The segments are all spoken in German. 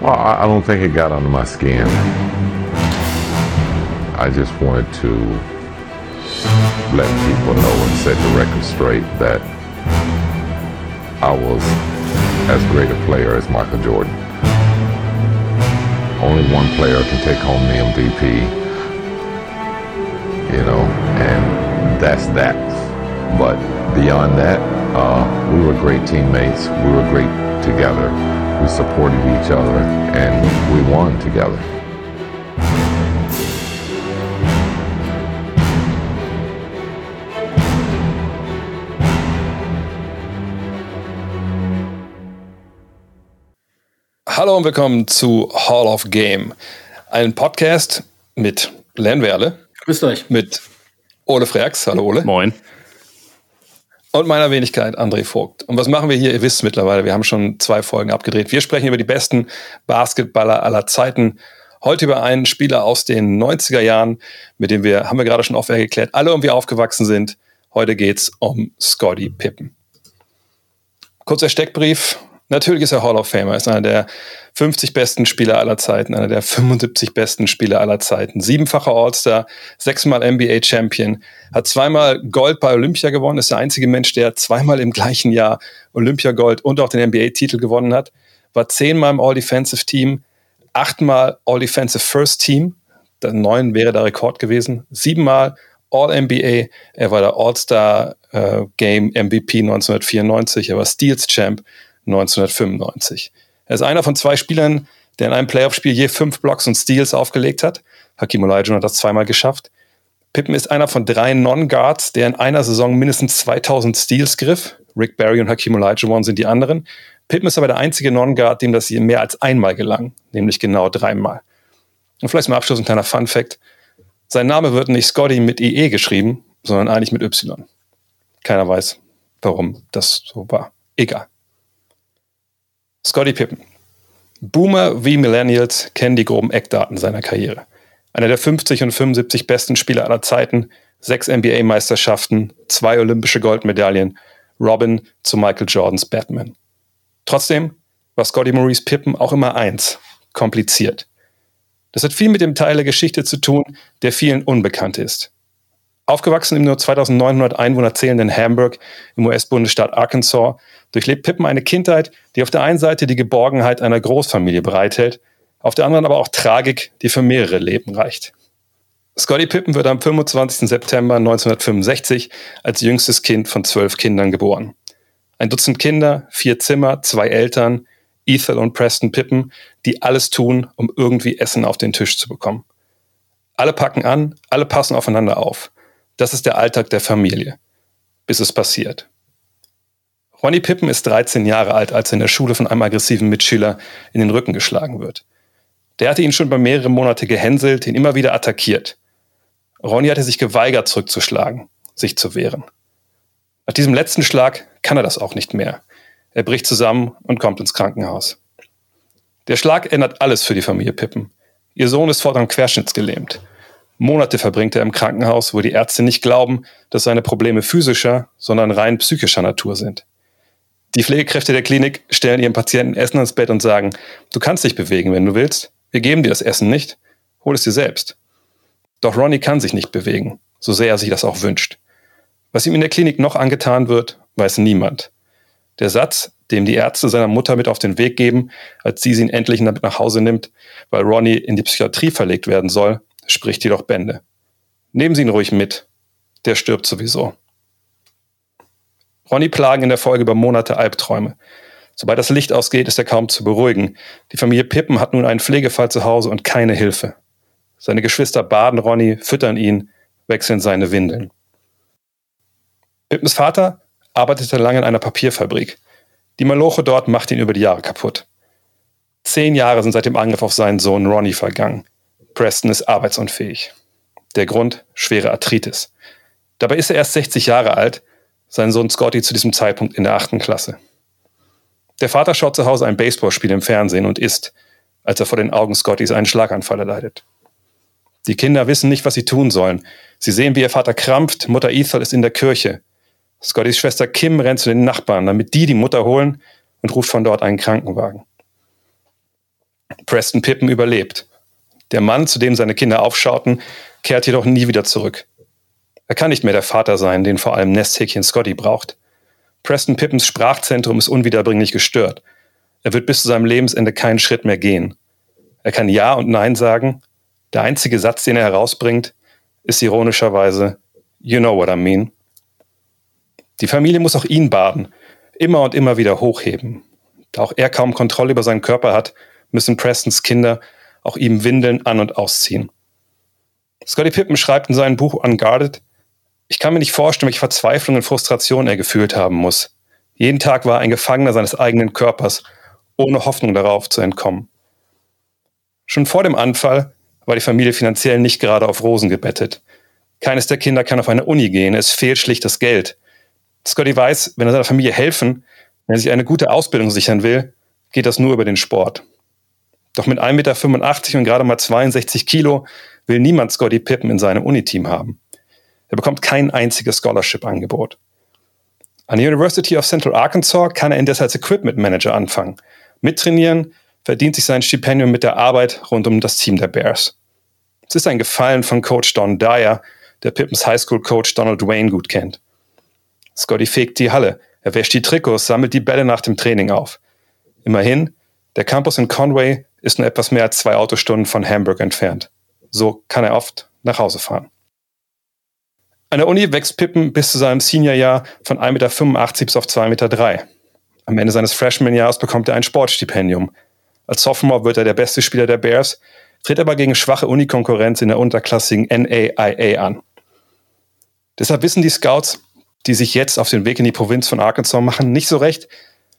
Well, I don't think it got under my skin. I just wanted to let people know and set the record straight that I was as great a player as Michael Jordan. Only one player can take home the MVP, you know, and that's that. But beyond that, uh, we were great teammates. We were great together. We supported each other, and we won together. Hallo und willkommen zu Hall of Game, ein Podcast mit Len Werle. Grüßt euch. Mit Ole Freaks. Hallo Ole. Moin. Und meiner Wenigkeit André Vogt. Und was machen wir hier? Ihr wisst mittlerweile, wir haben schon zwei Folgen abgedreht. Wir sprechen über die besten Basketballer aller Zeiten. Heute über einen Spieler aus den 90er Jahren, mit dem wir, haben wir gerade schon oft geklärt, alle irgendwie aufgewachsen sind. Heute geht's um Scotty Pippen. Kurzer Steckbrief. Natürlich ist er Hall of Famer, ist einer der 50 besten Spieler aller Zeiten, einer der 75 besten Spieler aller Zeiten. Siebenfacher All-Star, sechsmal NBA-Champion, hat zweimal Gold bei Olympia gewonnen, ist der einzige Mensch, der zweimal im gleichen Jahr Olympia-Gold und auch den NBA-Titel gewonnen hat, war zehnmal im All-Defensive-Team, achtmal All-Defensive First Team, der neun wäre der Rekord gewesen, siebenmal All-NBA, er war der All-Star äh, Game MVP 1994, er war Steals Champ 1995. Er ist einer von zwei Spielern, der in einem Playoff-Spiel je fünf Blocks und Steals aufgelegt hat. Hakim Olajuwon hat das zweimal geschafft. Pippen ist einer von drei Non-Guards, der in einer Saison mindestens 2000 Steals griff. Rick Barry und Hakim Olajuwon sind die anderen. Pippen ist aber der einzige Non-Guard, dem das hier mehr als einmal gelang, nämlich genau dreimal. Und vielleicht zum Abschluss ein kleiner Fun-Fact. Sein Name wird nicht Scotty mit IE geschrieben, sondern eigentlich mit Y. Keiner weiß, warum das so war. Egal. Scotty Pippen. Boomer wie Millennials kennen die groben Eckdaten seiner Karriere. Einer der 50 und 75 besten Spieler aller Zeiten, sechs NBA-Meisterschaften, zwei olympische Goldmedaillen, Robin zu Michael Jordans Batman. Trotzdem war Scotty Maurice Pippen auch immer eins, kompliziert. Das hat viel mit dem Teil der Geschichte zu tun, der vielen unbekannt ist. Aufgewachsen im nur 2900 Einwohner zählenden Hamburg im US-Bundesstaat Arkansas, durchlebt Pippen eine Kindheit, die auf der einen Seite die Geborgenheit einer Großfamilie bereithält, auf der anderen aber auch Tragik, die für mehrere Leben reicht. Scotty Pippen wird am 25. September 1965 als jüngstes Kind von zwölf Kindern geboren. Ein Dutzend Kinder, vier Zimmer, zwei Eltern, Ethel und Preston Pippen, die alles tun, um irgendwie Essen auf den Tisch zu bekommen. Alle packen an, alle passen aufeinander auf. Das ist der Alltag der Familie, bis es passiert. Ronny Pippen ist 13 Jahre alt, als er in der Schule von einem aggressiven Mitschüler in den Rücken geschlagen wird. Der hatte ihn schon bei mehreren Monaten gehänselt, ihn immer wieder attackiert. Ronny hatte sich geweigert, zurückzuschlagen, sich zu wehren. Nach diesem letzten Schlag kann er das auch nicht mehr. Er bricht zusammen und kommt ins Krankenhaus. Der Schlag ändert alles für die Familie Pippen. Ihr Sohn ist fortan querschnittsgelähmt. Monate verbringt er im Krankenhaus, wo die Ärzte nicht glauben, dass seine Probleme physischer, sondern rein psychischer Natur sind. Die Pflegekräfte der Klinik stellen ihrem Patienten Essen ans Bett und sagen, du kannst dich bewegen, wenn du willst. Wir geben dir das Essen nicht. Hol es dir selbst. Doch Ronnie kann sich nicht bewegen, so sehr er sich das auch wünscht. Was ihm in der Klinik noch angetan wird, weiß niemand. Der Satz, dem die Ärzte seiner Mutter mit auf den Weg geben, als sie ihn endlich damit nach Hause nimmt, weil Ronnie in die Psychiatrie verlegt werden soll, spricht jedoch Bände. Nehmen Sie ihn ruhig mit. Der stirbt sowieso. Ronny plagen in der Folge über Monate Albträume. Sobald das Licht ausgeht, ist er kaum zu beruhigen. Die Familie Pippen hat nun einen Pflegefall zu Hause und keine Hilfe. Seine Geschwister baden Ronny, füttern ihn, wechseln seine Windeln. Pippens Vater arbeitete lange in einer Papierfabrik. Die Maloche dort macht ihn über die Jahre kaputt. Zehn Jahre sind seit dem Angriff auf seinen Sohn Ronny vergangen. Preston ist arbeitsunfähig. Der Grund? Schwere Arthritis. Dabei ist er erst 60 Jahre alt, sein Sohn Scotty zu diesem Zeitpunkt in der achten Klasse. Der Vater schaut zu Hause ein Baseballspiel im Fernsehen und isst, als er vor den Augen Scottys einen Schlaganfall erleidet. Die Kinder wissen nicht, was sie tun sollen. Sie sehen, wie ihr Vater krampft, Mutter Ethel ist in der Kirche. Scottys Schwester Kim rennt zu den Nachbarn, damit die die Mutter holen und ruft von dort einen Krankenwagen. Preston Pippen überlebt. Der Mann, zu dem seine Kinder aufschauten, kehrt jedoch nie wieder zurück. Er kann nicht mehr der Vater sein, den vor allem Nesthäkchen Scotty braucht. Preston Pippens Sprachzentrum ist unwiederbringlich gestört. Er wird bis zu seinem Lebensende keinen Schritt mehr gehen. Er kann Ja und Nein sagen. Der einzige Satz, den er herausbringt, ist ironischerweise You know what I mean. Die Familie muss auch ihn baden, immer und immer wieder hochheben. Da auch er kaum Kontrolle über seinen Körper hat, müssen Prestons Kinder auch ihm Windeln an und ausziehen. Scotty Pippen schreibt in seinem Buch Unguarded, ich kann mir nicht vorstellen, welche Verzweiflung und Frustration er gefühlt haben muss. Jeden Tag war er ein Gefangener seines eigenen Körpers, ohne Hoffnung darauf zu entkommen. Schon vor dem Anfall war die Familie finanziell nicht gerade auf Rosen gebettet. Keines der Kinder kann auf eine Uni gehen, es fehlt schlicht das Geld. Scotty weiß, wenn er seiner Familie helfen, wenn er sich eine gute Ausbildung sichern will, geht das nur über den Sport. Doch mit 1,85 Meter und gerade mal 62 Kilo will niemand Scotty Pippen in seinem Uniteam haben. Er bekommt kein einziges Scholarship-Angebot. An der University of Central Arkansas kann er indes als Equipment Manager anfangen. Mittrainieren, verdient sich sein Stipendium mit der Arbeit rund um das Team der Bears. Es ist ein Gefallen von Coach Don Dyer, der Pippens Highschool-Coach Donald Wayne gut kennt. Scotty fegt die Halle, er wäscht die Trikots, sammelt die Bälle nach dem Training auf. Immerhin, der Campus in Conway ist nur etwas mehr als zwei Autostunden von Hamburg entfernt. So kann er oft nach Hause fahren. An der Uni wächst Pippen bis zu seinem Seniorjahr von 1,85 Meter bis auf 2,3 Meter. Am Ende seines Freshman-Jahres bekommt er ein Sportstipendium. Als Sophomore wird er der beste Spieler der Bears, tritt aber gegen schwache Unikonkurrenz in der unterklassigen NAIA an. Deshalb wissen die Scouts, die sich jetzt auf den Weg in die Provinz von Arkansas machen, nicht so recht,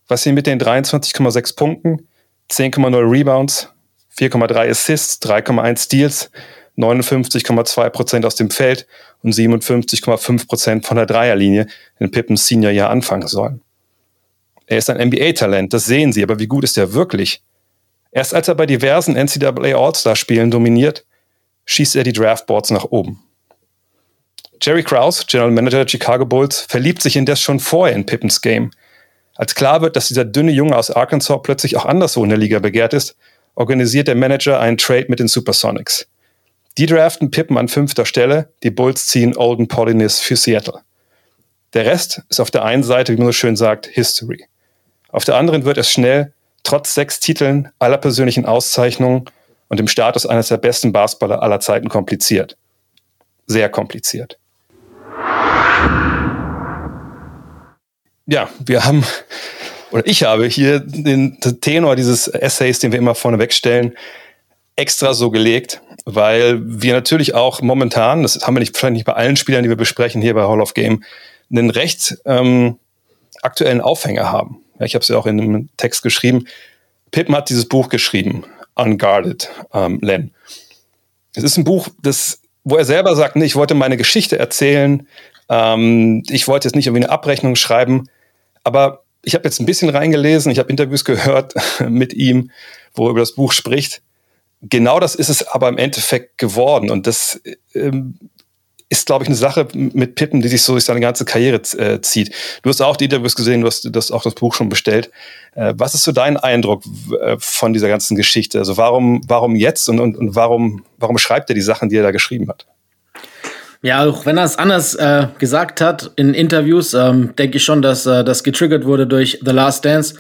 was sie mit den 23,6 Punkten, 10,0 Rebounds, 4,3 Assists, 3,1 Steals, 59,2 Prozent aus dem Feld und 57,5 Prozent von der Dreierlinie in Pippens Seniorjahr anfangen sollen. Er ist ein NBA-Talent, das sehen sie, aber wie gut ist er wirklich? Erst als er bei diversen NCAA All-Star-Spielen dominiert, schießt er die Draftboards nach oben. Jerry Krause, General Manager der Chicago Bulls, verliebt sich indes schon vorher in Pippens Game. Als klar wird, dass dieser dünne Junge aus Arkansas plötzlich auch anderswo in der Liga begehrt ist, organisiert der Manager einen Trade mit den Supersonics. Die draften Pippen an fünfter Stelle, die Bulls ziehen Olden Polinis für Seattle. Der Rest ist auf der einen Seite, wie man so schön sagt, History. Auf der anderen wird es schnell, trotz sechs Titeln, aller persönlichen Auszeichnungen und dem Status eines der besten Basketballer aller Zeiten kompliziert. Sehr kompliziert. Ja, wir haben, oder ich habe hier den Tenor dieses Essays, den wir immer vorne wegstellen, extra so gelegt, weil wir natürlich auch momentan, das haben wir nicht, vielleicht nicht bei allen Spielern, die wir besprechen hier bei Hall of Game, einen recht ähm, aktuellen Aufhänger haben. Ja, ich habe es ja auch in einem Text geschrieben. Pippen hat dieses Buch geschrieben, Unguarded, ähm, Len. Es ist ein Buch, das, wo er selber sagt, nee, ich wollte meine Geschichte erzählen, ähm, ich wollte jetzt nicht irgendwie eine Abrechnung schreiben, aber ich habe jetzt ein bisschen reingelesen, ich habe Interviews gehört mit ihm, wo er über das Buch spricht genau das ist es aber im Endeffekt geworden. Und das ähm, ist, glaube ich, eine Sache mit Pippen, die sich so durch seine ganze Karriere äh, zieht. Du hast auch die Interviews gesehen, du hast, du hast auch das Buch schon bestellt. Äh, was ist so dein Eindruck äh, von dieser ganzen Geschichte? Also warum, warum jetzt und, und, und warum, warum schreibt er die Sachen, die er da geschrieben hat? Ja, auch wenn er es anders äh, gesagt hat in Interviews, ähm, denke ich schon, dass äh, das getriggert wurde durch The Last Dance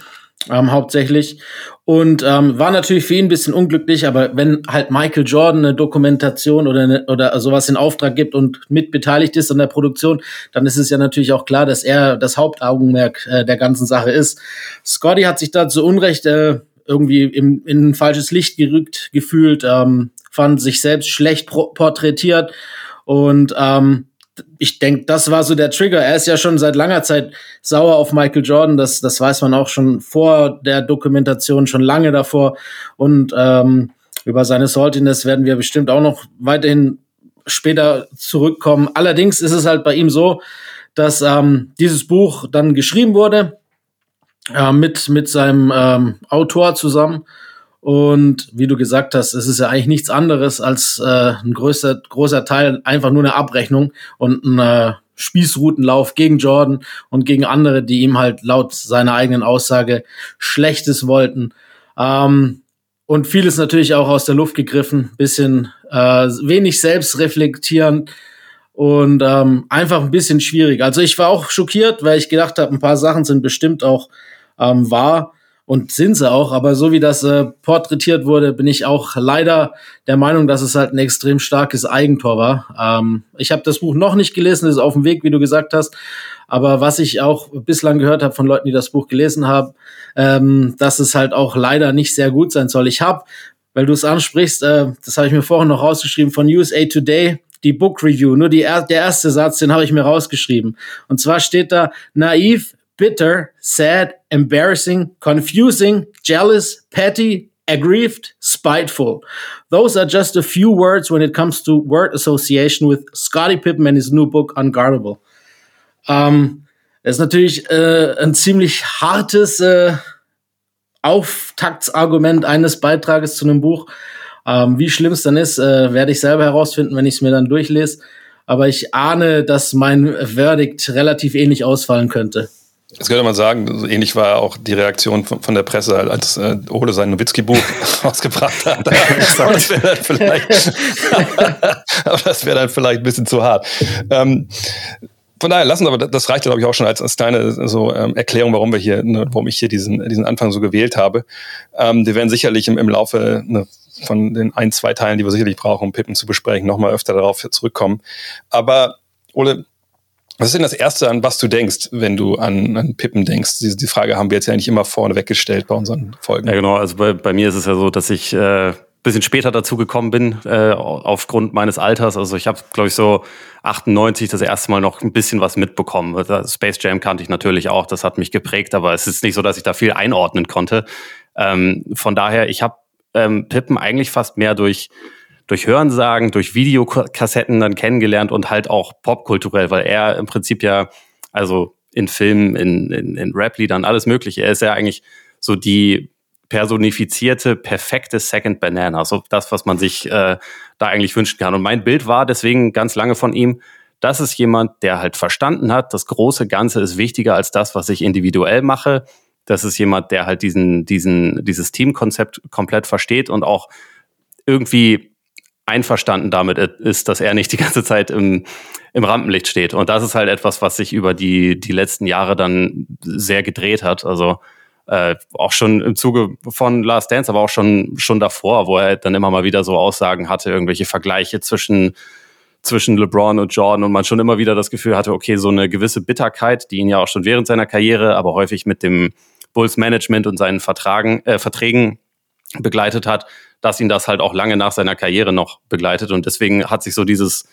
ähm, hauptsächlich. Und ähm, war natürlich für ihn ein bisschen unglücklich, aber wenn halt Michael Jordan eine Dokumentation oder, eine, oder sowas in Auftrag gibt und mitbeteiligt ist an der Produktion, dann ist es ja natürlich auch klar, dass er das Hauptaugenmerk äh, der ganzen Sache ist. Scotty hat sich da zu Unrecht äh, irgendwie im, in ein falsches Licht gerückt gefühlt, ähm, fand sich selbst schlecht porträtiert und ähm, ich denke, das war so der Trigger. Er ist ja schon seit langer Zeit sauer auf Michael Jordan. Das, das weiß man auch schon vor der Dokumentation, schon lange davor. Und ähm, über seine Saltiness werden wir bestimmt auch noch weiterhin später zurückkommen. Allerdings ist es halt bei ihm so, dass ähm, dieses Buch dann geschrieben wurde äh, mit, mit seinem ähm, Autor zusammen. Und wie du gesagt hast, es ist ja eigentlich nichts anderes als äh, ein größer, großer Teil einfach nur eine Abrechnung und ein äh, Spießrutenlauf gegen Jordan und gegen andere, die ihm halt laut seiner eigenen Aussage Schlechtes wollten. Ähm, und vieles natürlich auch aus der Luft gegriffen, bisschen äh, wenig selbst reflektieren und ähm, einfach ein bisschen schwierig. Also ich war auch schockiert, weil ich gedacht habe, ein paar Sachen sind bestimmt auch ähm, wahr und sind sie auch, aber so wie das äh, porträtiert wurde, bin ich auch leider der Meinung, dass es halt ein extrem starkes Eigentor war. Ähm, ich habe das Buch noch nicht gelesen, ist auf dem Weg, wie du gesagt hast. Aber was ich auch bislang gehört habe von Leuten, die das Buch gelesen haben, ähm, dass es halt auch leider nicht sehr gut sein soll. Ich habe, weil du es ansprichst, äh, das habe ich mir vorhin noch rausgeschrieben von USA Today, die Book Review, nur die, der erste Satz, den habe ich mir rausgeschrieben. Und zwar steht da, naiv, bitter, sad, embarrassing, confusing, jealous, petty, aggrieved, spiteful. Those are just a few words when it comes to word association with Scottie Pippen and his new book Unguardable. Ähm, das ist natürlich äh, ein ziemlich hartes äh, Auftaktsargument eines Beitrages zu einem Buch. Ähm, wie schlimm es dann ist, äh, werde ich selber herausfinden, wenn ich es mir dann durchlese. Aber ich ahne, dass mein Verdikt relativ ähnlich ausfallen könnte. Das könnte man sagen, so ähnlich war auch die Reaktion von, von der Presse, als äh, Ole sein Nowitzki-Buch rausgebracht hat. aber das wäre dann vielleicht, aber das wäre dann vielleicht ein bisschen zu hart. Ähm, von daher lassen, aber das reicht, glaube ich, auch schon als, als kleine so, ähm, Erklärung, warum wir hier, ne, warum ich hier diesen, diesen Anfang so gewählt habe. Ähm, wir werden sicherlich im, im Laufe ne, von den ein, zwei Teilen, die wir sicherlich brauchen, um Pippen zu besprechen, nochmal öfter darauf zurückkommen. Aber Ole, was ist denn das Erste, an was du denkst, wenn du an, an Pippen denkst? Die, die Frage haben wir jetzt ja eigentlich immer vorne weggestellt bei unseren Folgen. Ja, genau. Also bei, bei mir ist es ja so, dass ich äh, bisschen später dazu gekommen bin, äh, aufgrund meines Alters. Also ich habe, glaube ich, so 98 das erste Mal noch ein bisschen was mitbekommen. Space Jam kannte ich natürlich auch, das hat mich geprägt, aber es ist nicht so, dass ich da viel einordnen konnte. Ähm, von daher, ich habe ähm, Pippen eigentlich fast mehr durch durch Hörensagen, durch Videokassetten dann kennengelernt und halt auch popkulturell, weil er im Prinzip ja, also in Filmen, in, in, in Rap-Liedern, alles mögliche, er ist ja eigentlich so die personifizierte, perfekte Second Banana, so das, was man sich äh, da eigentlich wünschen kann. Und mein Bild war deswegen ganz lange von ihm, das ist jemand, der halt verstanden hat, das große Ganze ist wichtiger als das, was ich individuell mache. Das ist jemand, der halt diesen, diesen, dieses Teamkonzept komplett versteht und auch irgendwie einverstanden damit ist, dass er nicht die ganze Zeit im, im Rampenlicht steht. Und das ist halt etwas, was sich über die, die letzten Jahre dann sehr gedreht hat. Also äh, auch schon im Zuge von Last Dance, aber auch schon, schon davor, wo er dann immer mal wieder so Aussagen hatte, irgendwelche Vergleiche zwischen, zwischen LeBron und Jordan und man schon immer wieder das Gefühl hatte, okay, so eine gewisse Bitterkeit, die ihn ja auch schon während seiner Karriere, aber häufig mit dem Bulls Management und seinen Vertragen, äh, Verträgen begleitet hat, dass ihn das halt auch lange nach seiner Karriere noch begleitet. Und deswegen hat sich so dieses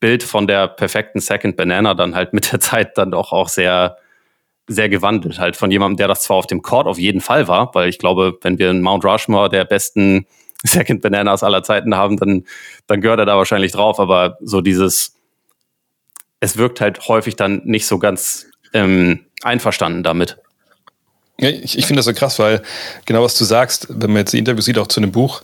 Bild von der perfekten Second Banana dann halt mit der Zeit dann doch auch sehr, sehr gewandelt. Halt von jemandem, der das zwar auf dem Court auf jeden Fall war, weil ich glaube, wenn wir einen Mount Rushmore der besten Second Bananas aller Zeiten haben, dann, dann gehört er da wahrscheinlich drauf. Aber so dieses, es wirkt halt häufig dann nicht so ganz ähm, einverstanden damit. Ich, ich finde das so krass, weil genau was du sagst, wenn man jetzt die Interviews sieht, auch zu dem Buch,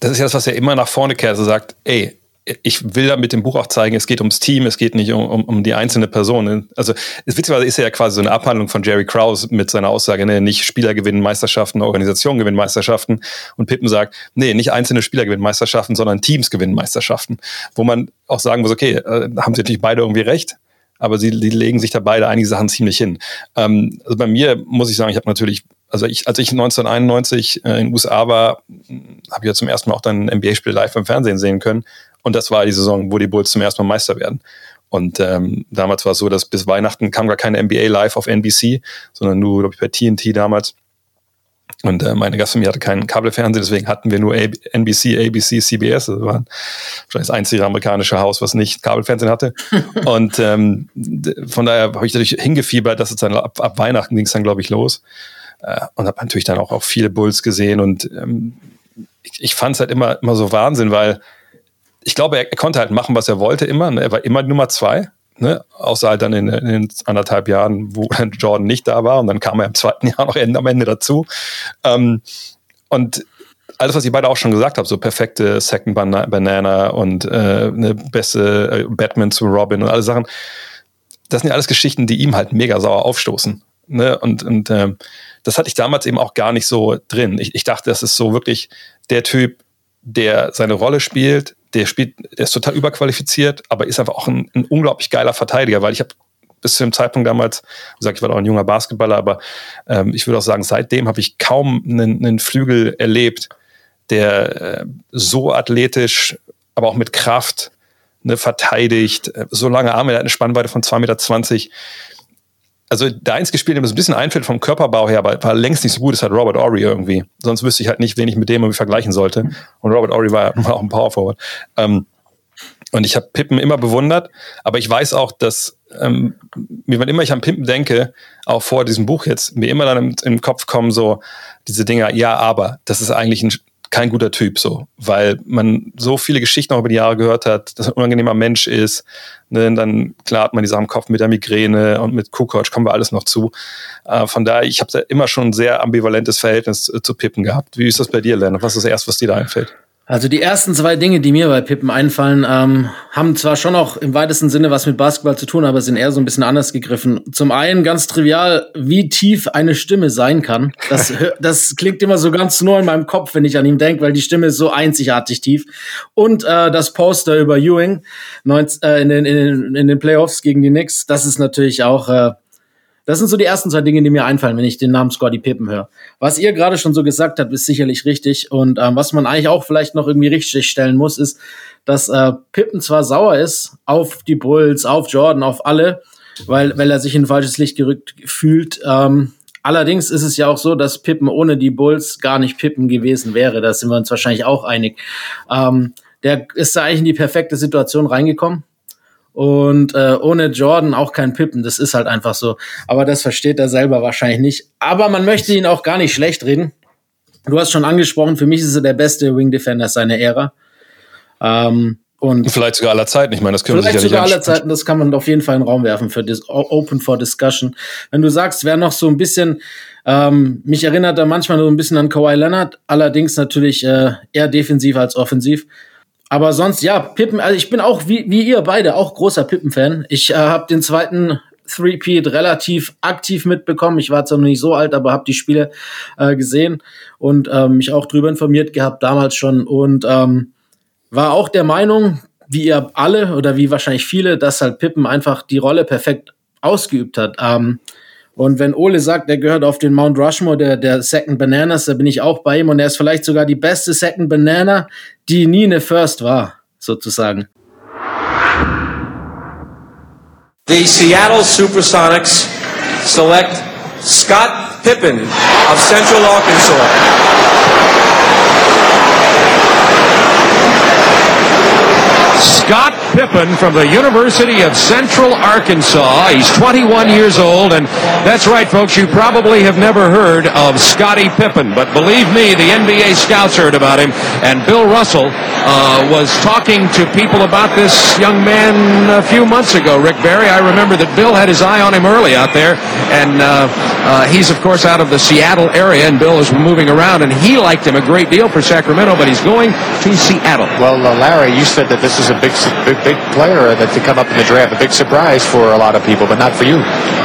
das ist ja das, was er immer nach vorne kehrt, so sagt, ey, ich will da mit dem Buch auch zeigen, es geht ums Team, es geht nicht um, um, um die einzelne Person. Also witzigerweise ist ja quasi so eine Abhandlung von Jerry Krause mit seiner Aussage, ne, nicht Spieler gewinnen Meisterschaften, Organisationen gewinnen Meisterschaften. Und Pippen sagt, nee, nicht einzelne Spieler gewinnen Meisterschaften, sondern Teams gewinnen Meisterschaften. Wo man auch sagen muss, okay, äh, haben sie natürlich beide irgendwie recht, aber sie legen sich da beide einige Sachen ziemlich hin. Ähm, also bei mir muss ich sagen, ich habe natürlich, also ich, als ich 1991 äh, in den USA war, habe ich ja zum ersten Mal auch dann ein NBA-Spiel live im Fernsehen sehen können. Und das war die Saison, wo die Bulls zum ersten Mal Meister werden. Und ähm, damals war es so, dass bis Weihnachten kam gar keine NBA live auf NBC, sondern nur, glaube ich, bei TNT damals. Und äh, meine Gastfamilie hatte keinen Kabelfernsehen, deswegen hatten wir nur A NBC, ABC, CBS. Das war wahrscheinlich das einzige amerikanische Haus, was nicht Kabelfernsehen hatte. und ähm, von daher habe ich natürlich hingefiebert, dass es dann ab, ab Weihnachten ging es dann, glaube ich, los. Äh, und habe natürlich dann auch, auch viele Bulls gesehen. Und ähm, ich, ich fand es halt immer, immer so Wahnsinn, weil ich glaube, er, er konnte halt machen, was er wollte immer. Ne? Er war immer Nummer zwei. Ne? Außer halt dann in, in, anderthalb Jahren, wo Jordan nicht da war und dann kam er im zweiten Jahr noch am Ende dazu. Ähm, und alles, was ihr beide auch schon gesagt habt, so perfekte Second Banana und äh, eine beste äh, Batman zu Robin und alle Sachen, das sind ja alles Geschichten, die ihm halt mega sauer aufstoßen. Ne? Und, und ähm, das hatte ich damals eben auch gar nicht so drin. Ich, ich dachte, das ist so wirklich der Typ, der seine Rolle spielt, der spielt, der ist total überqualifiziert, aber ist einfach auch ein, ein unglaublich geiler Verteidiger, weil ich habe bis zu dem Zeitpunkt damals, wie gesagt, ich war auch ein junger Basketballer, aber ähm, ich würde auch sagen, seitdem habe ich kaum einen, einen Flügel erlebt, der äh, so athletisch, aber auch mit Kraft ne, verteidigt, äh, so lange Arme, der hat eine Spannweite von 2,20 Meter. Also der einzige Spieler, der mir so ein bisschen einfällt vom Körperbau her, aber war längst nicht so gut, ist halt Robert Ory irgendwie. Sonst wüsste ich halt nicht, wen ich mit dem irgendwie vergleichen sollte. Und Robert Ory war, war auch ein Power Forward. Ähm, und ich habe Pippen immer bewundert, aber ich weiß auch, dass ähm, wann immer ich an Pimpen denke, auch vor diesem Buch jetzt, mir immer dann im, im Kopf kommen so diese Dinger, ja, aber das ist eigentlich ein kein guter Typ so, weil man so viele Geschichten auch über die Jahre gehört hat, dass er ein unangenehmer Mensch ist. Ne? Dann klar hat man die Sachen im Kopf mit der Migräne und mit Kukoc, kommen wir alles noch zu. Äh, von daher, ich habe da immer schon ein sehr ambivalentes Verhältnis äh, zu Pippen gehabt. Wie ist das bei dir, Len? Was ist das erste, was dir da einfällt? Also die ersten zwei Dinge, die mir bei Pippen einfallen, ähm, haben zwar schon auch im weitesten Sinne was mit Basketball zu tun, aber sind eher so ein bisschen anders gegriffen. Zum einen ganz trivial, wie tief eine Stimme sein kann. Das, das klingt immer so ganz nur in meinem Kopf, wenn ich an ihn denke, weil die Stimme ist so einzigartig tief. Und äh, das Poster über Ewing 19, äh, in, den, in, den, in den Playoffs gegen die Knicks, das ist natürlich auch äh, das sind so die ersten zwei Dinge, die mir einfallen, wenn ich den Namen Scotty Pippen höre. Was ihr gerade schon so gesagt habt, ist sicherlich richtig. Und ähm, was man eigentlich auch vielleicht noch irgendwie richtig stellen muss, ist, dass äh, Pippen zwar sauer ist auf die Bulls, auf Jordan, auf alle, weil, weil er sich in falsches Licht gerückt fühlt. Ähm, allerdings ist es ja auch so, dass Pippen ohne die Bulls gar nicht Pippen gewesen wäre. Da sind wir uns wahrscheinlich auch einig. Ähm, der ist da eigentlich in die perfekte Situation reingekommen und äh, ohne Jordan auch kein Pippen. Das ist halt einfach so. Aber das versteht er selber wahrscheinlich nicht. Aber man möchte ihn auch gar nicht schlecht reden. Du hast schon angesprochen, für mich ist er der beste Wing Defender seiner Ära. Ähm, und vielleicht sogar aller Zeiten. Ich meine, das können wir sicherlich sogar aller Zeiten. Das kann man auf jeden Fall in den Raum werfen für das Open for Discussion. Wenn du sagst, wer noch so ein bisschen ähm, mich erinnert er manchmal so ein bisschen an Kawhi Leonard, allerdings natürlich äh, eher defensiv als offensiv. Aber sonst, ja, Pippen, also ich bin auch wie, wie ihr beide auch großer Pippen-Fan. Ich äh, habe den zweiten Three-Peat relativ aktiv mitbekommen. Ich war zwar noch nicht so alt, aber habe die Spiele äh, gesehen und äh, mich auch drüber informiert gehabt damals schon und ähm, war auch der Meinung, wie ihr alle oder wie wahrscheinlich viele, dass halt Pippen einfach die Rolle perfekt ausgeübt hat. Ähm, und wenn Ole sagt, er gehört auf den Mount Rushmore der, der Second Bananas, da bin ich auch bei ihm. Und er ist vielleicht sogar die beste Second Banana, die nie eine First war, sozusagen. The Seattle Supersonics select Scott Pippen of Central Arkansas. Scott Pippen from the University of Central Arkansas. He's 21 years old, and that's right, folks. You probably have never heard of Scottie Pippen, but believe me, the NBA scouts heard about him. And Bill Russell uh, was talking to people about this young man a few months ago. Rick Barry, I remember that Bill had his eye on him early out there, and uh, uh, he's of course out of the Seattle area, and Bill is moving around, and he liked him a great deal for Sacramento, but he's going to Seattle. Well, uh, Larry, you said that this is a big, big, big player that to come up in the draft, a big surprise for a lot of people, but not for you.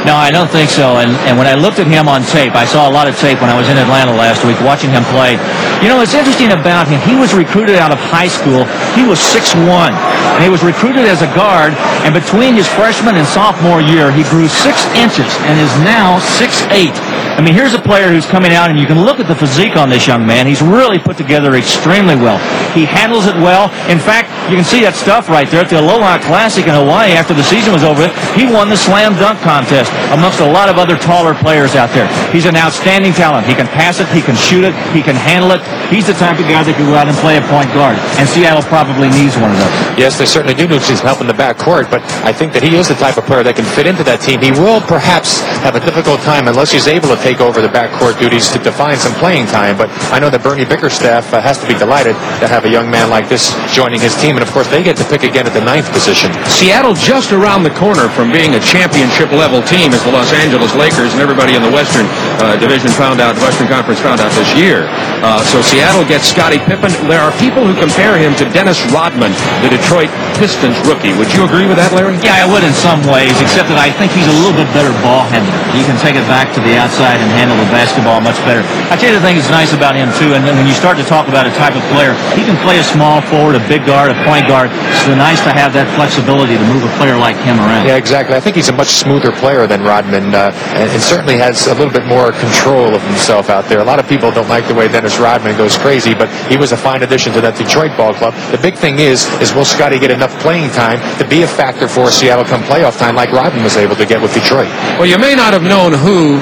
No, I don't think so. And and when I looked at him on tape, I saw a lot of tape when I was in Atlanta last week watching him play. You know, it's interesting about him. He was recruited out of high school. He was 6'1", and he was recruited as a guard. And between his freshman and sophomore year, he grew six inches and is now six eight. I mean, here's a player who's coming out, and you can look at the physique on this young man. He's really put together extremely well. He handles it well. In fact, you can see that stuff right there at the Aloha Classic in Hawaii after the season was over. He won the slam dunk contest amongst a lot of other taller players out there. He's an outstanding talent. He can pass it, he can shoot it, he can handle it. He's the type of guy that can go out and play a point guard. And Seattle probably needs one of those. Yes, they certainly do need some help in the backcourt, but I think that he is the type of player that can fit into that team. He will perhaps have a difficult time unless he's able to take over the backcourt duties to define some playing time. But I know that Bernie Bickerstaff uh, has to be delighted to have a young man like this joining his team. And of course, they get to pick again at the ninth position. Seattle just around the corner from being a championship level team as the Los Angeles Lakers and everybody in the Western uh, Division found out, Western Conference found out this year. Uh, so Seattle gets Scottie Pippen. There are people who compare him to Dennis Rodman, the Detroit Pistons rookie. Would you agree with that, Larry? Yeah, I would in some ways, except that I think he's a little bit better ball handler. He can take it back to the outside and handle the basketball much better. I tell you the thing that's nice about him too, and then when you start to talk about a type of player, he can play a small forward, a big guard, a point guard. It's so nice to have that flexibility to move a player like him around. Yeah, exactly. I think he's a much smoother player than Rodman, uh, and, and certainly has a little bit more control of himself out there. A lot of people don't like the way Dennis Rodman goes crazy, but he was a fine addition to that Detroit ball club. The big thing is, is will Scotty get enough playing time to be a factor for Seattle come playoff time like Rodman was able to get with Detroit? Well, you may not have known who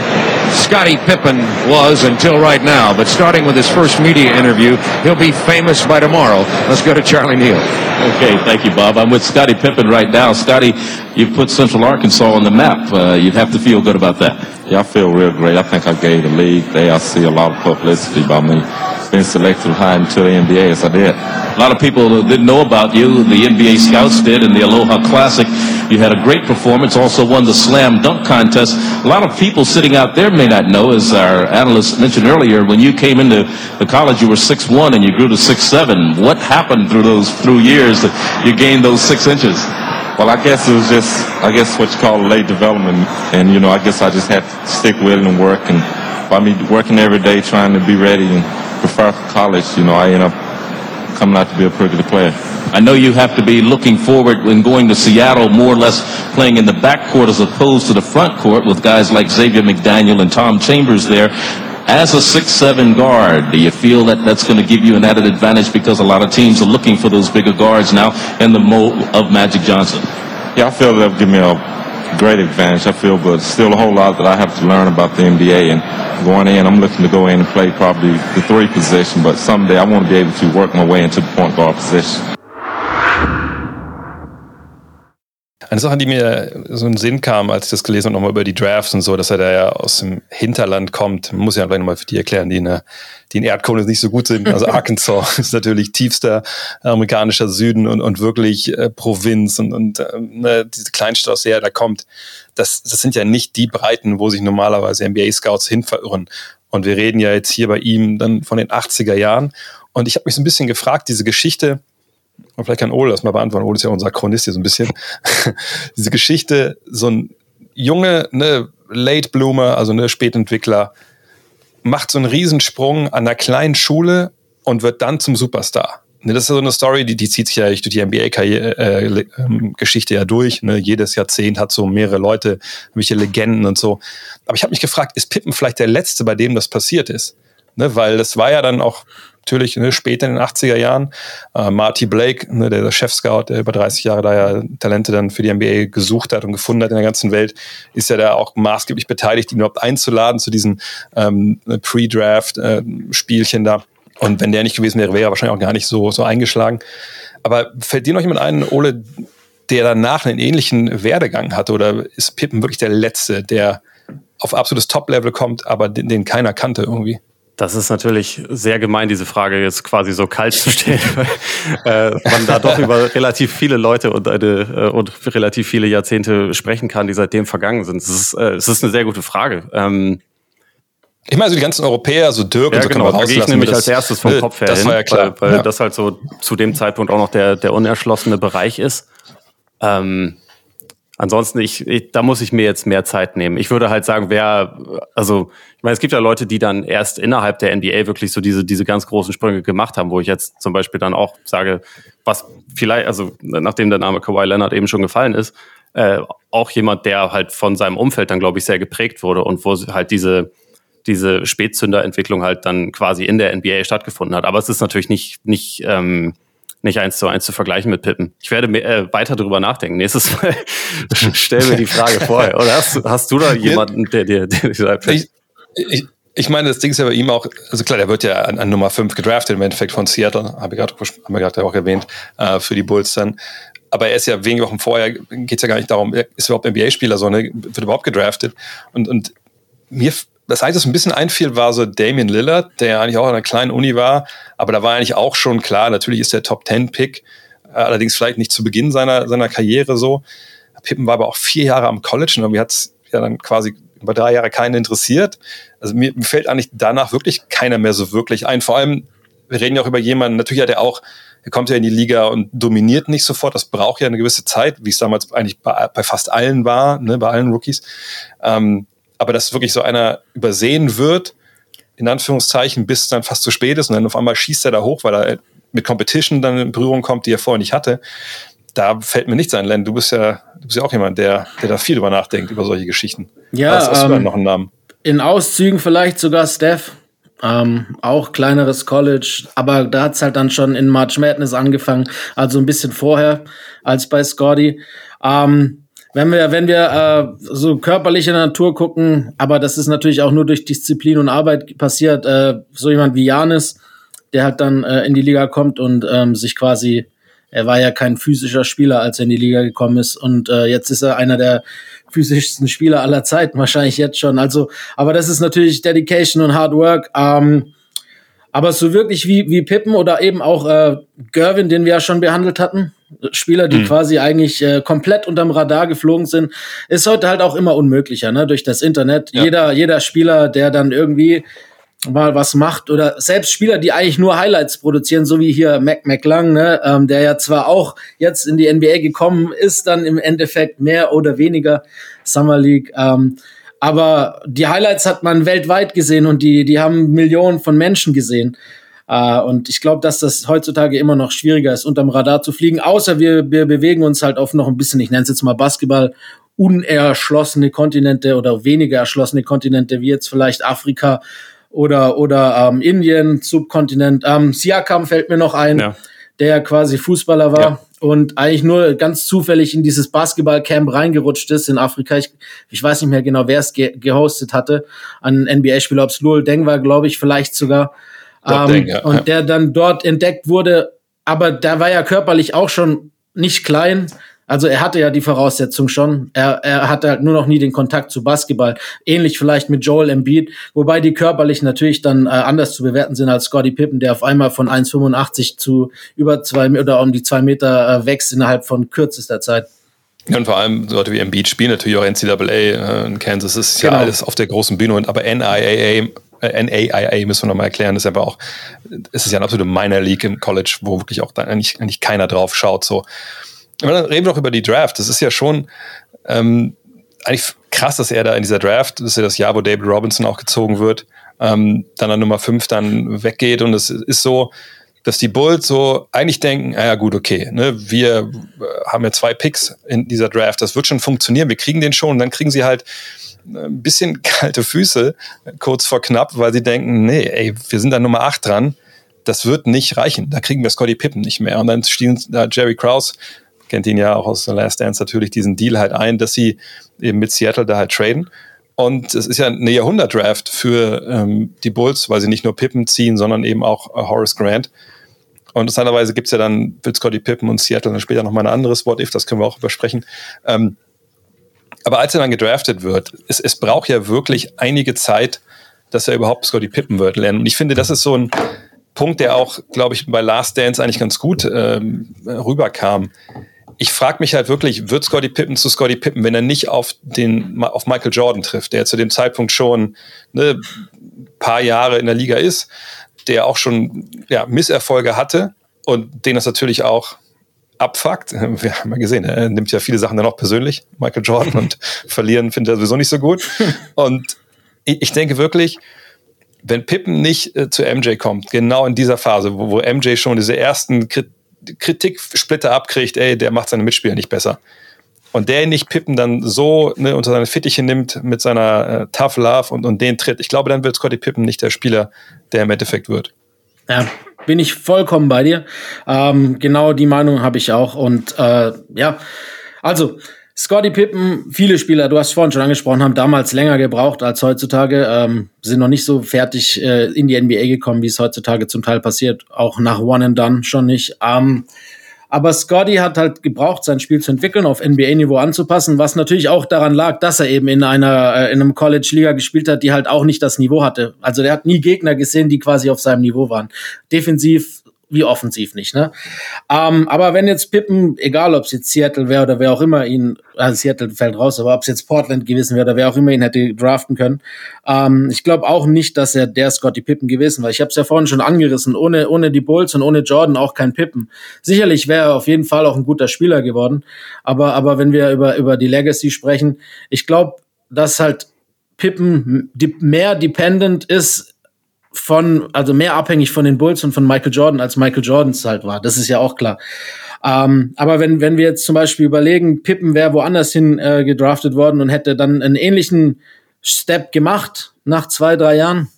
Scottie Pippen was until right now, but starting with his first media interview, he'll be famous by tomorrow. Let's go to Charlie Neal. Okay, thank you, Bob. I'm with Scottie Pippen right now. Scotty, you've put Central Arkansas on the map. Uh, you'd have to feel good about that. Yeah, I feel real great. I think I gave the league, They, I see a lot of publicity about me being selected high into the NBA as I did. A lot of people didn't know about you. The NBA scouts did in the Aloha Classic. You had a great performance, also won the slam dunk contest. A lot of people sitting out there may not know, as our analyst mentioned earlier, when you came into the college, you were six one and you grew to six seven. What happened through those through years that you gained those six inches? Well, I guess it was just, I guess what you call late development. And, you know, I guess I just had to stick with it and work. And by me working every day, trying to be ready and prepare for college, you know, I end up coming out to be a pretty good player. I know you have to be looking forward when going to Seattle, more or less playing in the backcourt as opposed to the front court with guys like Xavier McDaniel and Tom Chambers there. As a six-seven guard, do you feel that that's going to give you an added advantage because a lot of teams are looking for those bigger guards now in the mold of Magic Johnson? Yeah, I feel that'll give me a great advantage. I feel, but still a whole lot that I have to learn about the NBA. And going in, I'm looking to go in and play probably the three position, but someday I want to be able to work my way into the point guard position. Eine Sache, die mir so in den Sinn kam, als ich das gelesen habe, nochmal über die Drafts und so, dass er da ja aus dem Hinterland kommt, muss ich ja gleich nochmal für die erklären, die in, der, die in Erdkunde nicht so gut sind. Also Arkansas ist natürlich tiefster amerikanischer Süden und, und wirklich äh, Provinz und, und äh, ne, diese Kleinstadt, aus der er da kommt. Das, das sind ja nicht die Breiten, wo sich normalerweise NBA-Scouts hin verirren. Und wir reden ja jetzt hier bei ihm dann von den 80er Jahren. Und ich habe mich so ein bisschen gefragt, diese Geschichte, und vielleicht kann Ole das mal beantworten. Ole ist ja unser Chronist hier so ein bisschen. Diese Geschichte, so ein Junge, ne, Late Bloomer, also ne, Spätentwickler, macht so einen Riesensprung an einer kleinen Schule und wird dann zum Superstar. Ne, das ist so eine Story, die, die zieht sich ja durch die NBA-Geschichte äh, ja durch. Ne? Jedes Jahrzehnt hat so mehrere Leute, welche Legenden und so. Aber ich habe mich gefragt, ist Pippen vielleicht der Letzte, bei dem das passiert ist? Ne? Weil das war ja dann auch natürlich ne, später in den 80er Jahren. Äh, Marty Blake, ne, der, Chef-Scout, der über 30 Jahre da ja Talente dann für die NBA gesucht hat und gefunden hat in der ganzen Welt, ist ja da auch maßgeblich beteiligt, ihn überhaupt einzuladen zu diesen ähm, Pre-Draft-Spielchen äh, da. Und wenn der nicht gewesen wäre, wäre er wahrscheinlich auch gar nicht so, so eingeschlagen. Aber fällt dir noch jemand ein, Ole, der danach einen ähnlichen Werdegang hatte? Oder ist Pippen wirklich der Letzte, der auf absolutes Top-Level kommt, aber den, den keiner kannte irgendwie? Das ist natürlich sehr gemein, diese Frage jetzt quasi so kalt zu stellen, weil äh, man da doch über relativ viele Leute und, eine, äh, und relativ viele Jahrzehnte sprechen kann, die seitdem vergangen sind. Es ist, äh, es ist eine sehr gute Frage. Ähm, ich meine, so die ganzen Europäer, so Dirk ja, und so genau, kann da gehe ich nämlich als erstes vom Kopf her das hin, war ja klar. weil, weil ja. das halt so zu dem Zeitpunkt auch noch der, der unerschlossene Bereich ist. Ähm, Ansonsten, ich, ich, da muss ich mir jetzt mehr Zeit nehmen. Ich würde halt sagen, wer, also, ich meine, es gibt ja Leute, die dann erst innerhalb der NBA wirklich so diese, diese ganz großen Sprünge gemacht haben, wo ich jetzt zum Beispiel dann auch sage, was vielleicht, also, nachdem der Name Kawhi Leonard eben schon gefallen ist, äh, auch jemand, der halt von seinem Umfeld dann, glaube ich, sehr geprägt wurde und wo halt diese, diese Spätzünderentwicklung halt dann quasi in der NBA stattgefunden hat. Aber es ist natürlich nicht, nicht, ähm, nicht eins zu eins zu vergleichen mit Pippen. Ich werde mehr, äh, weiter darüber nachdenken. Nächstes Mal stell mir die Frage vorher. Oder hast, hast du da jemanden, der dir der ich, ich, ich meine, das Ding ist ja bei ihm auch, also klar, der wird ja an, an Nummer 5 gedraftet im Endeffekt von Seattle, habe ich gerade haben wir gerade auch erwähnt, äh, für die Bulls dann. Aber er ist ja wenige Wochen vorher, geht es ja gar nicht darum, ist überhaupt NBA-Spieler, sondern wird überhaupt gedraftet. Und, und mir das Einzige, was ein bisschen einfiel, war so Damian Lillard, der eigentlich auch an einer kleinen Uni war, aber da war eigentlich auch schon klar, natürlich ist der Top-10-Pick, äh, allerdings vielleicht nicht zu Beginn seiner, seiner Karriere so. Pippen war aber auch vier Jahre am College und irgendwie hat es ja dann quasi über drei Jahre keinen interessiert. Also mir, mir fällt eigentlich danach wirklich keiner mehr so wirklich ein. Vor allem, wir reden ja auch über jemanden, natürlich hat er auch, er kommt ja in die Liga und dominiert nicht sofort. Das braucht ja eine gewisse Zeit, wie es damals eigentlich bei, bei fast allen war, ne, bei allen Rookies. Ähm, aber dass wirklich so einer übersehen wird, in Anführungszeichen, bis es dann fast zu spät ist und dann auf einmal schießt er da hoch, weil er mit Competition dann in Berührung kommt, die er vorher nicht hatte. Da fällt mir nichts ein, Len. Du bist ja, du bist ja auch jemand, der, der da viel drüber nachdenkt, über solche Geschichten. Ja, Was hast du ähm, denn noch einen Namen? In Auszügen vielleicht sogar Steph. Ähm, auch kleineres College, aber da hat's halt dann schon in March Madness angefangen, also ein bisschen vorher als bei Scotty. Ähm, wenn wir, wenn wir äh, so körperliche Natur gucken, aber das ist natürlich auch nur durch Disziplin und Arbeit passiert, äh, so jemand wie Janis, der halt dann äh, in die Liga kommt und ähm, sich quasi, er war ja kein physischer Spieler, als er in die Liga gekommen ist und äh, jetzt ist er einer der physischsten Spieler aller Zeiten, wahrscheinlich jetzt schon. Also, aber das ist natürlich Dedication und Hard Work. Ähm, aber so wirklich wie, wie Pippen oder eben auch äh, Gervin, den wir ja schon behandelt hatten, Spieler, die Hm. quasi eigentlich äh, komplett unterm Radar geflogen sind, ist heute halt auch immer unmöglicher, ne? Durch das Internet. Ja. Jeder, jeder Spieler, der dann irgendwie mal was macht oder selbst Spieler, die eigentlich nur Highlights produzieren, so wie hier Mac McLung, ne, ähm, der ja zwar auch jetzt in die NBA gekommen ist, dann im Endeffekt mehr oder weniger Summer League, ähm, aber die Highlights hat man weltweit gesehen und die, die haben Millionen von Menschen gesehen. Äh, und ich glaube, dass das heutzutage immer noch schwieriger ist, unterm Radar zu fliegen, außer wir, wir bewegen uns halt auf noch ein bisschen, ich nenne es jetzt mal Basketball, unerschlossene Kontinente oder weniger erschlossene Kontinente, wie jetzt vielleicht Afrika oder, oder ähm, Indien, Subkontinent. Ähm, Siakam fällt mir noch ein, Ja. Der quasi Fußballer war Ja. und eigentlich nur ganz zufällig in dieses Basketballcamp reingerutscht ist in Afrika. Ich, ich weiß nicht mehr genau, wer es ge gehostet hatte. Ein NBA-Spieler, ob es Lul Deng war, glaube ich, vielleicht sogar. Ähm, Deng, ja. und Ja. der dann dort entdeckt wurde, aber der war ja körperlich auch schon nicht klein. Also er hatte ja die Voraussetzung schon. Er, er hatte halt nur noch nie den Kontakt zu Basketball. Ähnlich vielleicht mit Joel Embiid, wobei die körperlich natürlich dann äh, anders zu bewerten sind als Scottie Pippen, der auf einmal von 1,85 zu über zwei oder um die zwei Meter äh, wächst innerhalb von kürzester Zeit. Ja, und vor allem Leute wie Embiid spielen natürlich auch NCAA äh, in Kansas. Das ist ja Genau. alles auf der großen Bühne. Und aber NIAA, äh, NAIA müssen wir nochmal erklären, ist aber auch, es ist ja eine absolute Minor League im College, wo wirklich auch da eigentlich, eigentlich keiner drauf schaut. So. Aber dann reden wir doch über die Draft. Das ist ja schon ähm, eigentlich krass, dass er da in dieser Draft, das ist ja das Jahr, wo David Robinson auch gezogen wird, ähm, dann an Nummer 5 dann weggeht. Und es ist so, dass die Bulls so eigentlich denken, ah ja gut, okay, ne, wir äh, haben ja zwei Picks in dieser Draft, das wird schon funktionieren, wir kriegen den schon. Und dann kriegen sie halt ein bisschen kalte Füße kurz vor knapp, weil sie denken, nee, ey, wir sind an Nummer 8 dran, das wird nicht reichen, da kriegen wir Scotty Pippen nicht mehr. Und dann stehen da Jerry Krause, kennt ihn ja auch aus The Last Dance natürlich, diesen Deal halt ein, dass sie eben mit Seattle da halt traden. Und es ist ja eine Jahrhundert-Draft für ähm, die Bulls, weil sie nicht nur Pippen ziehen, sondern eben auch äh, Horace Grant. Und interessanterweise gibt's ja dann mit Scotty Pippen und Seattle dann später nochmal ein anderes What If, das können wir auch übersprechen. Ähm, aber als er dann gedraftet wird, es, es braucht ja wirklich einige Zeit, dass er überhaupt Scotty Pippen wird lernen. Und ich finde, das ist so ein Punkt, der auch, glaube ich, bei Last Dance eigentlich ganz gut ähm, rüberkam. Ich frage mich halt wirklich, wird Scotty Pippen zu Scotty Pippen, wenn er nicht auf den auf Michael Jordan trifft, der zu dem Zeitpunkt schon ne, paar Jahre in der Liga ist, der auch schon ja, Misserfolge hatte und den das natürlich auch abfuckt. Wir haben ja gesehen, er nimmt ja viele Sachen dann auch persönlich, Michael Jordan, und verlieren findet er sowieso nicht so gut. Und ich, denke wirklich, wenn Pippen nicht äh, zu MJ kommt, genau in dieser Phase, wo, wo MJ schon diese ersten Krit Kritiksplitter abkriegt, ey, der macht seine Mitspieler nicht besser. Und der nicht Pippen dann so ne, unter seine Fittiche nimmt mit seiner äh, Tough Love und, und den tritt, ich glaube, dann wird Scotty Pippen nicht der Spieler, der im Endeffekt wird. Ja, bin ich vollkommen bei dir. Ähm, genau die Meinung habe ich auch. Und äh, ja, also Scotty Pippen, viele Spieler, du hast vorhin schon angesprochen, haben damals länger gebraucht als heutzutage, ähm, sind noch nicht so fertig äh, in die NBA gekommen, wie es heutzutage zum Teil passiert, auch nach One and Done schon nicht. Ähm, Aber Scotty hat halt gebraucht, sein Spiel zu entwickeln, auf NBA-Niveau anzupassen, was natürlich auch daran lag, dass er eben in einer äh, in einem College-Liga gespielt hat, die halt auch nicht das Niveau hatte. Also der hat nie Gegner gesehen, die quasi auf seinem Niveau waren. Defensiv wie offensiv nicht. Ne? Ähm, aber wenn jetzt Pippen, egal ob es jetzt Seattle wäre oder wer auch immer ihn, also Seattle fällt raus, aber ob es jetzt Portland gewesen wäre oder wer auch immer ihn hätte draften können, ähm, ich glaube auch nicht, dass er der Scotty Pippen gewesen war. Ich habe es ja vorhin schon angerissen, ohne, ohne die Bulls und ohne Jordan auch kein Pippen. Sicherlich wäre er auf jeden Fall auch ein guter Spieler geworden, aber, aber wenn wir über, über die Legacy sprechen, ich glaube, dass halt Pippen mehr dependent ist von, also mehr abhängig von den Bulls und von Michael Jordan, als Michael Jordans halt war. Das ist ja auch klar. Ähm, aber wenn, wenn wir jetzt zum Beispiel überlegen, Pippen wäre woanders hin äh, gedraftet worden und hätte dann einen ähnlichen Step gemacht nach zwei, drei Jahren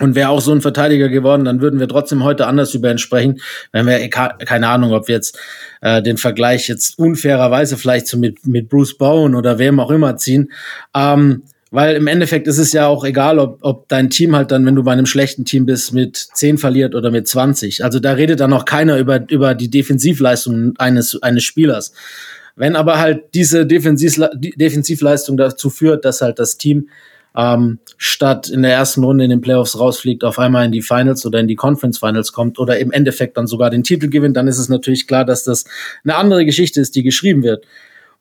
und wäre auch so ein Verteidiger geworden, dann würden wir trotzdem heute anders über ihn sprechen. Wenn wir, keine Ahnung, ob wir jetzt äh, den Vergleich jetzt unfairerweise vielleicht so mit, mit Bruce Bowen oder wem auch immer ziehen. Ähm, weil im Endeffekt ist es ja auch egal, ob, ob dein Team halt dann, wenn du bei einem schlechten Team bist, mit 10 verliert oder mit 20. Also da redet dann noch keiner über, über die Defensivleistung eines, eines Spielers. Wenn aber halt diese Defensivle Defensivleistung dazu führt, dass halt das Team ähm, statt in der ersten Runde in den Playoffs rausfliegt, auf einmal in die Finals oder in die Conference Finals kommt oder im Endeffekt dann sogar den Titel gewinnt, dann ist es natürlich klar, dass das eine andere Geschichte ist, die geschrieben wird.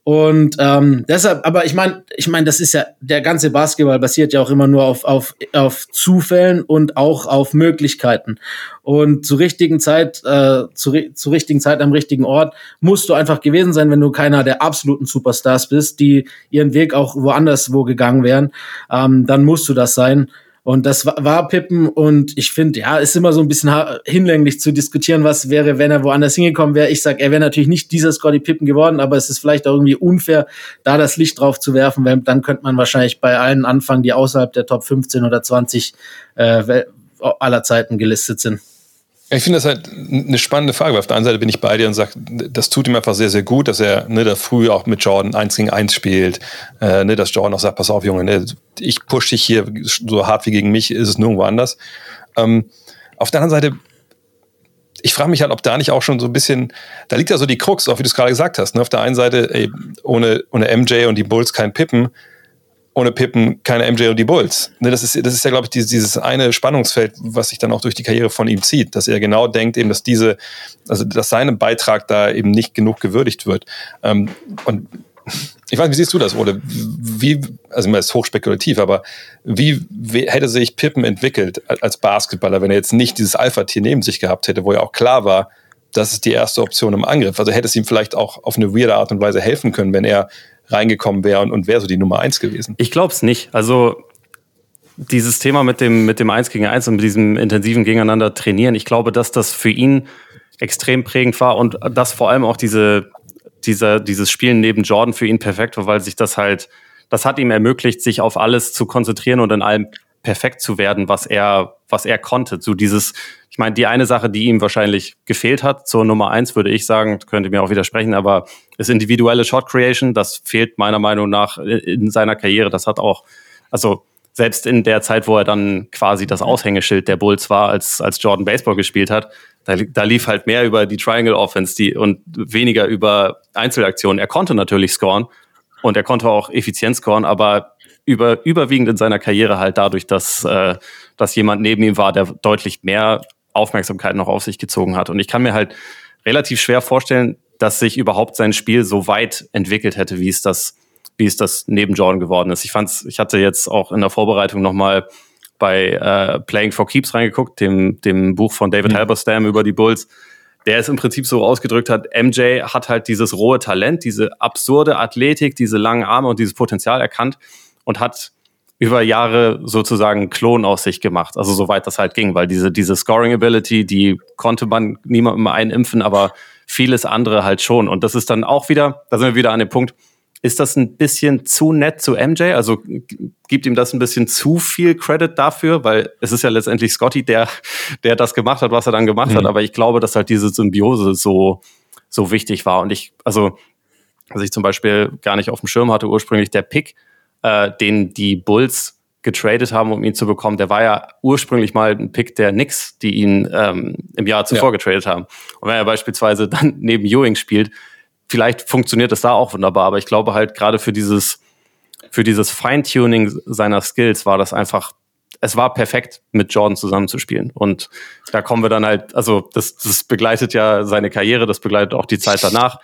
Und ähm, deshalb, aber ich meine, ich meine, das ist ja der ganze Basketball basiert ja auch immer nur auf auf auf Zufällen und auch auf Möglichkeiten. Und zur richtigen Zeit, äh, zu, zur richtigen Zeit am richtigen Ort musst du einfach gewesen sein, wenn du keiner der absoluten Superstars bist, die ihren Weg auch woanders wo gegangen wären. Ähm, dann musst du das sein. Und das war, Pippen und ich finde, ja, ist immer so ein bisschen hinlänglich zu diskutieren, was wäre, wenn er woanders hingekommen wäre. Ich sag, er wäre natürlich nicht dieser Scotty Pippen geworden, aber es ist vielleicht auch irgendwie unfair, da das Licht drauf zu werfen, weil dann könnte man wahrscheinlich bei allen anfangen, die außerhalb der Top 15 oder 20 äh, aller Zeiten gelistet sind. Ich finde das halt eine spannende Frage, weil auf der einen Seite bin ich bei dir und sage, das tut ihm einfach sehr, sehr gut, dass er ne, da früh auch mit Jordan eins gegen eins spielt, äh, ne, dass Jordan auch sagt, pass auf, Junge, ne, ich push dich hier so hart wie gegen mich, ist es nirgendwo anders. Ähm, auf der anderen Seite, ich frage mich halt, ob da nicht auch schon so ein bisschen, da liegt ja so die Krux, auch wie du es gerade gesagt hast. Ne? Auf der einen Seite, ey, ohne, ohne MJ und die Bulls kein Pippen, ohne Pippen keine MJ und die Bulls. Ne, das, ist, das ist ja, glaube ich, dieses, eine Spannungsfeld, was sich dann auch durch die Karriere von ihm zieht, dass er genau denkt, eben, dass diese, also dass sein Beitrag da eben nicht genug gewürdigt wird. Ähm, und ich weiß, wie siehst du das, oder wie, also immer ist hochspekulativ, aber wie, wie hätte sich Pippen entwickelt als Basketballer, wenn er jetzt nicht dieses Alpha-Tier neben sich gehabt hätte, wo ja auch klar war, das ist die erste Option im Angriff. Also hätte es ihm vielleicht auch auf eine weirde Art und Weise helfen können, wenn er reingekommen wäre und, und wäre so die Nummer eins gewesen? Ich glaube es nicht. Also dieses Thema mit dem, mit dem Eins gegen Eins und mit diesem intensiven Gegeneinander trainieren, ich glaube, dass das für ihn extrem prägend war und dass vor allem auch diese, dieser, dieses Spielen neben Jordan für ihn perfekt war, weil sich das halt, das hat ihm ermöglicht, sich auf alles zu konzentrieren und in allem perfekt zu werden, was er, was er konnte. So dieses, meine, die eine Sache, die ihm wahrscheinlich gefehlt hat, zur Nummer eins, würde ich sagen, könnte mir auch widersprechen, aber ist individuelle Shot Creation. Das fehlt meiner Meinung nach in seiner Karriere. Das hat auch, also selbst in der Zeit, wo er dann quasi das Aushängeschild der Bulls war, als, als Jordan Baseball gespielt hat, da, da lief halt mehr über die Triangle Offense die, und weniger über Einzelaktionen. Er konnte natürlich scoren und er konnte auch effizient scoren, aber über, überwiegend in seiner Karriere halt dadurch, dass, äh, dass jemand neben ihm war, der deutlich mehr Aufmerksamkeit noch auf sich gezogen hat. Und ich kann mir halt relativ schwer vorstellen, dass sich überhaupt sein Spiel so weit entwickelt hätte, wie es das, wie es das neben Jordan geworden ist. Ich fand's, ich hatte jetzt auch in der Vorbereitung nochmal bei äh, Playing for Keeps reingeguckt, dem, dem Buch von David mhm. Halberstam über die Bulls, der es im Prinzip so ausgedrückt hat, MJ hat halt dieses rohe Talent, diese absurde Athletik, diese langen Arme und dieses Potenzial erkannt und hat über Jahre sozusagen Klon aus sich gemacht. Also soweit das halt ging, weil diese, diese Scoring Ability, die konnte man niemandem einimpfen, aber vieles andere halt schon. Und das ist dann auch wieder, da sind wir wieder an dem Punkt, ist das ein bisschen zu nett zu MJ? Also gibt ihm das ein bisschen zu viel Credit dafür, weil es ist ja letztendlich Scotty, der, der das gemacht hat, was er dann gemacht mhm. hat. Aber ich glaube, dass halt diese Symbiose so, so wichtig war. Und ich, also, was ich zum Beispiel gar nicht auf dem Schirm hatte ursprünglich, der Pick, äh, den die Bulls getradet haben, um ihn zu bekommen, der war ja ursprünglich mal ein Pick der Knicks, die ihn ähm, im Jahr zuvor ja. getradet haben. Und wenn er beispielsweise dann neben Ewing spielt, vielleicht funktioniert das da auch wunderbar, aber ich glaube halt gerade für dieses für dieses Feintuning seiner Skills war das einfach es war perfekt, mit Jordan zusammenzuspielen. Und da kommen wir dann halt, also das, das begleitet ja seine Karriere, das begleitet auch die Zeit danach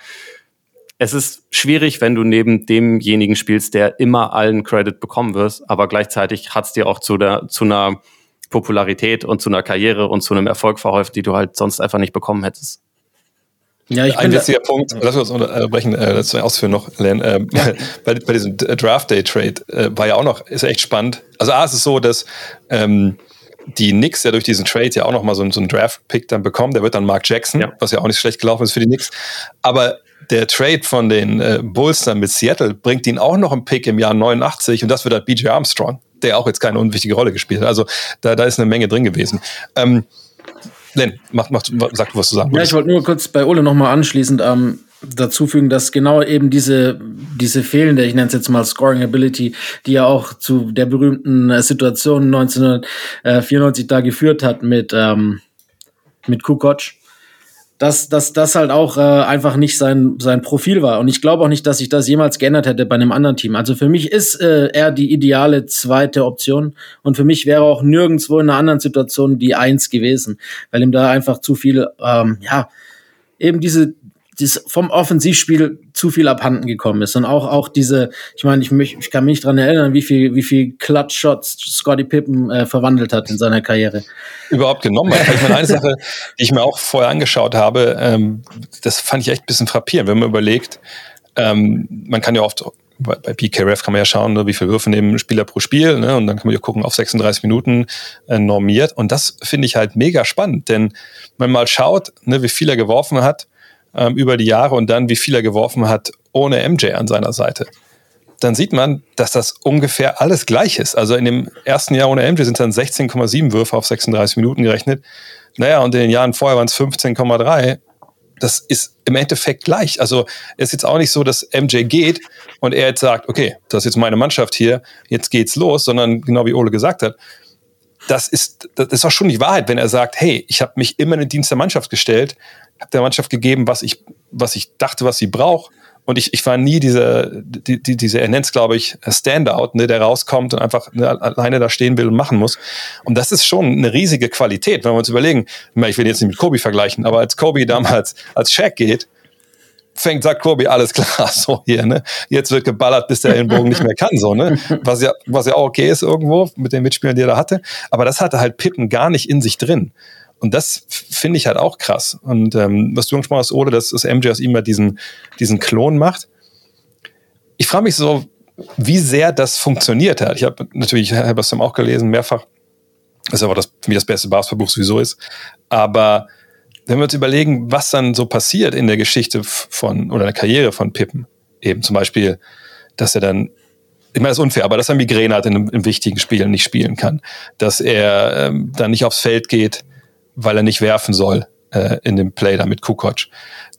es ist schwierig, wenn du neben demjenigen spielst, der immer allen Credit bekommen wirst, aber gleichzeitig hat es dir auch zu, der, zu einer Popularität und zu einer Karriere und zu einem Erfolg verholfen, die du halt sonst einfach nicht bekommen hättest. Ja, ich Ein witziger Punkt, lass uns unterbrechen, äh, das ausführen noch, Len. Äh, ja. bei, bei, diesem Draft Day Trade äh, war ja auch noch, ist echt spannend. Also A, ist es so, dass ähm, die Knicks ja durch diesen Trade ja auch noch mal so, so einen Draft-Pick dann bekommen. Der wird dann Mark Jackson, ja. was ja auch nicht schlecht gelaufen ist für die Knicks. Aber der Trade von den äh, Bulls dann mit Seattle bringt ihn auch noch einen Pick im Jahr 89 und das wird halt BJ Armstrong, der auch jetzt keine unwichtige Rolle gespielt hat. Also da, da ist eine Menge drin gewesen. Ähm, Len, mach, mach, sag du, was du sagen Ja, ich wollte nur kurz bei Ole nochmal anschließend ähm, dazu fügen, dass genau eben diese, diese fehlende, ich nenne es jetzt mal Scoring Ability, die ja auch zu der berühmten äh, Situation 1994 da geführt hat mit, ähm, mit Kukoc, dass, dass das halt auch äh, einfach nicht sein, sein Profil war. Und ich glaube auch nicht, dass sich das jemals geändert hätte bei einem anderen Team. Also für mich ist äh, er die ideale zweite Option. Und für mich wäre auch nirgendwo in einer anderen Situation die Eins gewesen, weil ihm da einfach zu viel, ähm, ja, eben diese, das vom Offensivspiel zu viel abhanden gekommen ist. Und auch, auch diese, ich meine, ich, mich, ich kann mich dran erinnern, wie viel, wie viel Clutch-Shots Scotty Pippen äh, verwandelt hat in seiner Karriere. Überhaupt genommen. Ich meine, eine Sache, die ich mir auch vorher angeschaut habe, ähm, das fand ich echt ein bisschen frappierend, wenn man überlegt, ähm, man kann ja oft bei, bei PKRF kann man ja schauen, ne, wie viele Würfe nehmen Spieler pro Spiel, ne, und dann kann man ja gucken, auf 36 Minuten äh, normiert. Und das finde ich halt mega spannend, denn wenn man mal schaut, ne, wie viel er geworfen hat, ähm, über die Jahre und dann, wie viel er geworfen hat ohne MJ an seiner Seite, dann sieht man, dass das ungefähr alles gleich ist. Also in dem ersten Jahr ohne MJ sind es dann 16,7 Würfe auf 36 Minuten gerechnet. Naja, und in den Jahren vorher waren es 15,3. Das ist im Endeffekt gleich. Also es ist jetzt auch nicht so, dass MJ geht und er jetzt sagt, okay, das ist jetzt meine Mannschaft hier, jetzt geht's los, sondern genau wie Ole gesagt hat, das ist, das ist auch schon die Wahrheit, wenn er sagt, hey, ich habe mich immer in den Dienst der Mannschaft gestellt, habe der Mannschaft gegeben, was ich, was ich dachte, was sie braucht. Und ich, ich war nie dieser, die, die, diese, er nennt es, glaube ich, Standout, ne, der rauskommt und einfach ne, alleine da stehen will und machen muss. Und das ist schon eine riesige Qualität, wenn wir uns überlegen, ich will jetzt nicht mit Kobe vergleichen, aber als Kobe damals als Shaq geht, fängt, sagt Kobe, alles klar, so hier, ne? Jetzt wird geballert, bis der Ellenbogen nicht mehr kann, so, ne? Was ja, was ja auch okay ist irgendwo mit den Mitspielern, die er da hatte. Aber das hatte halt Pippen gar nicht in sich drin. Und das finde ich halt auch krass. Und ähm, was du angesprochen hast, Ole, dass das MJ aus ihm mal diesen, diesen Klon macht. Ich frage mich so, wie sehr das funktioniert hat. Ich habe natürlich Bassam auch gelesen, mehrfach. Das ist aber das, mich das beste Basketballbuch sowieso ist. Aber wenn wir uns überlegen, was dann so passiert in der Geschichte von oder der Karriere von Pippen, eben zum Beispiel, dass er dann ich meine, das ist unfair, aber dass er Migräne hat in einem, in wichtigen Spielen nicht spielen kann, dass er ähm, dann nicht aufs Feld geht, weil er nicht werfen soll äh, in dem Play da mit Kukoc.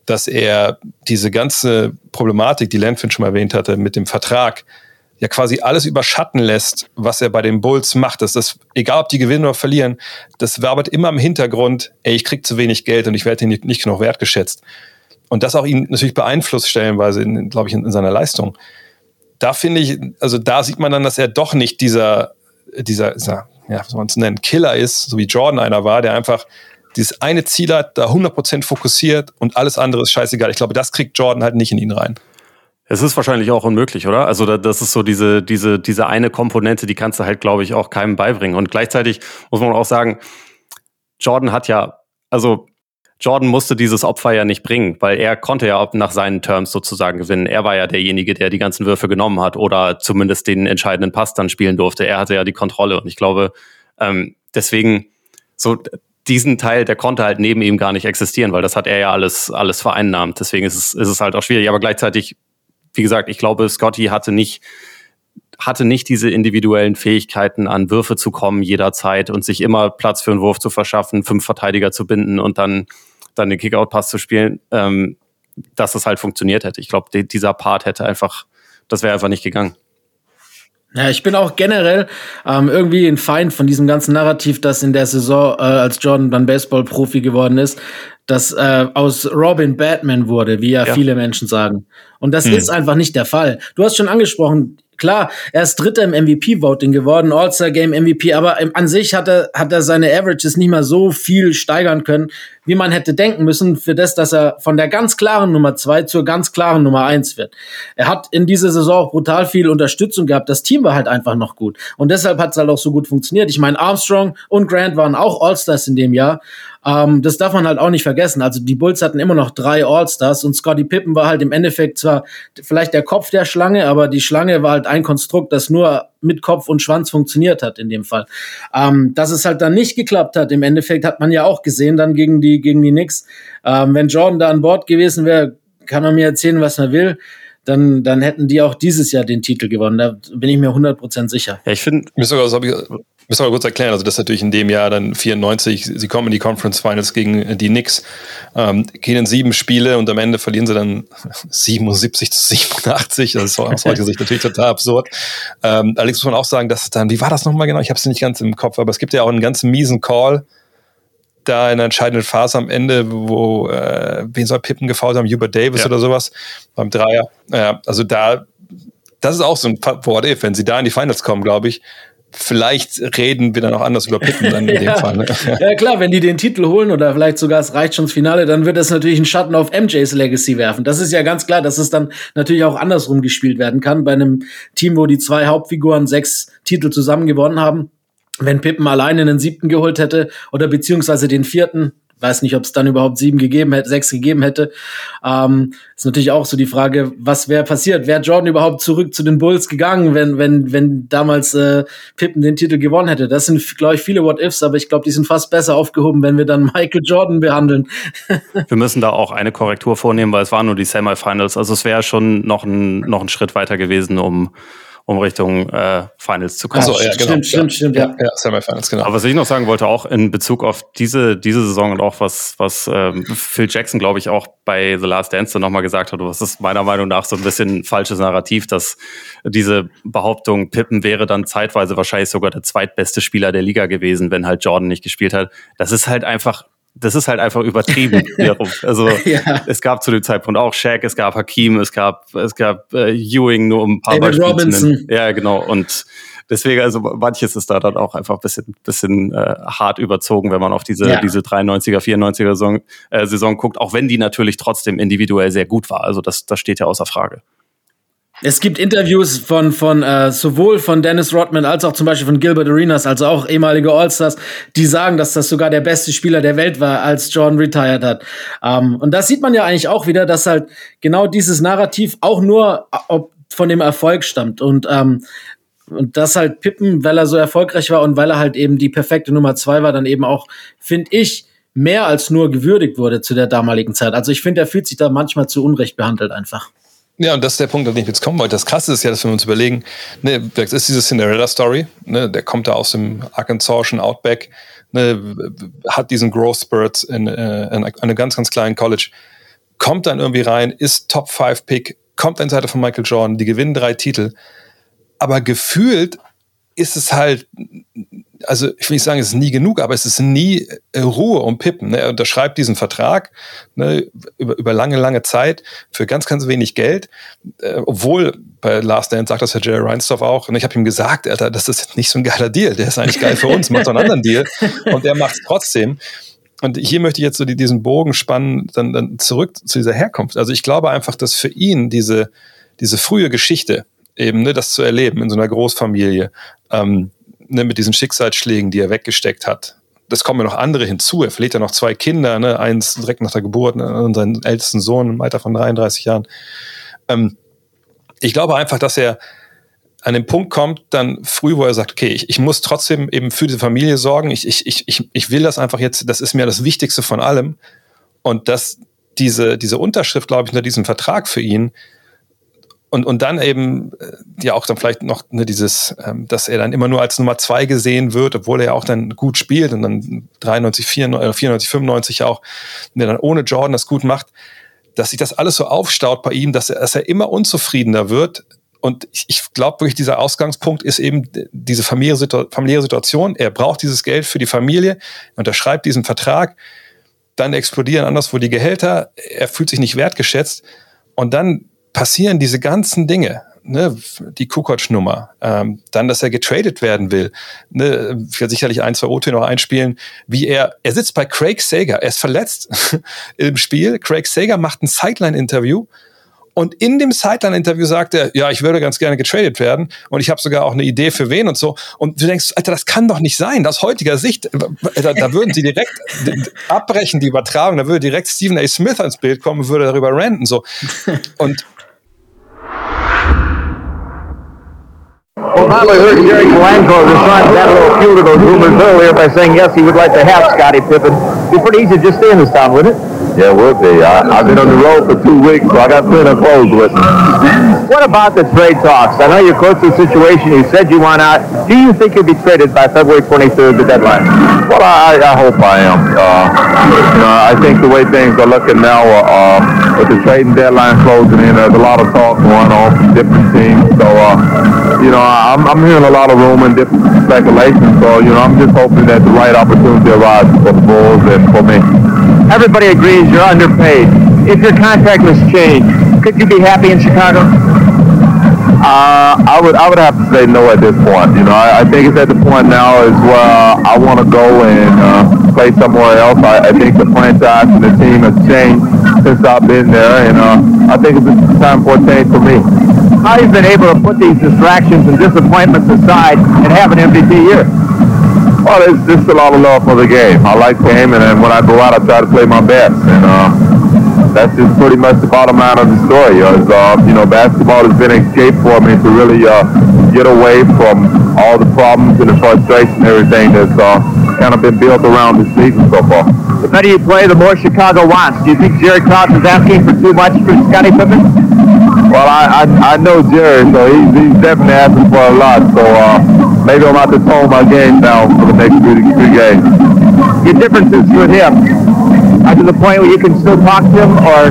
Dass er diese ganze Problematik, die Lenfin schon erwähnt hatte, mit dem Vertrag, ja quasi alles überschatten lässt, was er bei den Bulls macht. Dass das, egal ob die gewinnen oder verlieren, das werbert immer im Hintergrund, ey, ich krieg zu wenig Geld und ich werde nicht, nicht genug wertgeschätzt. Und das auch ihn natürlich beeinflusst stellenweise, glaube ich, in, in seiner Leistung. Da finde ich, also da sieht man dann, dass er doch nicht dieser, dieser, dieser ja, was man es nennen, Killer ist, so wie Jordan einer war, der einfach dieses eine Ziel hat, da 100% fokussiert und alles andere ist scheißegal. Ich glaube, das kriegt Jordan halt nicht in ihn rein. Es ist wahrscheinlich auch unmöglich, oder? Also das ist so diese, diese, diese eine Komponente, die kannst du halt, glaube ich, auch keinem beibringen. Und gleichzeitig muss man auch sagen, Jordan hat ja, also Jordan musste dieses Opfer ja nicht bringen, weil er konnte ja nach seinen Terms sozusagen gewinnen. Er war ja derjenige, der die ganzen Würfe genommen hat oder zumindest den entscheidenden Pass dann spielen durfte. Er hatte ja die Kontrolle und ich glaube, ähm, deswegen so diesen Teil, der konnte halt neben ihm gar nicht existieren, weil das hat er ja alles, alles vereinnahmt. Deswegen ist es, ist es halt auch schwierig. Aber gleichzeitig, wie gesagt, ich glaube, Scotty hatte nicht hatte nicht diese individuellen Fähigkeiten, an Würfe zu kommen jederzeit und sich immer Platz für einen Wurf zu verschaffen, fünf Verteidiger zu binden und dann dann den Kickout-Pass zu spielen, ähm, dass es halt funktioniert hätte. Ich glaube, dieser Part hätte einfach, das wäre einfach nicht gegangen. Ja, ich bin auch generell ähm, irgendwie ein Feind von diesem ganzen Narrativ, das in der Saison, äh, als Jordan dann Baseball-Profi geworden ist, dass äh, aus Robin Batman wurde, wie ja, ja. viele Menschen sagen. Und das hm. ist einfach nicht der Fall. Du hast schon angesprochen, Klar, er ist Dritter im MVP-Voting geworden, All-Star-Game MVP, aber an sich hat er, hat er seine Averages nicht mal so viel steigern können, wie man hätte denken müssen, für das, dass er von der ganz klaren Nummer zwei zur ganz klaren Nummer eins wird. Er hat in dieser Saison auch brutal viel Unterstützung gehabt. Das Team war halt einfach noch gut. Und deshalb hat es halt auch so gut funktioniert. Ich meine, Armstrong und Grant waren auch All-Stars in dem Jahr. Ähm, das darf man halt auch nicht vergessen. Also die Bulls hatten immer noch drei All-Stars und Scotty Pippen war halt im Endeffekt zwar vielleicht der Kopf der Schlange, aber die Schlange war halt ein Konstrukt, das nur mit Kopf und Schwanz funktioniert hat in dem Fall. Ähm, dass es halt dann nicht geklappt hat, im Endeffekt hat man ja auch gesehen dann gegen die, gegen die Knicks. Ähm, wenn Jordan da an Bord gewesen wäre, kann man mir erzählen, was man will dann, dann hätten die auch dieses Jahr den Titel gewonnen. Da bin ich mir 100% sicher. Ja, ich finde, mir sogar, das habe ich Müssen wir mal kurz erklären, also das ist natürlich in dem Jahr dann 94, sie kommen in die Conference Finals gegen die Knicks, ähm, gehen in sieben Spiele und am Ende verlieren sie dann 77 zu 87, das ist aus heutiger Sicht natürlich total absurd. Ähm, allerdings muss man auch sagen, dass dann, wie war das nochmal genau, ich habe es nicht ganz im Kopf, aber es gibt ja auch einen ganz miesen Call, da in der entscheidenden Phase am Ende, wo, äh, wen soll Pippen gefault haben, Hubert Davis ja. oder sowas, beim Dreier. Ja, also da, das ist auch so ein What If, wenn sie da in die Finals kommen, glaube ich, vielleicht reden wir dann auch anders über Pippen dann in ja. dem Fall. Ne? Ja klar, wenn die den Titel holen oder vielleicht sogar es reicht schon ins Finale, dann wird das natürlich einen Schatten auf MJs Legacy werfen. Das ist ja ganz klar, dass es dann natürlich auch andersrum gespielt werden kann bei einem Team, wo die zwei Hauptfiguren sechs Titel zusammen gewonnen haben. Wenn Pippen alleine einen siebten geholt hätte oder beziehungsweise den vierten, weiß nicht, ob es dann überhaupt sieben gegeben hätte, sechs gegeben hätte. Ähm, ist natürlich auch so die Frage, was wäre passiert? Wäre Jordan überhaupt zurück zu den Bulls gegangen, wenn, wenn, wenn damals äh, Pippen den Titel gewonnen hätte? Das sind, glaube ich, viele What-Ifs, aber ich glaube, die sind fast besser aufgehoben, wenn wir dann Michael Jordan behandeln. wir müssen da auch eine Korrektur vornehmen, weil es waren nur die Semifinals. Also es wäre schon noch ein, noch ein Schritt weiter gewesen, um um Richtung äh, Finals zu kommen. Also, ja, genau. Stimmt, stimmt, stimmt, ja. ja. Semifinals, genau. Aber was ich noch sagen wollte, auch in Bezug auf diese, diese Saison und auch was, was ähm, Phil Jackson, glaube ich, auch bei The Last Dance nochmal gesagt hat, was ist meiner Meinung nach so ein bisschen falsches Narrativ, dass diese Behauptung, Pippen wäre dann zeitweise wahrscheinlich sogar der zweitbeste Spieler der Liga gewesen, wenn halt Jordan nicht gespielt hat. Das ist halt einfach das ist halt einfach übertrieben. also ja. es gab zu dem Zeitpunkt auch Shaq, es gab Hakim, es gab es gab äh, Ewing nur um ein paar David Robinson. Ja, genau. Und deswegen, also manches ist da dann auch einfach ein bisschen, bisschen äh, hart überzogen, wenn man auf diese, ja. diese 93er, 94er Saison, äh, Saison guckt, auch wenn die natürlich trotzdem individuell sehr gut war. Also das, das steht ja außer Frage. Es gibt Interviews von, von äh, sowohl von Dennis Rodman als auch zum Beispiel von Gilbert Arenas, also auch ehemalige Allstars, die sagen, dass das sogar der beste Spieler der Welt war, als Jordan retired hat. Ähm, und das sieht man ja eigentlich auch wieder, dass halt genau dieses Narrativ auch nur äh, ob von dem Erfolg stammt. Und ähm, und das halt Pippen, weil er so erfolgreich war und weil er halt eben die perfekte Nummer zwei war, dann eben auch, finde ich, mehr als nur gewürdigt wurde zu der damaligen Zeit. Also ich finde, er fühlt sich da manchmal zu Unrecht behandelt einfach. Ja, und das ist der Punkt, an den ich jetzt kommen wollte. Das Krasse ist ja, dass wir uns überlegen, ne, das ist diese Cinderella-Story, ne, der kommt da aus dem Arkansasischen Outback, ne, hat diesen Growth Spurt in, äh, in einem ganz, ganz kleinen College, kommt dann irgendwie rein, ist Top 5 Pick, kommt an Seite von Michael Jordan, die gewinnen drei Titel. Aber gefühlt ist es halt also ich will nicht sagen, es ist nie genug, aber es ist nie äh, Ruhe um Pippen. Ne? Er unterschreibt diesen Vertrag ne, über, über lange, lange Zeit für ganz, ganz wenig Geld. Äh, obwohl bei Last Dance sagt das Herr Jerry Reinsdorf auch, und ich habe ihm gesagt, Alter, das ist nicht so ein geiler Deal, der ist eigentlich geil für uns, macht doch einen anderen Deal. Und der macht es trotzdem. Und hier möchte ich jetzt so die, diesen Bogen spannen, dann, dann zurück zu dieser Herkunft. Also ich glaube einfach, dass für ihn diese, diese frühe Geschichte, eben ne, das zu erleben in so einer Großfamilie, ähm, ne, mit diesen Schicksalsschlägen, die er weggesteckt hat. Das kommen ja noch andere hinzu. Er verliert ja noch zwei Kinder, ne? eins direkt nach der Geburt ne? und seinen ältesten Sohn im Alter von 33 Jahren. Ähm, ich glaube einfach, dass er an den Punkt kommt, dann früh, wo er sagt, okay, ich, ich muss trotzdem eben für diese Familie sorgen. Ich, ich, ich, ich will das einfach jetzt, das ist mir das Wichtigste von allem. Und dass diese, diese Unterschrift, glaube ich, unter diesem Vertrag für ihn und, und dann eben äh, ja auch dann vielleicht noch ne, dieses, ähm, dass er dann immer nur als Nummer zwei gesehen wird, obwohl er ja auch dann gut spielt und dann 93, 94, 94 95 auch, der dann ohne Jordan das gut macht, dass sich das alles so aufstaut bei ihm, dass er, dass er immer unzufriedener wird, Und ich, ich glaube wirklich, dieser Ausgangspunkt ist eben diese familiäre, Situation. Er braucht dieses Geld für die Familie, unterschreibt diesen Vertrag, dann explodieren anderswo die Gehälter, er fühlt sich nicht wertgeschätzt und dann passieren diese ganzen Dinge. Ne, die Kukoc-Nummer, ähm, dann, dass er getradet werden will. Ne, werde sicherlich ein, zwei OT noch einspielen, wie er, er sitzt bei Craig Sager, er ist verletzt im Spiel. Craig Sager macht ein Sideline-Interview und in dem Sideline-Interview sagt er, ja, ich würde ganz gerne getradet werden und ich habe sogar auch eine Idee für wen und so. Und du denkst, Alter, das kann doch nicht sein. Aus heutiger Sicht, äh, da, da würden sie direkt abbrechen, die Übertragung. Da würde direkt Stephen A. Smith ans Bild kommen und würde darüber ranten. So. Und Well, probably heard Jerry Polanco respond to that little few of those rumors earlier by saying yes, he would like to have Scottie Pippen. It'd be pretty easy to just stay in this town, wouldn't it? Yeah, it would be. I, I've been on the road for two weeks, so I got plenty of clothes with me. What about the trade talks? I know you're close to the situation. You said you want out. Do you think you'll be traded by February 23rd, the deadline? Well, I, I hope I am. Uh, you know, I think the way things are looking now, uh, with the trading deadline closing in, there's a lot of talk going on from different teams. So, uh, you know, I'm, I'm hearing a lot of rumor and different speculation. So, you know, I'm just hoping that the right opportunity arises for the Bulls and for me. Everybody agrees you're underpaid. If your contract was changed, could you be happy in Chicago? Uh, I would I would have to say no at this point. You know, I, I think it's at the point now is where I want to go and uh, play somewhere else. I, I think the franchise and the team has changed since I've been there, and uh, I think it's time for a change for me. How you been able to put these distractions and disappointments aside and have an MVP year? Well, it's just a lot of love for the game. I like the game, and then when I go out, I try to play my best. And uh, that's just pretty much the bottom line of the story. Is, uh, you know, basketball has been an escape for me to really uh, get away from all the problems and the frustration and everything that's uh, kind of been built around this season so far. The better you play, the more Chicago wants. Do you think Jerry Krause is asking for too much for Scottie Pippen? Well, I, I, I know Jerry, so he's, he's definitely asking for a lot. So uh, maybe I'm about to tone my game down for the next three, games. Your differences with him are to the point where you can still talk to him, or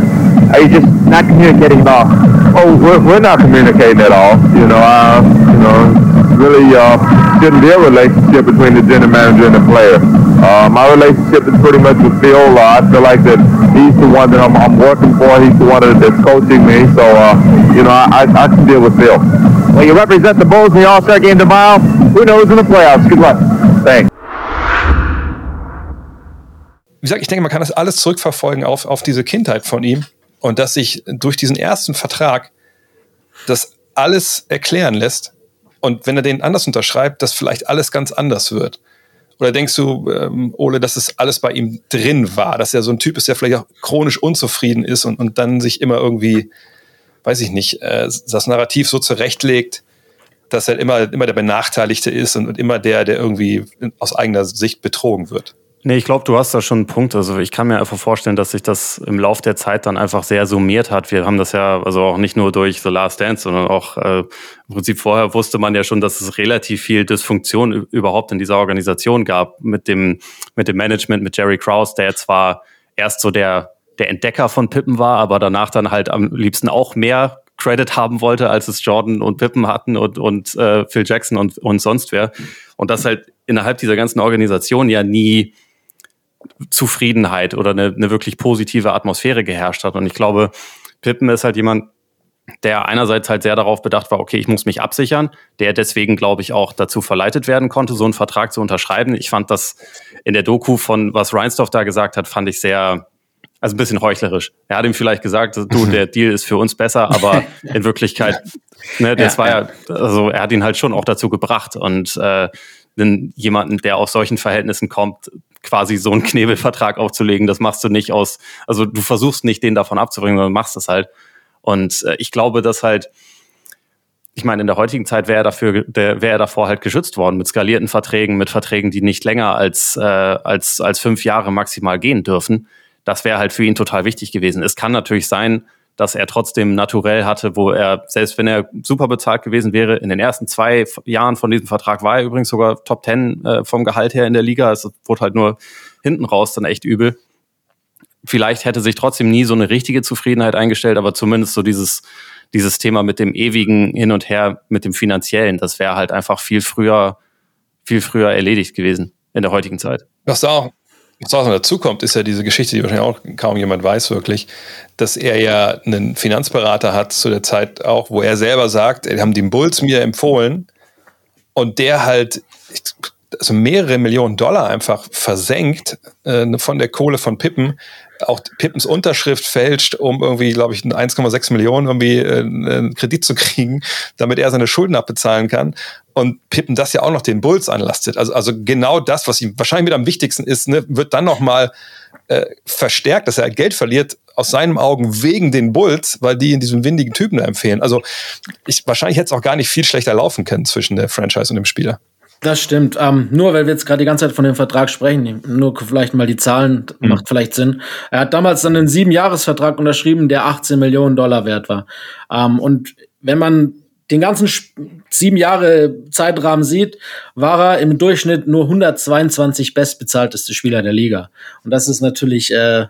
are you just not communicating at all? Oh, we're, we're not communicating at all. You know, uh, you know, really uh, shouldn't be a relationship between the general manager and the player. Uh, my relationship is pretty much with Phil. Uh, I feel like that he's the one that I'm, I'm working for. He's the one that's coaching me. So, uh, you know, I, I can deal with Phil. Well, you represent the Bulls in the All-Star game tomorrow. Who knows in the playoffs? Good luck. Thanks. Wie gesagt, ich denke, man kann das alles zurückverfolgen auf, auf diese Kindheit von ihm und dass sich durch diesen ersten Vertrag das alles erklären lässt und wenn er den anders unterschreibt, dass vielleicht alles ganz anders wird. Oder denkst du, ähm, Ole, dass es alles bei ihm drin war, dass er so ein Typ ist, der vielleicht auch chronisch unzufrieden ist und, und dann sich immer irgendwie, weiß ich nicht, äh, das Narrativ so zurechtlegt, dass er immer, immer der Benachteiligte ist und, und immer der, der irgendwie aus eigener Sicht betrogen wird? Nee, ich glaube, du hast da schon einen Punkt. Also ich kann mir einfach vorstellen, dass sich das im Lauf der Zeit dann einfach sehr summiert hat. Wir haben das ja also auch nicht nur durch The Last Dance, sondern auch äh, im Prinzip vorher wusste man ja schon, dass es relativ viel Dysfunktion überhaupt in dieser Organisation gab mit dem mit dem Management, mit Jerry Krause, der zwar erst so der der Entdecker von Pippen war, aber danach dann halt am liebsten auch mehr Credit haben wollte, als es Jordan und Pippen hatten und, und äh, Phil Jackson und, und sonst wer. Und das halt innerhalb dieser ganzen Organisation ja nie Zufriedenheit oder eine, eine wirklich positive Atmosphäre geherrscht hat. Und ich glaube, Pippen ist halt jemand, der einerseits halt sehr darauf bedacht war, okay, ich muss mich absichern, der deswegen, glaube ich, auch dazu verleitet werden konnte, so einen Vertrag zu unterschreiben. Ich fand das in der Doku von, was Reinsdorf da gesagt hat, fand ich sehr, also ein bisschen heuchlerisch. Er hat ihm vielleicht gesagt, du, der Deal ist für uns besser, aber in Wirklichkeit, ne, das ja, war ja, also er hat ihn halt schon auch dazu gebracht und äh, jemanden, der aus solchen Verhältnissen kommt, quasi so einen Knebelvertrag aufzulegen. Das machst du nicht aus, also du versuchst nicht, den davon abzubringen, sondern machst es halt. Und äh, ich glaube, dass halt, ich meine, in der heutigen Zeit wäre er dafür, wäre er davor halt geschützt worden mit skalierten Verträgen, mit Verträgen, die nicht länger als, äh, als, als fünf Jahre maximal gehen dürfen. Das wäre halt für ihn total wichtig gewesen. Es kann natürlich sein, dass er trotzdem naturell hatte, wo er, selbst wenn er super bezahlt gewesen wäre, in den ersten zwei Jahren von diesem Vertrag war er übrigens sogar Top Ten äh, vom Gehalt her in der Liga. Es wurde halt nur hinten raus dann echt übel. Vielleicht hätte sich trotzdem nie so eine richtige Zufriedenheit eingestellt, aber zumindest so dieses, dieses Thema mit dem ewigen Hin und Her, mit dem finanziellen, das wäre halt einfach viel früher, viel früher erledigt gewesen in der heutigen Zeit. Was da auch, was auch noch dazu kommt, ist ja diese Geschichte, die wahrscheinlich auch kaum jemand weiß wirklich, dass er ja einen Finanzberater hat zu der Zeit auch, wo er selber sagt, haben den Bulls mir empfohlen und der halt also mehrere Millionen Dollar einfach versenkt äh, von der Kohle von Pippen, auch Pippens Unterschrift fälscht, um irgendwie, glaube ich, 1,6 Millionen irgendwie äh, einen Kredit zu kriegen, damit er seine Schulden abbezahlen kann. Und Pippen das ja auch noch den Bulls anlastet. Also, also genau das, was ihm wahrscheinlich mit am wichtigsten ist, ne, wird dann noch mal äh, verstärkt, dass er Geld verliert aus seinen Augen wegen den Bulls, weil die in diesem windigen Typen da empfehlen. Also ich, wahrscheinlich hätte es auch gar nicht viel schlechter laufen können zwischen der Franchise und dem Spieler. Das stimmt. Ähm, nur weil wir jetzt gerade die ganze Zeit von dem Vertrag sprechen, nur vielleicht mal die Zahlen, mhm. macht vielleicht Sinn. Er hat damals dann einen Siebenjahresvertrag unterschrieben, der 18 Millionen Dollar wert war. Ähm, und wenn man den ganzen sieben Jahre Zeitrahmen sieht, war er im Durchschnitt nur 122 bestbezahlteste Spieler der Liga. Und das ist natürlich äh,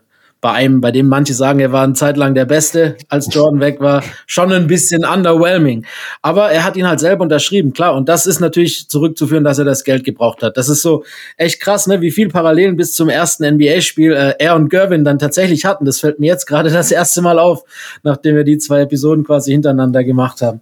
bei einem, bei dem manche sagen, er war eine Zeit lang der Beste, als Jordan weg war, schon ein bisschen underwhelming. Aber er hat ihn halt selber unterschrieben, klar. Und das ist natürlich zurückzuführen, dass er das Geld gebraucht hat. Das ist so echt krass, ne? wie viel Parallelen bis zum ersten NBA-Spiel äh, er und Gervin dann tatsächlich hatten. Das fällt mir jetzt gerade das erste Mal auf, nachdem wir die zwei Episoden quasi hintereinander gemacht haben.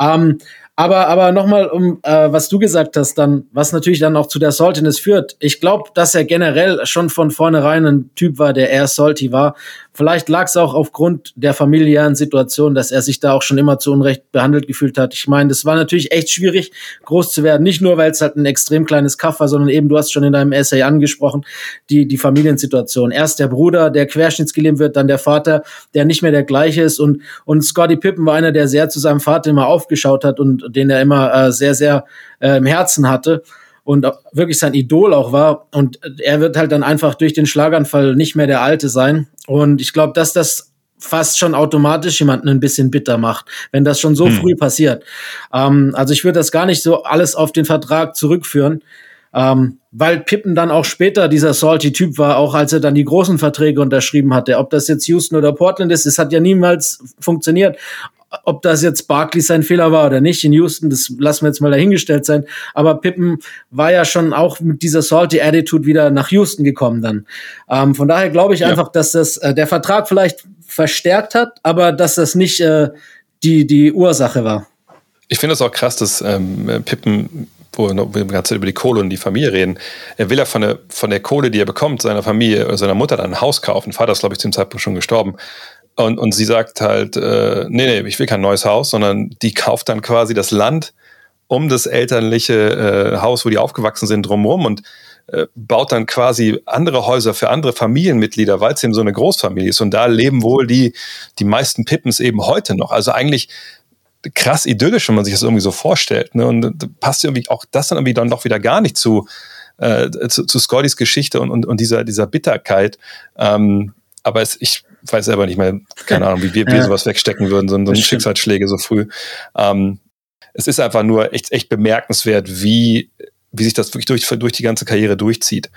Ähm, aber, aber nochmal, um äh, was du gesagt hast, dann, was natürlich dann auch zu der Saltiness führt. Ich glaube, dass er generell schon von vornherein ein Typ war, der eher salty war. Vielleicht lag es auch aufgrund der familiären Situation, dass er sich da auch schon immer zu Unrecht behandelt gefühlt hat. Ich meine, das war natürlich echt schwierig, groß zu werden. Nicht nur, weil es halt ein extrem kleines Kaff war, sondern eben, du hast schon in deinem Essay angesprochen, die, die Familiensituation. Erst der Bruder, der querschnittsgelähmt wird, dann der Vater, der nicht mehr der gleiche ist. Und, und Scotty Pippen war einer, der sehr zu seinem Vater immer aufgeschaut hat und den er immer äh, sehr, sehr äh, im Herzen hatte und wirklich sein Idol auch war. Und er wird halt dann einfach durch den Schlaganfall nicht mehr der Alte sein. Und ich glaube, dass das fast schon automatisch jemanden ein bisschen bitter macht, wenn das schon so hm. früh passiert. Ähm, also ich würde das gar nicht so alles auf den Vertrag zurückführen. Ähm, weil Pippen dann auch später dieser salty Typ war, auch als er dann die großen Verträge unterschrieben hatte. Ob das jetzt Houston oder Portland ist, es hat ja niemals funktioniert ob das jetzt Barkley sein Fehler war oder nicht in Houston, das lassen wir jetzt mal dahingestellt sein. Aber Pippen war ja schon auch mit dieser salty Attitude wieder nach Houston gekommen dann. Ähm, von daher glaube ich ja. einfach, dass das äh, der Vertrag vielleicht verstärkt hat, aber dass das nicht äh, die die Ursache war. Ich finde es auch krass, dass ähm, Pippen wo wir die ganze Zeit über die Kohle und die Familie reden. Er will ja von der, von der Kohle, die er bekommt, seiner Familie, seiner Mutter dann ein Haus kaufen. Vater ist, glaube ich, zu dem Zeitpunkt schon gestorben. Und, und sie sagt halt, äh, nee, nee, ich will kein neues Haus, sondern die kauft dann quasi das Land um das elterliche äh, Haus, wo die aufgewachsen sind, drumherum und äh, baut dann quasi andere Häuser für andere Familienmitglieder, weil es eben so eine Großfamilie ist. Und da leben wohl die, die meisten Pippens eben heute noch. Also eigentlich krass idyllisch, wenn man sich das irgendwie so vorstellt. Ne? Und passt irgendwie auch das dann irgendwie dann doch wieder gar nicht zu, äh, zu, zu Scottys Geschichte und, und, und dieser, dieser Bitterkeit. Ähm, aber es, ich weiß selber nicht mehr, keine Ahnung, wie wir, wir sowas wegstecken würden, so, so Schicksalsschläge so früh. Ähm, es ist einfach nur echt, echt bemerkenswert, wie, wie sich das wirklich durch, durch die ganze Karriere durchzieht.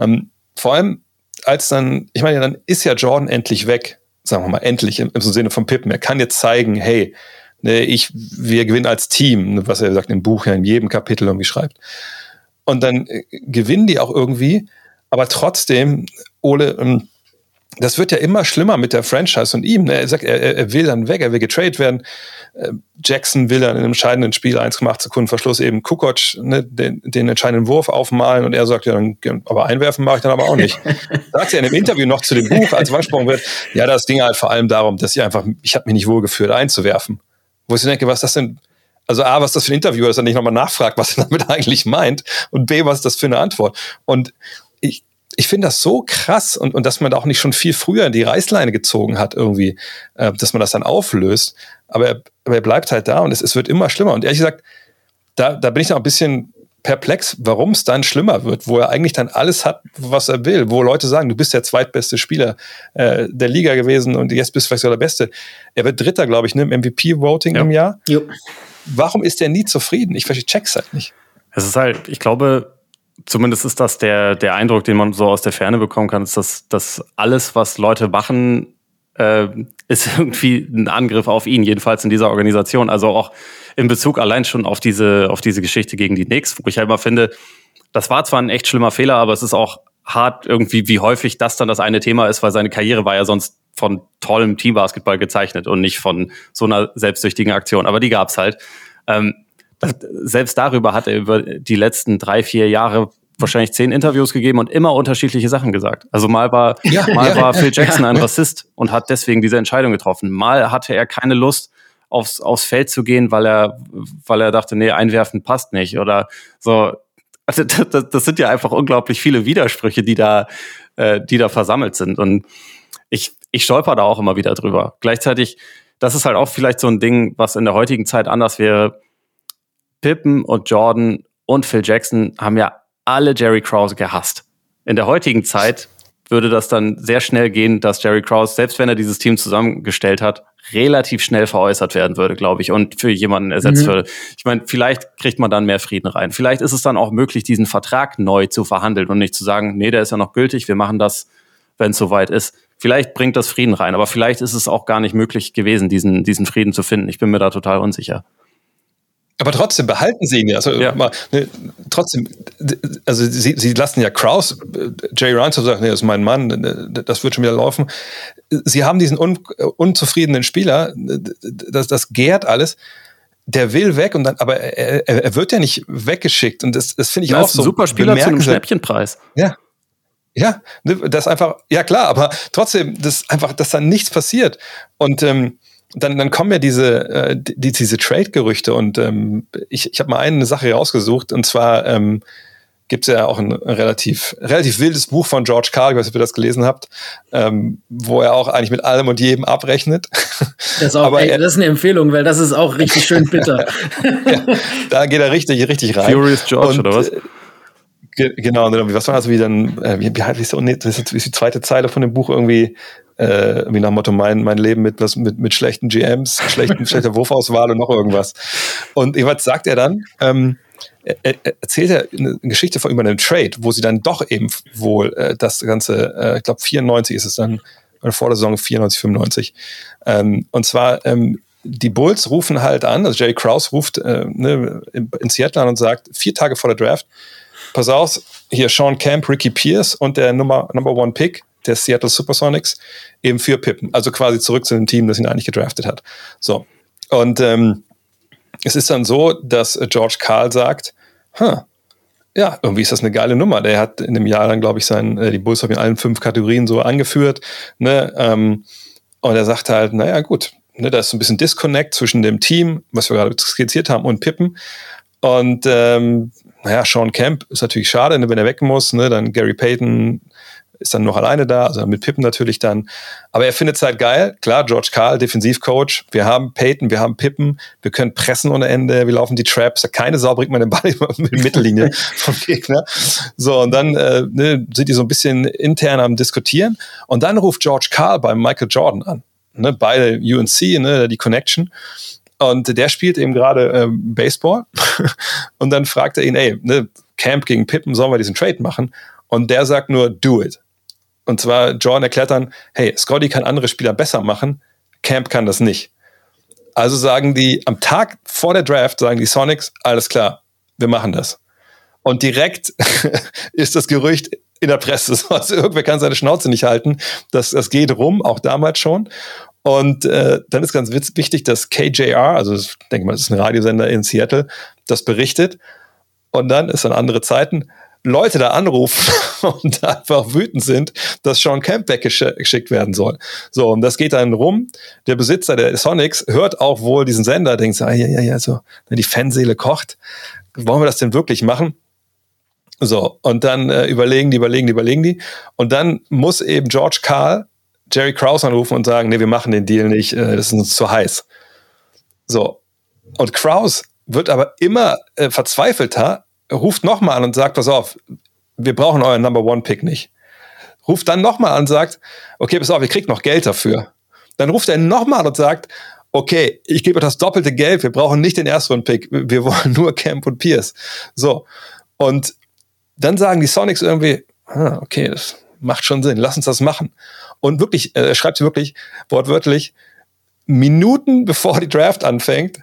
Ähm, vor allem, als dann, ich meine, dann ist ja Jordan endlich weg, sagen wir mal, endlich im, im Sinne von Pippen. Er kann jetzt zeigen, hey, ne, ich, wir gewinnen als Team, was er sagt im Buch ja in jedem Kapitel irgendwie schreibt. Und dann äh, gewinnen die auch irgendwie, aber trotzdem, Ole, ähm, das wird ja immer schlimmer mit der Franchise und ihm. Ne? Er sagt, er, er will dann weg, er will getradet werden. Äh, Jackson will dann in einem entscheidenden Spiel 1,8 Sekunden Verschluss eben Kukoc ne, den, den entscheidenden Wurf aufmalen und er sagt, ja, dann, aber einwerfen mache ich dann aber auch nicht. sagt er in einem Interview noch zu dem Buch, als angesprochen wird, ja, das ging halt vor allem darum, dass ich einfach, ich habe mich nicht wohlgefühlt einzuwerfen. Wo ich denke, was ist das denn? Also A, was ist das für ein Interview, dass er nicht nochmal nachfragt, was er damit eigentlich meint und B, was ist das für eine Antwort? Und ich, ich finde das so krass und, und dass man da auch nicht schon viel früher die Reißleine gezogen hat irgendwie, äh, dass man das dann auflöst. Aber er, aber er bleibt halt da und es, es wird immer schlimmer. Und ehrlich gesagt, da, da bin ich noch ein bisschen perplex, warum es dann schlimmer wird, wo er eigentlich dann alles hat, was er will, wo Leute sagen, du bist der zweitbeste Spieler äh, der Liga gewesen und jetzt bist du vielleicht sogar der Beste. Er wird Dritter, glaube ich, ne, im MVP-Voting ja. im Jahr. Jo. Warum ist er nie zufrieden? Ich check's halt nicht. Es ist halt, ich glaube, zumindest ist das der, der Eindruck, den man so aus der Ferne bekommen kann, ist, dass, dass alles, was Leute machen, äh, ist irgendwie ein Angriff auf ihn, jedenfalls in dieser Organisation. Also auch in Bezug allein schon auf diese, auf diese Geschichte gegen die Knicks, wo ich halt immer finde, das war zwar ein echt schlimmer Fehler, aber es ist auch hart irgendwie, wie häufig das dann das eine Thema ist, weil seine Karriere war ja sonst von tollem Teambasketball gezeichnet und nicht von so einer selbstsüchtigen Aktion. Aber die gab's halt. Ähm, selbst darüber hat er über die letzten drei, vier Jahre wahrscheinlich zehn Interviews gegeben und immer unterschiedliche Sachen gesagt. Also mal war, ja, mal ja, war Phil Jackson ja. ein Rassist und hat deswegen diese Entscheidung getroffen. Mal hatte er keine Lust, aufs, aufs Feld zu gehen, weil er, weil er dachte, nee, einwerfen passt nicht. Oder so. Also das, das sind ja einfach unglaublich viele Widersprüche, die da, äh, die da versammelt sind. Und ich, ich stolper da auch immer wieder drüber. Gleichzeitig, das ist halt auch vielleicht so ein Ding, was in der heutigen Zeit anders wäre. Pippen und Jordan und Phil Jackson haben ja alle Jerry Krause gehasst. In der heutigen Zeit würde das dann sehr schnell gehen, dass Jerry Krause, selbst wenn er dieses Team zusammengestellt hat, relativ schnell veräußert werden würde, glaube ich, und für jemanden ersetzt mhm. würde. Ich meine, vielleicht kriegt man dann mehr Frieden rein. Vielleicht ist es dann auch möglich, diesen Vertrag neu zu verhandeln und nicht zu sagen, nee, der ist ja noch gültig, wir machen das, wenn es soweit ist. Vielleicht bringt das Frieden rein, aber vielleicht ist es auch gar nicht möglich gewesen, diesen, diesen Frieden zu finden. Ich bin mir da total unsicher. Aber trotzdem behalten sie ihn ja. Also, ja. Mal, ne, trotzdem, also sie, sie lassen ja Kraus, äh, Jay Ryan sagen, nee, das ist mein Mann, äh, das wird schon wieder laufen. Sie haben diesen un, unzufriedenen Spieler, das, das gärt alles. Der will weg und dann, aber er, er wird ja nicht weggeschickt und das, das finde ich ja, auch so. Ein super Spieler zu einem Schnäppchenpreis. Ja. Ja, ne, das einfach, ja klar, aber trotzdem, das einfach, dass da nichts passiert. Und ähm, dann, dann kommen ja diese, äh, die, diese Trade-Gerüchte und ähm, ich, ich habe mal eine Sache rausgesucht und zwar ähm, gibt es ja auch ein relativ, relativ wildes Buch von George Carl, ich weiß nicht, ob ihr das gelesen habt, ähm, wo er auch eigentlich mit allem und jedem abrechnet. Das ist, auch, ey, das ist eine Empfehlung, weil das ist auch richtig schön bitter. ja, da geht er richtig, richtig rein. Furious George, und, oder was? Genau, was war das wie dann, äh, wie, wie, wie, so, nee, das ist die zweite Zeile von dem Buch irgendwie, äh, wie nach dem Motto, mein, mein Leben mit, was, mit, mit schlechten GMs, schlechten, schlechter Wurfauswahl und noch irgendwas. Und was sagt er dann? Ähm, er, er erzählt er eine Geschichte von über einen Trade, wo sie dann doch eben wohl äh, das Ganze, äh, ich glaube 94 ist es dann, oder vor der Saison 94, 95. Ähm, und zwar, ähm, die Bulls rufen halt an, also Jerry Krause ruft äh, ne, in Seattle an und sagt, vier Tage vor der Draft, pass auf, hier Sean Camp, Ricky Pierce und der Nummer, Number One Pick der Seattle Supersonics eben für Pippen. Also quasi zurück zu dem Team, das ihn eigentlich gedraftet hat. So. Und ähm, es ist dann so, dass George Karl sagt, huh, ja, irgendwie ist das eine geile Nummer. Der hat in dem Jahr dann, glaube ich, sein, äh, die Bulls haben in allen fünf Kategorien so angeführt. Ne? Ähm, und er sagt halt, naja, gut, ne, da ist so ein bisschen Disconnect zwischen dem Team, was wir gerade skizziert haben, und Pippen. Und ähm, naja, Sean Camp ist natürlich schade, ne, wenn er weg muss. Ne, dann Gary Payton ist dann noch alleine da, also mit Pippen natürlich dann. Aber er findet es halt geil. Klar, George Karl, Defensivcoach. Wir haben Peyton, wir haben Pippen, wir können pressen ohne Ende, wir laufen die Traps. Keine Sau bringt man den Ball in die Mittellinie vom Gegner. So, und dann äh, ne, sind die so ein bisschen intern am Diskutieren. Und dann ruft George Karl bei Michael Jordan an. Ne, beide UNC, ne, die Connection. Und der spielt eben gerade äh, Baseball. und dann fragt er ihn, ey, ne, Camp gegen Pippen, sollen wir diesen Trade machen? Und der sagt nur, do it. Und zwar, Jordan erklärt dann, hey, Scotty kann andere Spieler besser machen, Camp kann das nicht. Also sagen die, am Tag vor der Draft sagen die Sonics, alles klar, wir machen das. Und direkt ist das Gerücht in der Presse. Also irgendwer kann seine Schnauze nicht halten. Das, das geht rum, auch damals schon. Und äh, dann ist ganz wichtig, dass KJR, also ich denke mal, das ist ein Radiosender in Seattle, das berichtet. Und dann ist dann andere Zeiten. Leute da anrufen und einfach wütend sind, dass Sean Camp weggeschickt werden soll. So, und das geht dann rum. Der Besitzer der Sonics hört auch wohl diesen Sender, denkt so, ah, ja, ja, ja, so, die Fanseele kocht. Wollen wir das denn wirklich machen? So, und dann äh, überlegen die, überlegen die, überlegen die. Und dann muss eben George Carl Jerry Krause anrufen und sagen, nee, wir machen den Deal nicht, äh, das ist uns zu heiß. So. Und Krause wird aber immer äh, verzweifelter, ruft nochmal an und sagt, pass auf, wir brauchen euren Number One Pick nicht. Ruft dann nochmal an und sagt, okay, pass auf, ihr kriegt noch Geld dafür. Dann ruft er nochmal an und sagt, okay, ich gebe euch das doppelte Geld, wir brauchen nicht den ersten Pick, wir wollen nur Camp und Pierce. So. Und dann sagen die Sonics irgendwie, ah, okay, das macht schon Sinn, lass uns das machen. Und wirklich, äh, er schreibt wirklich wortwörtlich, Minuten bevor die Draft anfängt,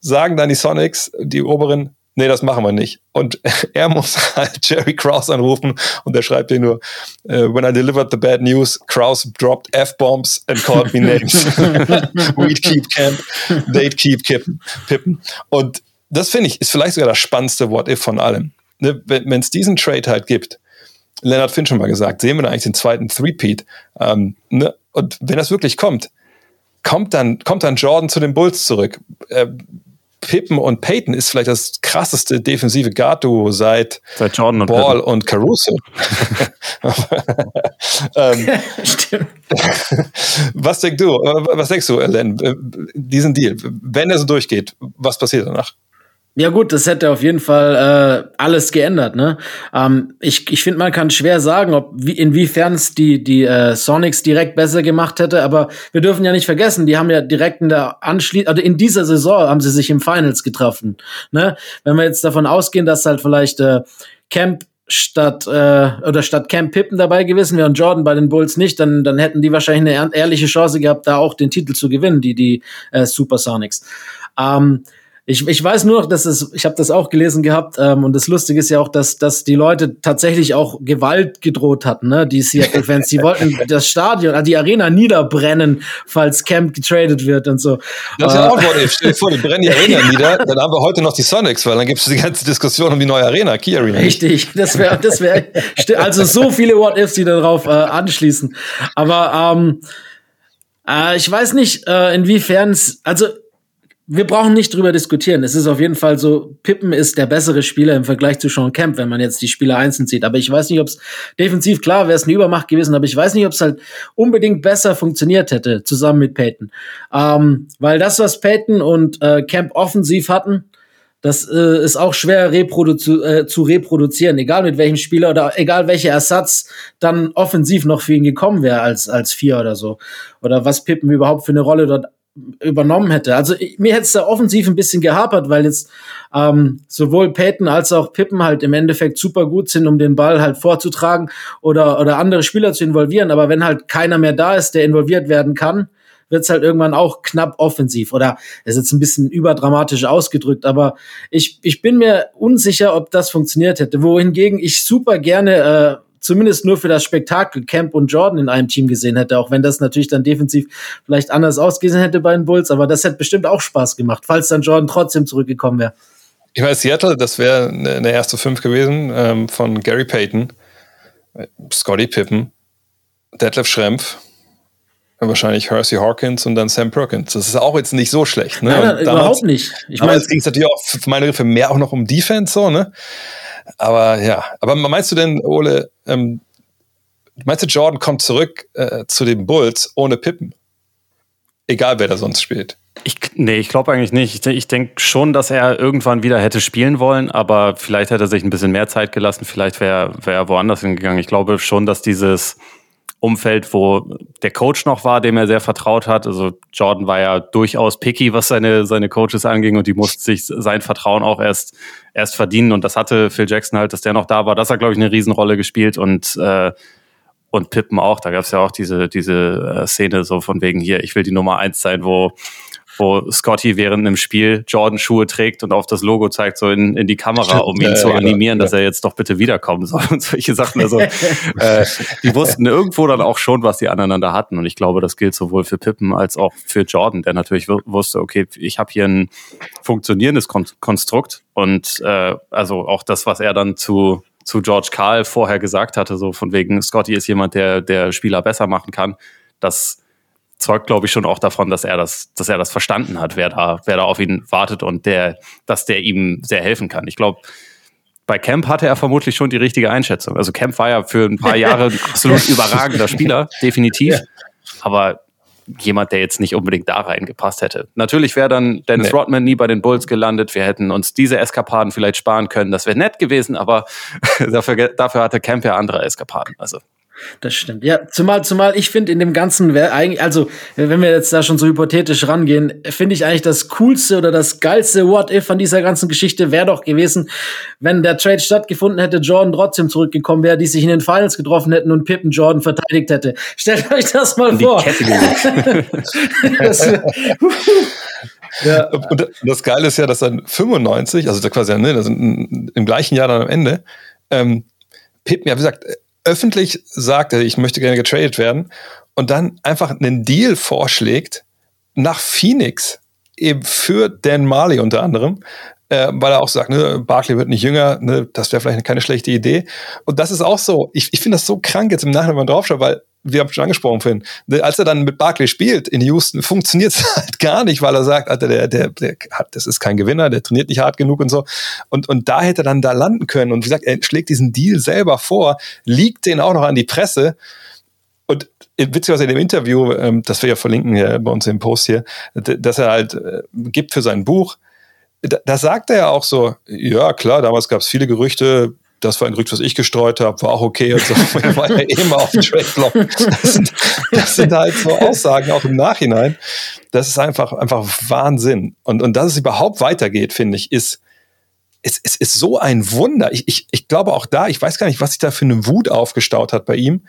sagen dann die Sonics, die oberen, nee, das machen wir nicht. Und er muss halt Jerry Krause anrufen und er schreibt dir nur, uh, when I delivered the bad news, Krause dropped F-Bombs and called me names. We'd keep camp, they'd keep pippen. Und das finde ich, ist vielleicht sogar das spannendste What-If von allem. Ne, wenn es diesen Trade halt gibt, Leonard Finn schon mal gesagt, sehen wir da eigentlich den zweiten Three-Peat. Ähm, ne? Und wenn das wirklich kommt, kommt dann, kommt dann Jordan zu den Bulls zurück. Äh, Pippen und Peyton ist vielleicht das krasseste defensive Guard-Duo seit, seit Jordan und Ball Pippen. und Caruso. ähm, Stimmt. was denkst du, was denkst du, Len, diesen Deal, wenn er so durchgeht, was passiert danach? Ja gut, das hätte auf jeden Fall äh, alles geändert. Ne? Ähm, ich ich finde, man kann schwer sagen, ob wie, inwiefern es die die äh, Sonics direkt besser gemacht hätte. Aber wir dürfen ja nicht vergessen, die haben ja direkt in der Anschließung, also in dieser Saison haben sie sich im Finals getroffen. Ne? Wenn wir jetzt davon ausgehen, dass halt vielleicht äh, Camp statt äh, oder statt Camp Pippen dabei gewesen wäre und Jordan bei den Bulls nicht, dann dann hätten die wahrscheinlich eine ehrliche Chance gehabt, da auch den Titel zu gewinnen, die die äh, Supersonics. Ähm, ich, ich weiß nur noch, dass es, ich habe das auch gelesen gehabt, ähm, und das Lustige ist ja auch, dass, dass die Leute tatsächlich auch Gewalt gedroht hatten, ne? Die Seattle-Fans, die wollten das Stadion, also die Arena niederbrennen, falls Camp getradet wird und so. Das ist ja äh, auch if. Stell dir vor, die brennen die Arena nieder, dann haben wir heute noch die Sonics, weil dann gibt es die ganze Diskussion um die neue Arena, Key Arena. Richtig, das wäre, das wäre, also so viele What Ifs, die darauf äh, anschließen. Aber ähm, äh, ich weiß nicht, äh, inwiefern es, also wir brauchen nicht drüber diskutieren. Es ist auf jeden Fall so, Pippen ist der bessere Spieler im Vergleich zu Sean Kemp, wenn man jetzt die Spieler einzeln sieht. Aber ich weiß nicht, ob es defensiv klar wäre es eine Übermacht gewesen, aber ich weiß nicht, ob es halt unbedingt besser funktioniert hätte, zusammen mit Peyton. Ähm, weil das, was Peyton und äh, Kemp offensiv hatten, das äh, ist auch schwer reprodu äh, zu reproduzieren, egal mit welchem Spieler oder egal welcher Ersatz dann offensiv noch für ihn gekommen wäre als, als vier oder so. Oder was Pippen überhaupt für eine Rolle dort übernommen hätte. Also mir hätte es da offensiv ein bisschen gehapert, weil jetzt ähm, sowohl Peyton als auch Pippen halt im Endeffekt super gut sind, um den Ball halt vorzutragen oder, oder andere Spieler zu involvieren. Aber wenn halt keiner mehr da ist, der involviert werden kann, wird es halt irgendwann auch knapp offensiv. Oder es ist jetzt ein bisschen überdramatisch ausgedrückt, aber ich, ich bin mir unsicher, ob das funktioniert hätte. Wohingegen ich super gerne äh, zumindest nur für das Spektakel Camp und Jordan in einem Team gesehen hätte, auch wenn das natürlich dann defensiv vielleicht anders ausgesehen hätte bei den Bulls, aber das hätte bestimmt auch Spaß gemacht, falls dann Jordan trotzdem zurückgekommen wäre. Ich weiß, Seattle, das wäre eine erste Fünf gewesen ähm, von Gary Payton, Scotty Pippen, Detlef Schrempf, wahrscheinlich Hersey Hawkins und dann Sam Perkins. Das ist auch jetzt nicht so schlecht. Ne? Nein, nein, damals, überhaupt nicht. Ich meine, es ging es natürlich auch für meine Griffe mehr auch noch um Defense, so, ne? Aber ja, aber meinst du denn, Ole, ähm, meinst du, Jordan kommt zurück äh, zu den Bulls ohne Pippen? Egal, wer da sonst spielt. Ich, nee, ich glaube eigentlich nicht. Ich, ich denke schon, dass er irgendwann wieder hätte spielen wollen, aber vielleicht hätte er sich ein bisschen mehr Zeit gelassen, vielleicht wäre wär er woanders hingegangen. Ich glaube schon, dass dieses Umfeld, wo der Coach noch war, dem er sehr vertraut hat. Also Jordan war ja durchaus picky, was seine, seine Coaches anging und die mussten sich sein Vertrauen auch erst, erst verdienen. Und das hatte Phil Jackson halt, dass der noch da war. Das hat, glaube ich, eine Riesenrolle gespielt und, äh, und Pippen auch. Da gab es ja auch diese, diese äh, Szene so von wegen hier, ich will die Nummer eins sein, wo wo Scotty während einem Spiel Jordan-Schuhe trägt und auf das Logo zeigt, so in, in die Kamera, um ihn ja, zu animieren, ja. dass er jetzt doch bitte wiederkommen soll und solche Sachen. Also äh, die wussten irgendwo dann auch schon, was die aneinander hatten. Und ich glaube, das gilt sowohl für Pippen als auch für Jordan, der natürlich wusste, okay, ich habe hier ein funktionierendes Kon Konstrukt und äh, also auch das, was er dann zu zu George Karl vorher gesagt hatte, so von wegen Scotty ist jemand, der der Spieler besser machen kann. Das zeugt, glaube ich, schon auch davon, dass er das, dass er das verstanden hat, wer da, wer da auf ihn wartet und der, dass der ihm sehr helfen kann. Ich glaube, bei Camp hatte er vermutlich schon die richtige Einschätzung. Also Camp war ja für ein paar Jahre ein absolut überragender Spieler, definitiv. Ja. Aber jemand, der jetzt nicht unbedingt da reingepasst hätte. Natürlich wäre dann Dennis nee. Rodman nie bei den Bulls gelandet. Wir hätten uns diese Eskapaden vielleicht sparen können. Das wäre nett gewesen, aber dafür, dafür hatte Camp ja andere Eskapaden. Also Das stimmt. Ja, zumal, zumal ich finde in dem ganzen, also wenn wir jetzt da schon so hypothetisch rangehen, finde ich eigentlich das coolste oder das geilste What-If an dieser ganzen Geschichte wäre doch gewesen, wenn der Trade stattgefunden hätte, Jordan trotzdem zurückgekommen wäre, die sich in den Finals getroffen hätten und Pippen Jordan verteidigt hätte. Stellt euch das mal die vor. das, ja. Und das Geile ist ja, dass dann 95, also quasi ne, das im gleichen Jahr dann am Ende, ähm, Pippen, ja, wie gesagt, öffentlich sagt, ich möchte gerne getradet werden und dann einfach einen Deal vorschlägt nach Phoenix, eben für Dan Marley unter anderem, äh, weil er auch sagt, ne, Barkley wird nicht jünger, ne, das wäre vielleicht keine schlechte Idee. Und das ist auch so, ich, ich finde das so krank jetzt im Nachhinein, wenn man draufschaut, weil wir haben schon angesprochen vorhin, ne, als er dann mit Barkley spielt in Houston, funktioniert es halt gar nicht, weil er sagt, Alter, der, der, der hat, das ist kein Gewinner, der trainiert nicht hart genug und so. Und, und da hätte er dann da landen können. Und wie gesagt, er schlägt diesen Deal selber vor, liegt den auch noch an die Presse. Und witzigerweise in dem Interview, ähm, das wir ja verlinken ja bei uns im Post hier, dass er halt äh, gibt für sein Buch, da, da sagt er ja auch so, ja klar, damals gab es viele Gerüchte, das war ein Gerücht, was ich gestreut habe, war auch okay und so. war ja immer auf dem Trade-Block. Das, sind, das sind halt so Aussagen auch im Nachhinein. Das ist einfach, einfach Wahnsinn. Und, und dass es überhaupt weitergeht, finde ich, ist, es, es ist so ein Wunder. Ich, ich, ich glaube auch da, ich weiß gar nicht, was sich da für eine Wut aufgestaut hat bei ihm.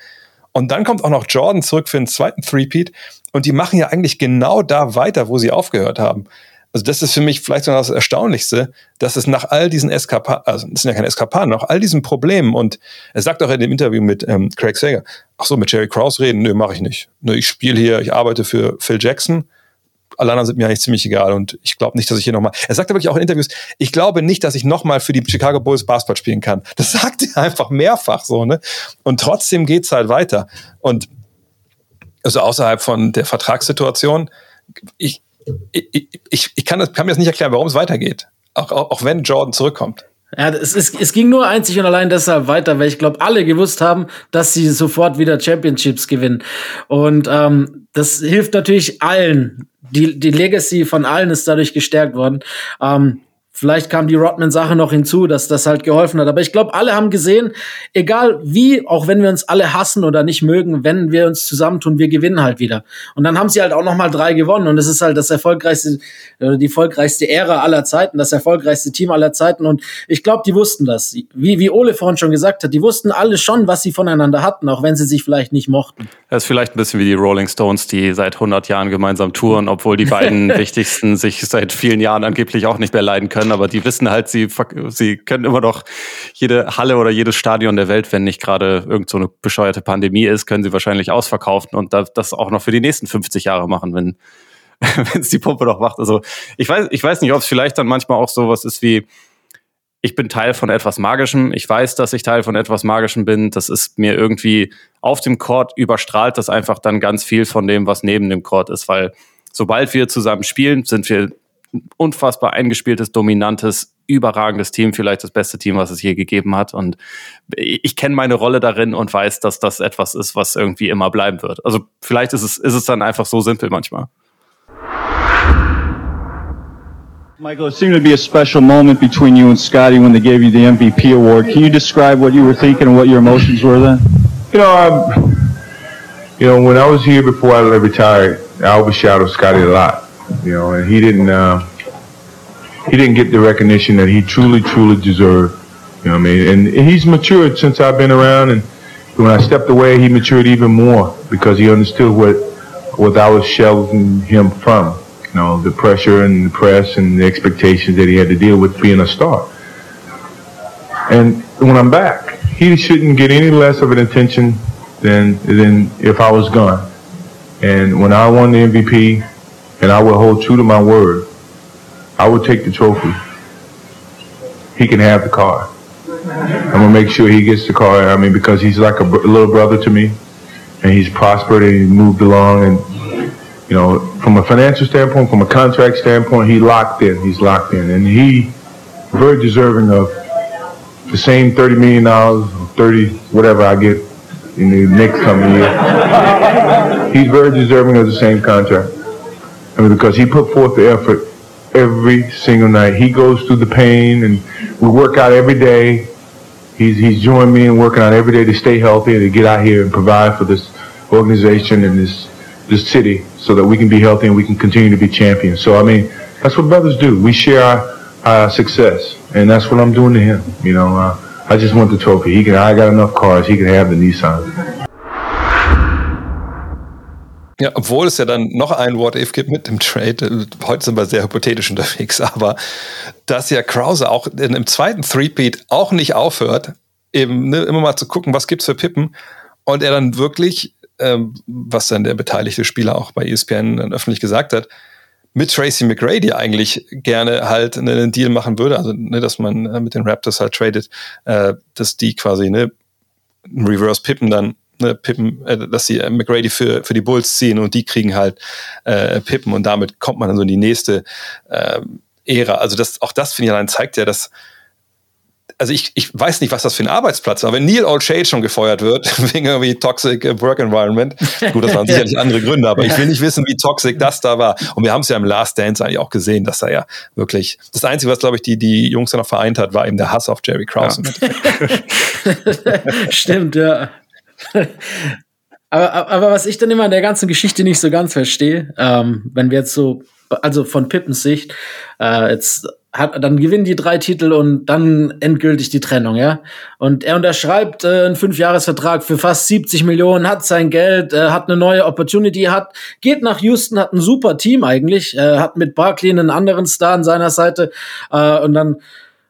Und dann kommt auch noch Jordan zurück für einen zweiten Threepeat. Und die machen ja eigentlich genau da weiter, wo sie aufgehört haben. Also das ist für mich vielleicht sogar das Erstaunlichste, dass es nach all diesen Eskapaden, also das sind ja keine Eskapaden, nach all diesen Problemen und er sagt auch in dem Interview mit ähm, Craig Sager, ach so, mit Jerry Krause reden, nö, mache ich nicht. Nö, ich spiele hier, ich arbeite für Phil Jackson, alle anderen sind mir eigentlich ziemlich egal und ich glaube nicht, dass ich hier nochmal, er sagt wirklich auch in Interviews, ich glaube nicht, dass ich nochmal für die Chicago Bulls Basketball spielen kann. Das sagt er einfach mehrfach so, ne? Und trotzdem geht's halt weiter. Und also außerhalb von der Vertragssituation, ich, ich, ich, kann, das, kann mir das nicht erklären, warum es weitergeht. Auch, auch, auch wenn Jordan zurückkommt. Ja, es, ist, es ging nur einzig und allein deshalb weiter, weil ich glaube, alle gewusst haben, dass sie sofort wieder Championships gewinnen. Und ähm, das hilft natürlich allen. Die, die Legacy von allen ist dadurch gestärkt worden. Ähm, Vielleicht kam die Rodman-Sache noch hinzu, dass das halt geholfen hat. Aber ich glaube, alle haben gesehen, egal wie, auch wenn wir uns alle hassen oder nicht mögen, wenn wir uns zusammentun, wir gewinnen halt wieder. Und dann haben sie halt auch noch mal drei gewonnen. Und es ist halt das erfolgreichste, äh, die erfolgreichste Ära aller Zeiten, das erfolgreichste Team aller Zeiten. Und ich glaube, die wussten das. Wie, wie Ole vorhin schon gesagt hat, die wussten alle schon, was sie voneinander hatten, auch wenn sie sich vielleicht nicht mochten. Das ist vielleicht ein bisschen wie die Rolling Stones, die seit 100 Jahren gemeinsam touren, obwohl die beiden wichtigsten sich seit vielen Jahren angeblich auch nicht mehr leiden können, aber die wissen halt, sie, sie können immer noch jede Halle oder jedes Stadion der Welt, wenn nicht gerade irgend so eine bescheuerte Pandemie ist, können sie wahrscheinlich ausverkaufen und das auch noch für die nächsten 50 Jahre machen, wenn es die Pumpe noch macht. Also ich weiß, ich weiß nicht, ob es vielleicht dann manchmal auch sowas ist wie, ich bin Teil von etwas Magischem. Ich weiß, dass ich Teil von etwas Magischem bin. Das ist mir irgendwie auf dem Court überstrahlt das einfach dann ganz viel von dem, was neben dem Court ist, weil sobald wir zusammen spielen, sind wir unfassbar eingespieltes, dominantes, überragendes Team, vielleicht das beste Team, was es je gegeben hat. Und ich kenne meine Rolle darin und weiß, dass das etwas ist, was irgendwie immer bleiben wird. Also vielleicht ist es, ist es dann einfach so simpel manchmal. Michael, it seemed to be a special moment between you and Scotty when they gave you the MVP award. Can you describe what you were thinking and what your emotions were then? You know, um, you know, when I was here before I retired, I overshadowed Scotty a lot. You know, and he didn't uh, he didn't get the recognition that he truly, truly deserved. You know what I mean? And he's matured since I've been around, and when I stepped away, he matured even more because he understood what what I was shelving him from. You know, the pressure and the press and the expectations that he had to deal with being a star. And when I'm back, he shouldn't get any less of an attention than than if I was gone. And when I won the MVP, and I will hold true to my word. I will take the trophy. He can have the car. I'm gonna make sure he gets the car. I mean, because he's like a br- little brother to me, and he's prospered and he moved along. And you know, from a financial standpoint, from a contract standpoint, he locked in. He's locked in, and he very deserving of the same thirty million dollars, thirty whatever I get in the next coming year. He's very deserving of the same contract. I mean, because he put forth the effort every single night. He goes through the pain, and we work out every day. he's he's joined me in working on every day to stay healthy and to get out here and provide for this organization and this this city so that we can be healthy and we can continue to be champions. So I mean, that's what brothers do. We share our, our success, and that's what I'm doing to him. You know, uh, I just want the trophy. He can. I got enough cars. He can have the Nissan. Ja, obwohl es ja dann noch ein What-If gibt mit dem Trade. Heute sind wir sehr hypothetisch unterwegs, aber dass ja Krause auch in, im zweiten Threepeat auch nicht aufhört, eben ne, immer mal zu gucken, was gibt's für Pippen und er dann wirklich, ähm, was dann der beteiligte Spieler auch bei ESPN dann öffentlich gesagt hat, mit Tracy McGrady eigentlich gerne halt einen Deal machen würde, also ne, dass man äh, mit den Raptors halt tradet, äh, dass die quasi ne Reverse Pippen dann ne, Pippen, äh, dass sie äh, McGrady für, für die Bulls ziehen und die kriegen halt äh, Pippen und damit kommt man dann so in die nächste äh, Ära. Also das, auch das finde ich allein zeigt ja, dass also ich, ich weiß nicht, was das für ein Arbeitsplatz war. Wenn Neil O'Shea schon gefeuert wird, wegen irgendwie Toxic Work Environment, gut, das waren sicherlich andere Gründe, aber ich will nicht wissen, wie toxic das da war. Und wir haben es ja im Last Dance eigentlich auch gesehen, dass da ja wirklich, das Einzige, was, glaube ich, die, die Jungs da noch vereint hat, war eben der Hass auf Jerry Krause. Ja. Stimmt, ja. Aber, aber was ich dann immer in der ganzen Geschichte nicht so ganz verstehe, ähm, wenn wir jetzt so, also von Pippens Sicht, äh, jetzt hat, dann gewinnen die drei Titel und dann endgültig die Trennung, ja. Und er unterschreibt äh, einen Fünfjahresvertrag für fast 70 Millionen, hat sein Geld, äh, hat eine neue Opportunity, hat, geht nach Houston, hat ein super Team eigentlich, äh, hat mit Barkley einen anderen Star an seiner Seite äh, und dann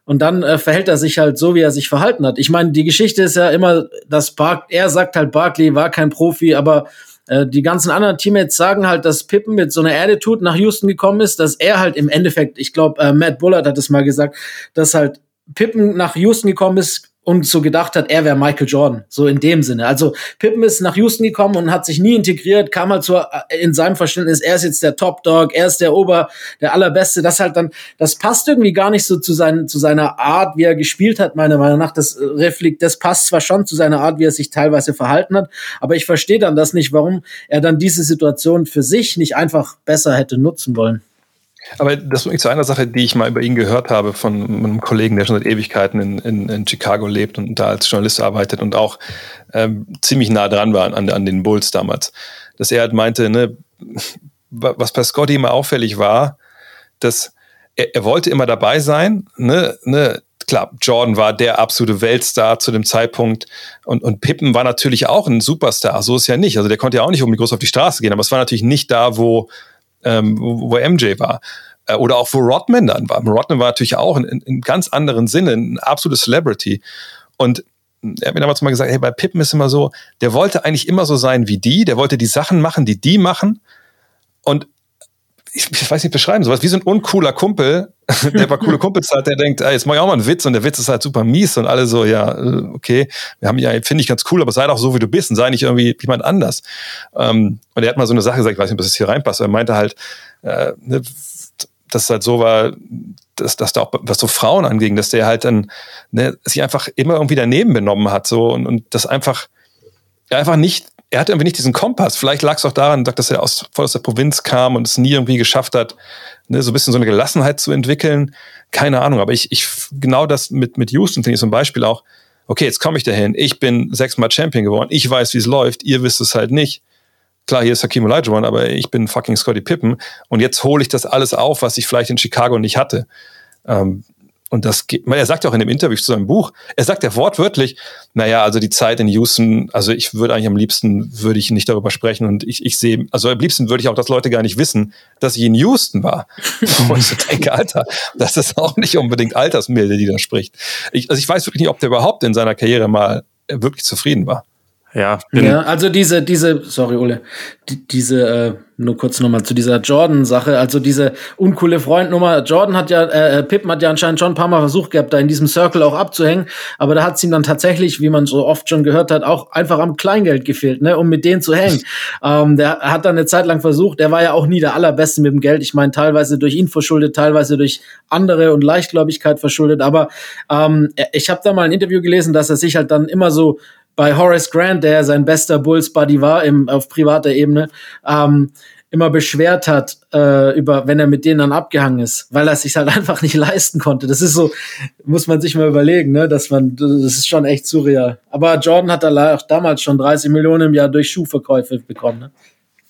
und dann äh, verhält er sich halt so, wie er sich verhalten hat. Ich meine, die Geschichte ist ja immer, dass Bark er sagt halt, Barkley war kein Profi, aber äh, die ganzen anderen Teammates sagen halt, dass Pippen mit so einer Attitude nach Houston gekommen ist, dass er halt im Endeffekt, ich glaube, äh, Matt Bullard hat es mal gesagt, dass halt Pippen nach Houston gekommen ist, und so gedacht hat, er wäre Michael Jordan, so in dem Sinne. Also Pippen ist nach Houston gekommen und hat sich nie integriert, kam halt so äh, in seinem Verständnis, er ist jetzt der Top Dog, er ist der Ober, der allerbeste. Das halt dann, das passt irgendwie gar nicht so zu, seinen, zu seiner Art, wie er gespielt hat, meiner Meinung nach. Das äh, reflekt, das passt zwar schon zu seiner Art, wie er sich teilweise verhalten hat, aber ich verstehe dann das nicht, warum er dann diese Situation für sich nicht einfach besser hätte nutzen wollen. Aber das bringt zu einer Sache, die ich mal über ihn gehört habe von einem Kollegen, der schon seit Ewigkeiten in, in, in Chicago lebt und da als Journalist arbeitet und auch ähm, ziemlich nah dran war an, an den Bulls damals. Dass er halt meinte, ne, was bei Scotty immer auffällig war, dass er, er wollte immer dabei sein, ne, ne, klar, Jordan war der absolute Weltstar zu dem Zeitpunkt und, und Pippen war natürlich auch ein Superstar, so ist ja nicht. Also der konnte ja auch nicht unbedingt groß auf die Straße gehen, aber es war natürlich nicht da, wo ähm, wo, wo MJ war. Äh, oder auch wo Rodman dann war. Rodman war natürlich auch in, in ganz anderen Sinne ein absolutes Celebrity. Und er hat mir damals mal gesagt, hey, bei Pippen ist immer so, der wollte eigentlich immer so sein wie die, der wollte die Sachen machen, die die machen. Und ich, ich weiß nicht beschreiben, sowas wie so ein uncooler Kumpel, der bei coole Kumpels hat, der denkt, ey, jetzt mach ich auch mal einen Witz und der Witz ist halt super mies und alle so, ja, äh, okay, wir haben ja, finde ich ganz cool, aber sei doch so, wie du bist und sei nicht irgendwie jemand anders. Ähm, und er hat mal so eine Sache gesagt, ich weiß nicht, ob das hier reinpasst, aber er meinte halt, äh, ne, dass es halt so war, dass, dass da auch, was so Frauen anging, dass der halt dann ne, sich einfach immer irgendwie daneben benommen hat so und, und das einfach, einfach nicht er hatte irgendwie nicht diesen Kompass. Vielleicht lag es auch daran, dass er aus, voll aus der Provinz kam und es nie irgendwie geschafft hat, ne, so ein bisschen so eine Gelassenheit zu entwickeln. Keine Ahnung, aber ich, ich genau das mit, mit Houston finde ich zum Beispiel auch, okay, jetzt komme ich dahin, ich bin sechsmal Champion geworden, ich weiß, wie es läuft, ihr wisst es halt nicht. Klar, hier ist Hakim Olajuwon, aber ich bin fucking Scotty Pippen und jetzt hole ich das alles auf, was ich vielleicht in Chicago nicht hatte. Ähm, und das geht, er sagt ja auch in dem Interview zu seinem Buch, er sagt ja wortwörtlich, naja, also die Zeit in Houston, also ich würde eigentlich am liebsten, würde ich nicht darüber sprechen und ich, ich sehe, also am liebsten würde ich auch, dass Leute gar nicht wissen, dass ich in Houston war. und ich so denke, Alter, das ist auch nicht unbedingt Altersmilde, die da spricht. Ich, also ich weiß wirklich nicht, ob der überhaupt in seiner Karriere mal wirklich zufrieden war. Ja, ja, also diese, diese, sorry, Ole, die, diese, äh, nur kurz nochmal zu dieser Jordan-Sache, also diese uncoole Freundnummer. Jordan hat ja, äh, äh, Pippen hat ja anscheinend schon ein paar Mal versucht gehabt, da in diesem Circle auch abzuhängen, aber da hat es ihm dann tatsächlich, wie man so oft schon gehört hat, auch einfach am Kleingeld gefehlt, ne, um mit denen zu hängen. ähm, der hat dann eine Zeit lang versucht, der war ja auch nie der Allerbeste mit dem Geld. Ich meine, teilweise durch ihn verschuldet, teilweise durch andere und Leichtgläubigkeit verschuldet, aber ähm, ich habe da mal ein Interview gelesen, dass er sich halt dann immer so bei Horace Grant, der sein bester Bulls Buddy war im, auf privater Ebene, ähm, immer beschwert hat, äh, über, wenn er mit denen dann abgehangen ist, weil er sich halt einfach nicht leisten konnte. Das ist so, muss man sich mal überlegen, ne, dass man, das ist schon echt surreal. Aber Jordan hat da auch damals schon 30 Millionen im Jahr durch Schuhverkäufe bekommen, ne?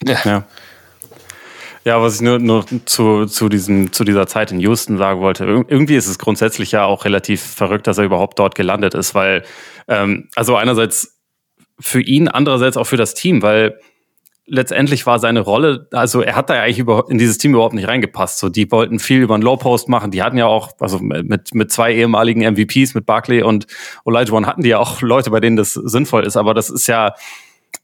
Ja. ja. Ja, was ich nur, nur zu, zu, diesem, zu dieser Zeit in Houston sagen wollte, irgendwie ist es grundsätzlich ja auch relativ verrückt, dass er überhaupt dort gelandet ist, weil, ähm, also einerseits für ihn, andererseits auch für das Team, weil letztendlich war seine Rolle, also er hat da eigentlich über, in dieses Team überhaupt nicht reingepasst. So, die wollten viel über einen Low Post machen. Die hatten ja auch, also mit, mit zwei ehemaligen MVPs, mit Barkley und Olajuwon hatten die ja auch Leute, bei denen das sinnvoll ist. Aber das ist ja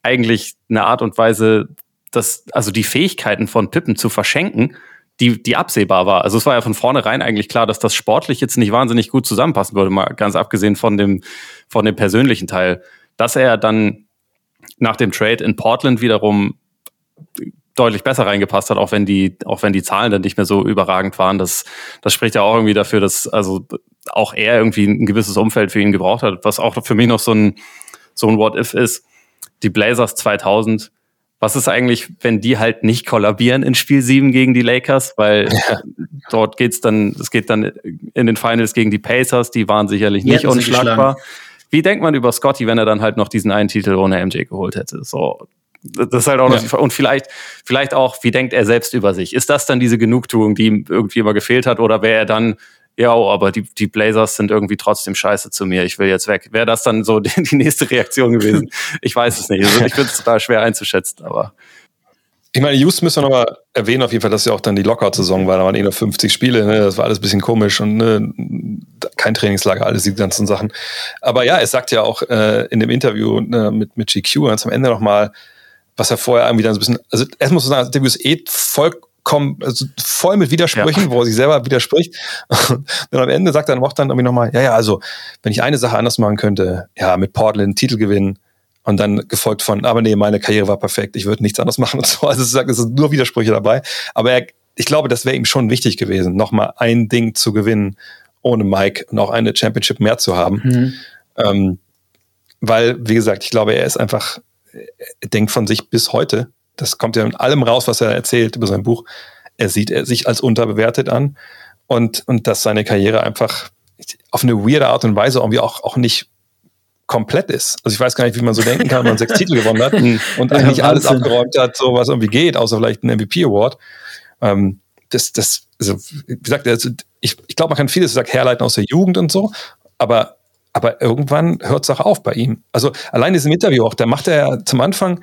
eigentlich eine Art und Weise, das, also die Fähigkeiten von Pippen zu verschenken, die, die absehbar war. Also es war ja von vornherein eigentlich klar, dass das sportlich jetzt nicht wahnsinnig gut zusammenpassen würde, mal ganz abgesehen von dem, von dem persönlichen Teil. Dass er dann nach dem Trade in Portland wiederum deutlich besser reingepasst hat, auch wenn die, auch wenn die Zahlen dann nicht mehr so überragend waren. Das, das spricht ja auch irgendwie dafür, dass also auch er irgendwie ein gewisses Umfeld für ihn gebraucht hat, was auch für mich noch so ein, so ein What-If ist. Die Blazers 2000 was ist eigentlich, wenn die halt nicht kollabieren in Spiel 7 gegen die Lakers? Weil ja. dort geht's dann, es geht dann in den Finals gegen die Pacers, die waren sicherlich nicht unschlagbar. Wie denkt man über Scotty, wenn er dann halt noch diesen einen Titel ohne MJ geholt hätte? So, das ist halt auch noch ja. und vielleicht, vielleicht auch, wie denkt er selbst über sich? Ist das dann diese Genugtuung, die ihm irgendwie immer gefehlt hat, oder wäre er dann ja, aber die, die Blazers sind irgendwie trotzdem scheiße zu mir, ich will jetzt weg. Wäre das dann so die, die nächste Reaktion gewesen? Ich weiß es nicht. Also ich finde es total schwer einzuschätzen, aber. Ich meine, Houston müssen wir nochmal erwähnen, auf jeden Fall, dass ja auch dann die Lockout-Saison war. Da waren eh nur 50 Spiele, ne? das war alles ein bisschen komisch und ne? kein Trainingslager, alles die ganzen Sachen. Aber ja, es sagt ja auch äh, in dem Interview ne, mit, mit GQ ganz am Ende nochmal, was er vorher irgendwie dann so ein bisschen, also erst muss man sagen, das Interview ist eh voll kommen, also voll mit Widersprüchen, ja. wo er sich selber widerspricht. Und am Ende sagt er dann auch dann irgendwie nochmal, ja, ja, also, wenn ich eine Sache anders machen könnte, ja, mit Portland Titel gewinnen und dann gefolgt von, aber nee, meine Karriere war perfekt, ich würde nichts anderes machen und so. Also es ist, es ist nur Widersprüche dabei. Aber er, ich glaube, das wäre ihm schon wichtig gewesen, nochmal ein Ding zu gewinnen ohne Mike und auch eine Championship mehr zu haben. Mhm. Ähm, weil, wie gesagt, ich glaube, er ist einfach, er denkt von sich bis heute, das kommt ja in allem raus, was er erzählt über sein Buch. Er sieht er sich als unterbewertet an und, und dass seine Karriere einfach auf eine weirde Art und Weise irgendwie auch, auch nicht komplett ist. Also ich weiß gar nicht, wie man so denken kann, wenn man sechs Titel gewonnen hat und eigentlich ja, alles abgeräumt hat, so was irgendwie geht, außer vielleicht ein MVP Award. Ähm, das, das, also, wie gesagt, also ich, ich glaube, man kann vieles sagt, herleiten aus der Jugend und so, aber, aber irgendwann hört es auch auf bei ihm. Also allein diesem Interview auch, da macht er zum Anfang,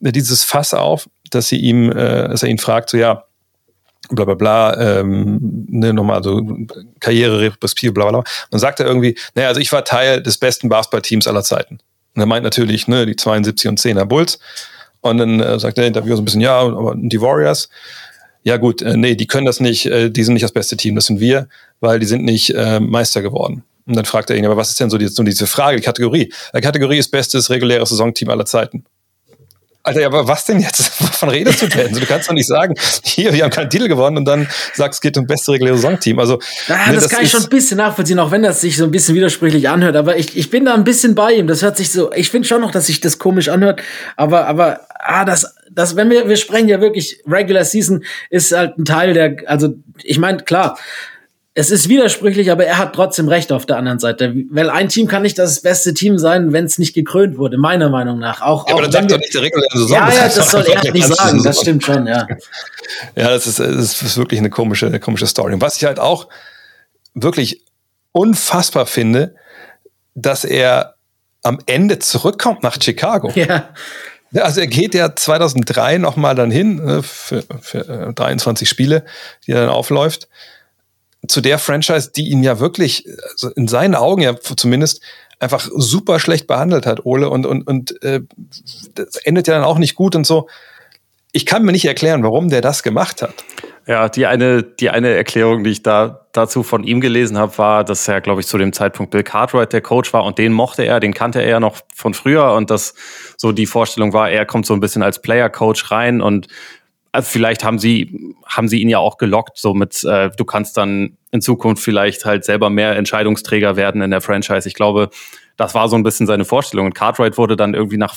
dieses Fass auf, dass sie ihm, äh, dass er ihn fragt, so ja, bla bla bla, ähm, ne, nochmal so Karriere, Retrospektive, bla bla bla. Dann sagt er irgendwie, naja, also ich war Teil des besten Basketballteams aller Zeiten. Und er meint natürlich, ne, die 72 und 10er Bulls. Und dann äh, sagt der Interviewer so ein bisschen, ja, aber die Warriors, ja gut, äh, nee, die können das nicht, äh, die sind nicht das beste Team, das sind wir, weil die sind nicht äh, Meister geworden. Und dann fragt er ihn, aber was ist denn so, die, so diese Frage, die Kategorie? Die Kategorie ist bestes reguläres Saisonteam aller Zeiten. Alter, aber was denn jetzt? Wovon redest du denn? Du kannst doch nicht sagen, hier, wir haben keinen Titel gewonnen und dann sagst, es geht um beste reguläre Saisonteam. Also, ah, ne, das, das, kann ich schon ein bisschen nachvollziehen, auch wenn das sich so ein bisschen widersprüchlich anhört. Aber ich, ich bin da ein bisschen bei ihm. Das hört sich so, ich finde schon noch, dass sich das komisch anhört. Aber, aber, ah, das, das, wenn wir, wir sprechen ja wirklich, Regular Season ist halt ein Teil der, also, ich meine, klar, es ist widersprüchlich, aber er hat trotzdem recht auf der anderen Seite. Weil ein Team kann nicht das beste Team sein, wenn es nicht gekrönt wurde, meiner Meinung nach. Auch, ja, aber das sagt doch nicht der reguläre Saison. Ja, ja, das soll er nicht sagen. Das stimmt schon, ja. Ja, das ist, das ist wirklich eine komische, eine komische Story. Und was ich halt auch wirklich unfassbar finde, dass er am Ende zurückkommt nach Chicago. Ja. Also er geht ja 2003 nochmal dann hin ne, für, für 23 äh, Spiele, die er dann aufläuft zu der Franchise, die ihn ja wirklich, also in seinen Augen ja zumindest, einfach super schlecht behandelt hat, Ole, und, und, und äh, das endet ja dann auch nicht gut und so. Ich kann mir nicht erklären, warum der das gemacht hat. Ja, die eine, die eine Erklärung, die ich da dazu von ihm gelesen habe, war, dass er, glaube ich, zu dem Zeitpunkt Bill Cartwright der Coach war und den mochte er, den kannte er ja noch von früher und dass so die Vorstellung war, er kommt so ein bisschen als Player-Coach rein und also vielleicht haben sie, haben sie ihn ja auch gelockt, so mit, äh, du kannst dann in Zukunft vielleicht halt selber mehr Entscheidungsträger werden in der Franchise. Ich glaube, das war so ein bisschen seine Vorstellung. Und Cartwright wurde dann irgendwie nach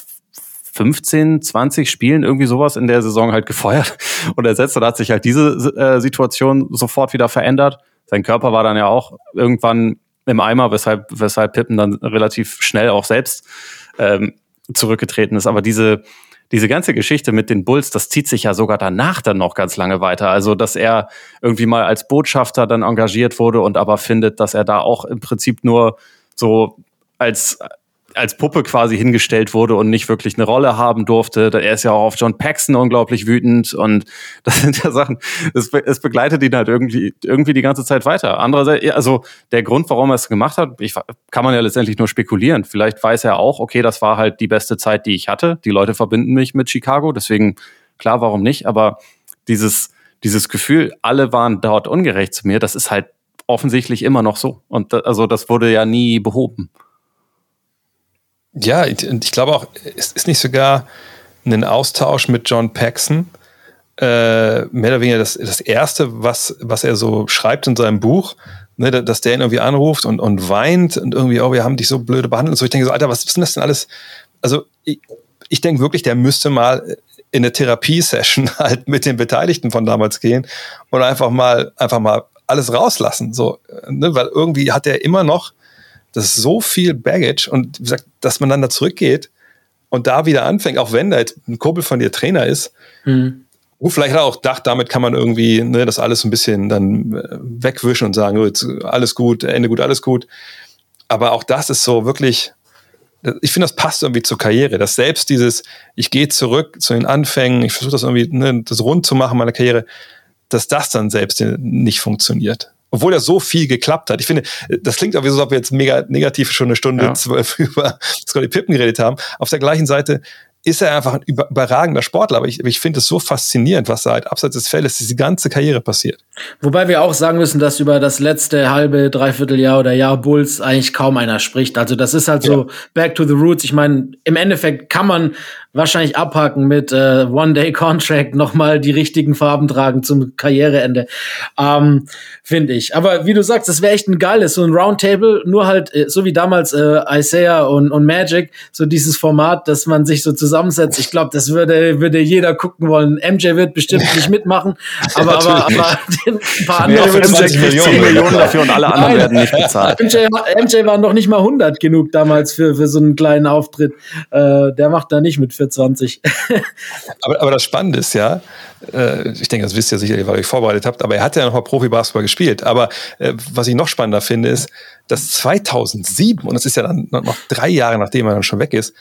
15, 20 Spielen irgendwie sowas in der Saison halt gefeuert und ersetzt. Und hat sich halt diese äh, Situation sofort wieder verändert. Sein Körper war dann ja auch irgendwann im Eimer, weshalb, weshalb Pippen dann relativ schnell auch selbst ähm, zurückgetreten ist. Aber diese, diese ganze Geschichte mit den Bulls, das zieht sich ja sogar danach dann noch ganz lange weiter. Also, dass er irgendwie mal als Botschafter dann engagiert wurde und aber findet, dass er da auch im Prinzip nur so als als Puppe quasi hingestellt wurde und nicht wirklich eine Rolle haben durfte. Er ist ja auch auf John Paxson unglaublich wütend und das sind ja Sachen, es, es begleitet ihn halt irgendwie, irgendwie die ganze Zeit weiter. Andererseits, also der Grund, warum er es gemacht hat, ich, kann man ja letztendlich nur spekulieren. Vielleicht weiß er auch, okay, das war halt die beste Zeit, die ich hatte. Die Leute verbinden mich mit Chicago, deswegen klar, warum nicht? Aber dieses, dieses Gefühl, alle waren dort ungerecht zu mir, das ist halt offensichtlich immer noch so. Und da, also das wurde ja nie behoben. Ja, und ich glaube auch, es ist nicht sogar ein Austausch mit John Paxson. Äh, mehr oder weniger das, das Erste, was, was er so schreibt in seinem Buch, ne, dass der ihn irgendwie anruft und, und weint und irgendwie, oh, wir haben dich so blöde behandelt. Und so, ich denke so, Alter, was ist denn das denn alles? Also, ich, ich denke wirklich, der müsste mal in eine Therapiesession halt mit den Beteiligten von damals gehen und einfach mal, einfach mal alles rauslassen. So, ne, weil irgendwie hat er immer noch das ist so viel Baggage und wie gesagt, dass man dann da zurückgeht und da wieder anfängt, auch wenn da jetzt ein Kumpel von dir Trainer ist, mhm. wo vielleicht auch dacht, damit kann man irgendwie ne, das alles ein bisschen dann äh, wegwischen und sagen, oh, jetzt alles gut, Ende gut, alles gut. Aber auch das ist so wirklich, ich finde, das passt irgendwie zur Karriere, dass selbst dieses, ich gehe zurück zu den Anfängen, ich versuche das irgendwie, ne, das rund zu machen, meine Karriere, dass das dann selbst nicht funktioniert obwohl ja so viel geklappt hat. Ich finde, das klingt auch wie so, als ob wir jetzt mega negativ schon eine Stunde ja. zwölf über Scotty Pippen geredet haben. Auf der gleichen Seite ist er einfach ein überragender Sportler. Aber ich, ich finde es so faszinierend, was da halt abseits des Feldes diese ganze Karriere passiert. Wobei wir auch sagen müssen, dass über das letzte halbe, dreiviertel Jahr oder Jahr Bulls eigentlich kaum einer spricht. Also das ist halt so back to the roots. Ich meine, im Endeffekt kann man wahrscheinlich abhaken mit äh, One-Day-Contract nochmal die richtigen Farben tragen zum Karriereende, ähm, finde ich. Aber wie du sagst, das wäre echt ein geiles, so ein Roundtable, nur halt, äh, so wie damals äh, Isaiah und, und Magic, so dieses Format, dass man sich so zusammensetzt. Ich glaube, das würde, würde jeder gucken wollen. MJ wird bestimmt nicht mitmachen, aber, aber, aber ein paar andere würden 20 Millionen, Millionen dafür und alle anderen Nein. werden nicht bezahlt. MJ, MJ war noch nicht mal 100 genug damals für, für so einen kleinen Auftritt. Äh, der macht da nicht mit für 20. aber, aber das Spannende ist ja, äh, ich denke, das wisst ihr sicherlich, weil ihr euch vorbereitet habt, aber er hat ja noch mal Profi-Basketball gespielt. Aber äh, was ich noch spannender finde, ist, dass 2007, und das ist ja dann noch drei Jahre, nachdem er dann schon weg ist,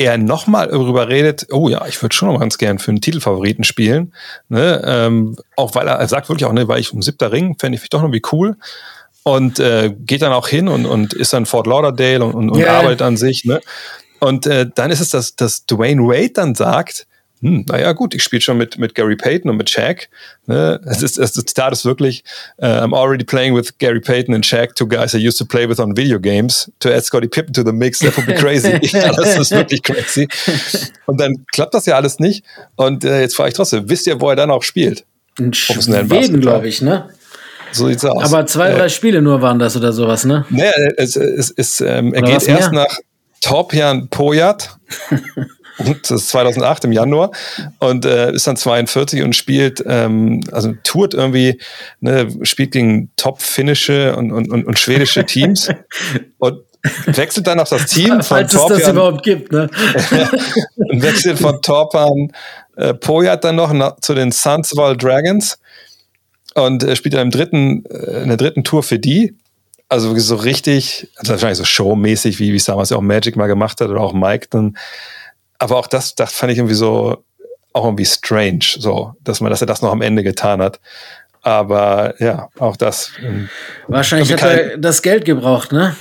er nochmal darüber redet, oh ja, ich würde schon noch ganz gern für einen Titelfavoriten spielen. Ne? Ähm, auch weil er, er sagt wirklich auch, ne, weil ich um siebter Ring, fände ich doch noch wie cool. Und äh, geht dann auch hin und, und ist dann Fort Lauderdale und, und, und Yeah. arbeitet an sich. Ne? Und äh, dann ist es, dass, dass Dwayne Wade dann sagt, hm, naja gut, ich spiele schon mit, mit Gary Payton und mit Shaq. Ne? Es ist, das Zitat ist wirklich, uh, I'm already playing with Gary Payton and Shaq, two guys I used to play with on video games. To add Scotty Pippen to the mix, that would be crazy. ja, das ist wirklich crazy. Und dann klappt das ja alles nicht. Und äh, jetzt frage ich trotzdem, wisst ihr, wo er dann auch spielt? In Schweden, glaube ich, ne? So sieht's aus. Aber zwei, Äh, drei Spiele nur waren das oder sowas, ne? Naja, es, es, es, ähm, er geht erst nach Torbjörn Pojat. Das ist 2008 im Januar und äh, ist dann 42 und spielt, ähm, also tourt irgendwie, ne, spielt gegen top-finnische und, und, und, und schwedische Teams und wechselt dann auf das Team von Falls es das überhaupt gibt, ne? und wechselt von Torpan äh, Pojat dann noch nach, zu den Sundsvall Dragons und äh, spielt dann im dritten, äh, in der dritten Tour für die. Also wirklich so richtig, also wahrscheinlich so showmäßig, wie wie es damals ja auch Magic mal gemacht hat oder auch Mike dann. Aber auch das, das fand ich irgendwie so, auch irgendwie strange, so, dass man, dass er das noch am Ende getan hat. Aber ja, auch das. ähm, Wahrscheinlich hat er das Geld gebraucht, ne?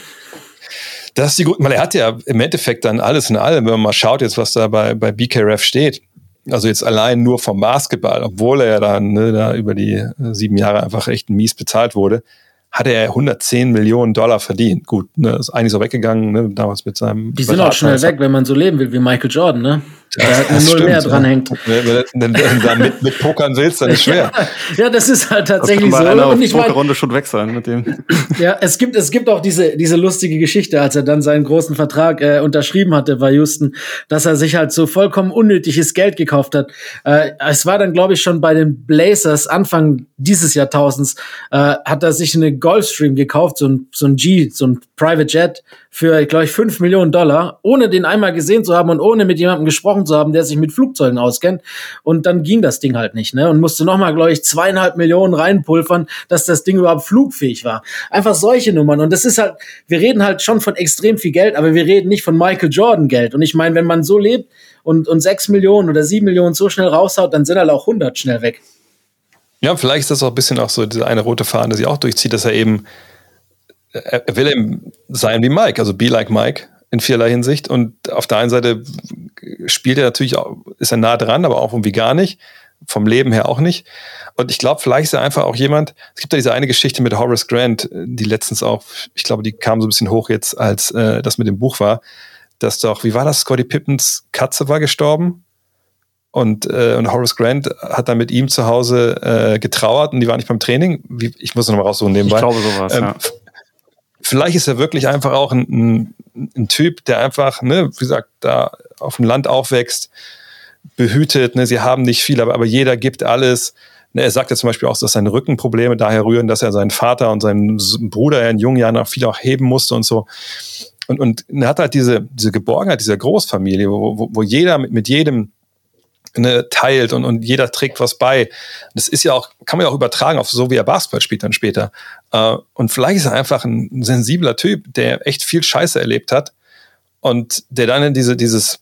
Das ist die gute, weil er hat ja im Endeffekt dann alles in allem, wenn man mal schaut jetzt, was da bei, bei BKRF steht. Also jetzt allein nur vom Basketball, obwohl er ja dann ne, da über die äh, sieben Jahre einfach echt mies bezahlt wurde, hatte er 110 Millionen Dollar verdient. Gut, ne, ist eigentlich so weggegangen, ne, damals mit seinem. Die sind auch schnell weg, wenn man so leben will wie Michael Jordan, ne? Ja, Der halt eine Null mehr dranhängt. Da mit, mit Pokern willst, dann ist schwer. Ja, das ist halt Das tatsächlich kann bei so. Und ich meine, Pokerrunde schon weg sein mit dem. Ja, es gibt, es gibt auch diese, diese lustige Geschichte, als er dann seinen großen Vertrag äh, unterschrieben hatte bei Houston, dass er sich halt so vollkommen unnötiges Geld gekauft hat. Äh, es war dann, glaube ich, schon bei den Blazers Anfang dieses Jahrtausends, äh, hat er sich eine Gulfstream gekauft, so ein, so ein G, so ein Private Jet für, glaube ich, fünf Millionen Dollar, ohne den einmal gesehen zu haben und ohne mit jemandem gesprochen zu haben, der sich mit Flugzeugen auskennt. Und dann ging das Ding halt nicht, ne? Und musste nochmal, glaube ich, zweieinhalb Millionen reinpulvern, dass das Ding überhaupt flugfähig war. Einfach solche Nummern. Und das ist halt, wir reden halt schon von extrem viel Geld, aber wir reden nicht von Michael Jordan Geld. Und ich meine, wenn man so lebt und, und sechs Millionen oder sieben Millionen so schnell raushaut, dann sind halt auch hundert schnell weg. Ja, vielleicht ist das auch ein bisschen auch so diese eine rote Fahne, die sich auch durchzieht, dass er eben, er er will eben sein wie Mike, also be like Mike in vielerlei Hinsicht. Und auf der einen Seite spielt er natürlich auch, ist er nah dran, aber auch irgendwie gar nicht. Vom Leben her auch nicht. Und ich glaube, vielleicht ist er einfach auch jemand, es gibt ja diese eine Geschichte mit Horace Grant, die letztens auch, ich glaube, die kam so ein bisschen hoch jetzt, als äh, das mit dem Buch war, dass doch, wie war das, Scotty Pippens Katze war gestorben? Und, äh, und Horace Grant hat dann mit ihm zu Hause äh, getrauert und die war nicht beim Training. Wie, ich muss noch mal raussuchen nebenbei. Ich glaube sowas, Ähm, ja. Vielleicht ist er wirklich einfach auch ein, ein, ein Typ, der einfach, ne, wie gesagt, da auf dem Land aufwächst, behütet. Ne, sie haben nicht viel, aber, aber jeder gibt alles. Ne, er sagt ja zum Beispiel auch, dass seine Rückenprobleme daher rühren, dass er seinen Vater und seinen Bruder in jungen Jahren auch viel auch heben musste und so. Und, und er hat halt diese, diese Geborgenheit dieser Großfamilie, wo, wo, wo jeder mit, mit jedem ne, teilt und, und jeder trägt was bei. Das ist ja auch, kann man ja auch übertragen auf so wie er Basketball spielt dann später. Äh, und vielleicht ist er einfach ein sensibler Typ, der echt viel Scheiße erlebt hat und der dann in diese, dieses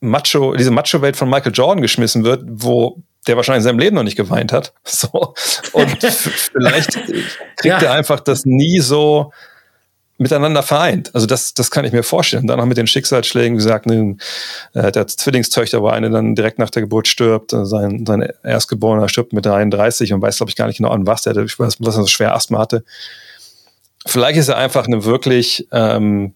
Macho, diese Macho-Welt von Michael Jordan geschmissen wird, wo der wahrscheinlich in seinem Leben noch nicht geweint hat. So. Und vielleicht kriegt er einfach das nie so miteinander vereint. Also das, das kann ich mir vorstellen. Dann auch mit den Schicksalsschlägen, wie gesagt, ne, er hat ja Zwillingstöchter, wo eine dann direkt nach der Geburt stirbt. Sein, sein Erstgeborener stirbt mit 33 und weiß, glaube ich, gar nicht genau an was. Der, ich weiß, dass er so schwer Asthma hatte. Vielleicht ist er einfach eine wirklich ähm,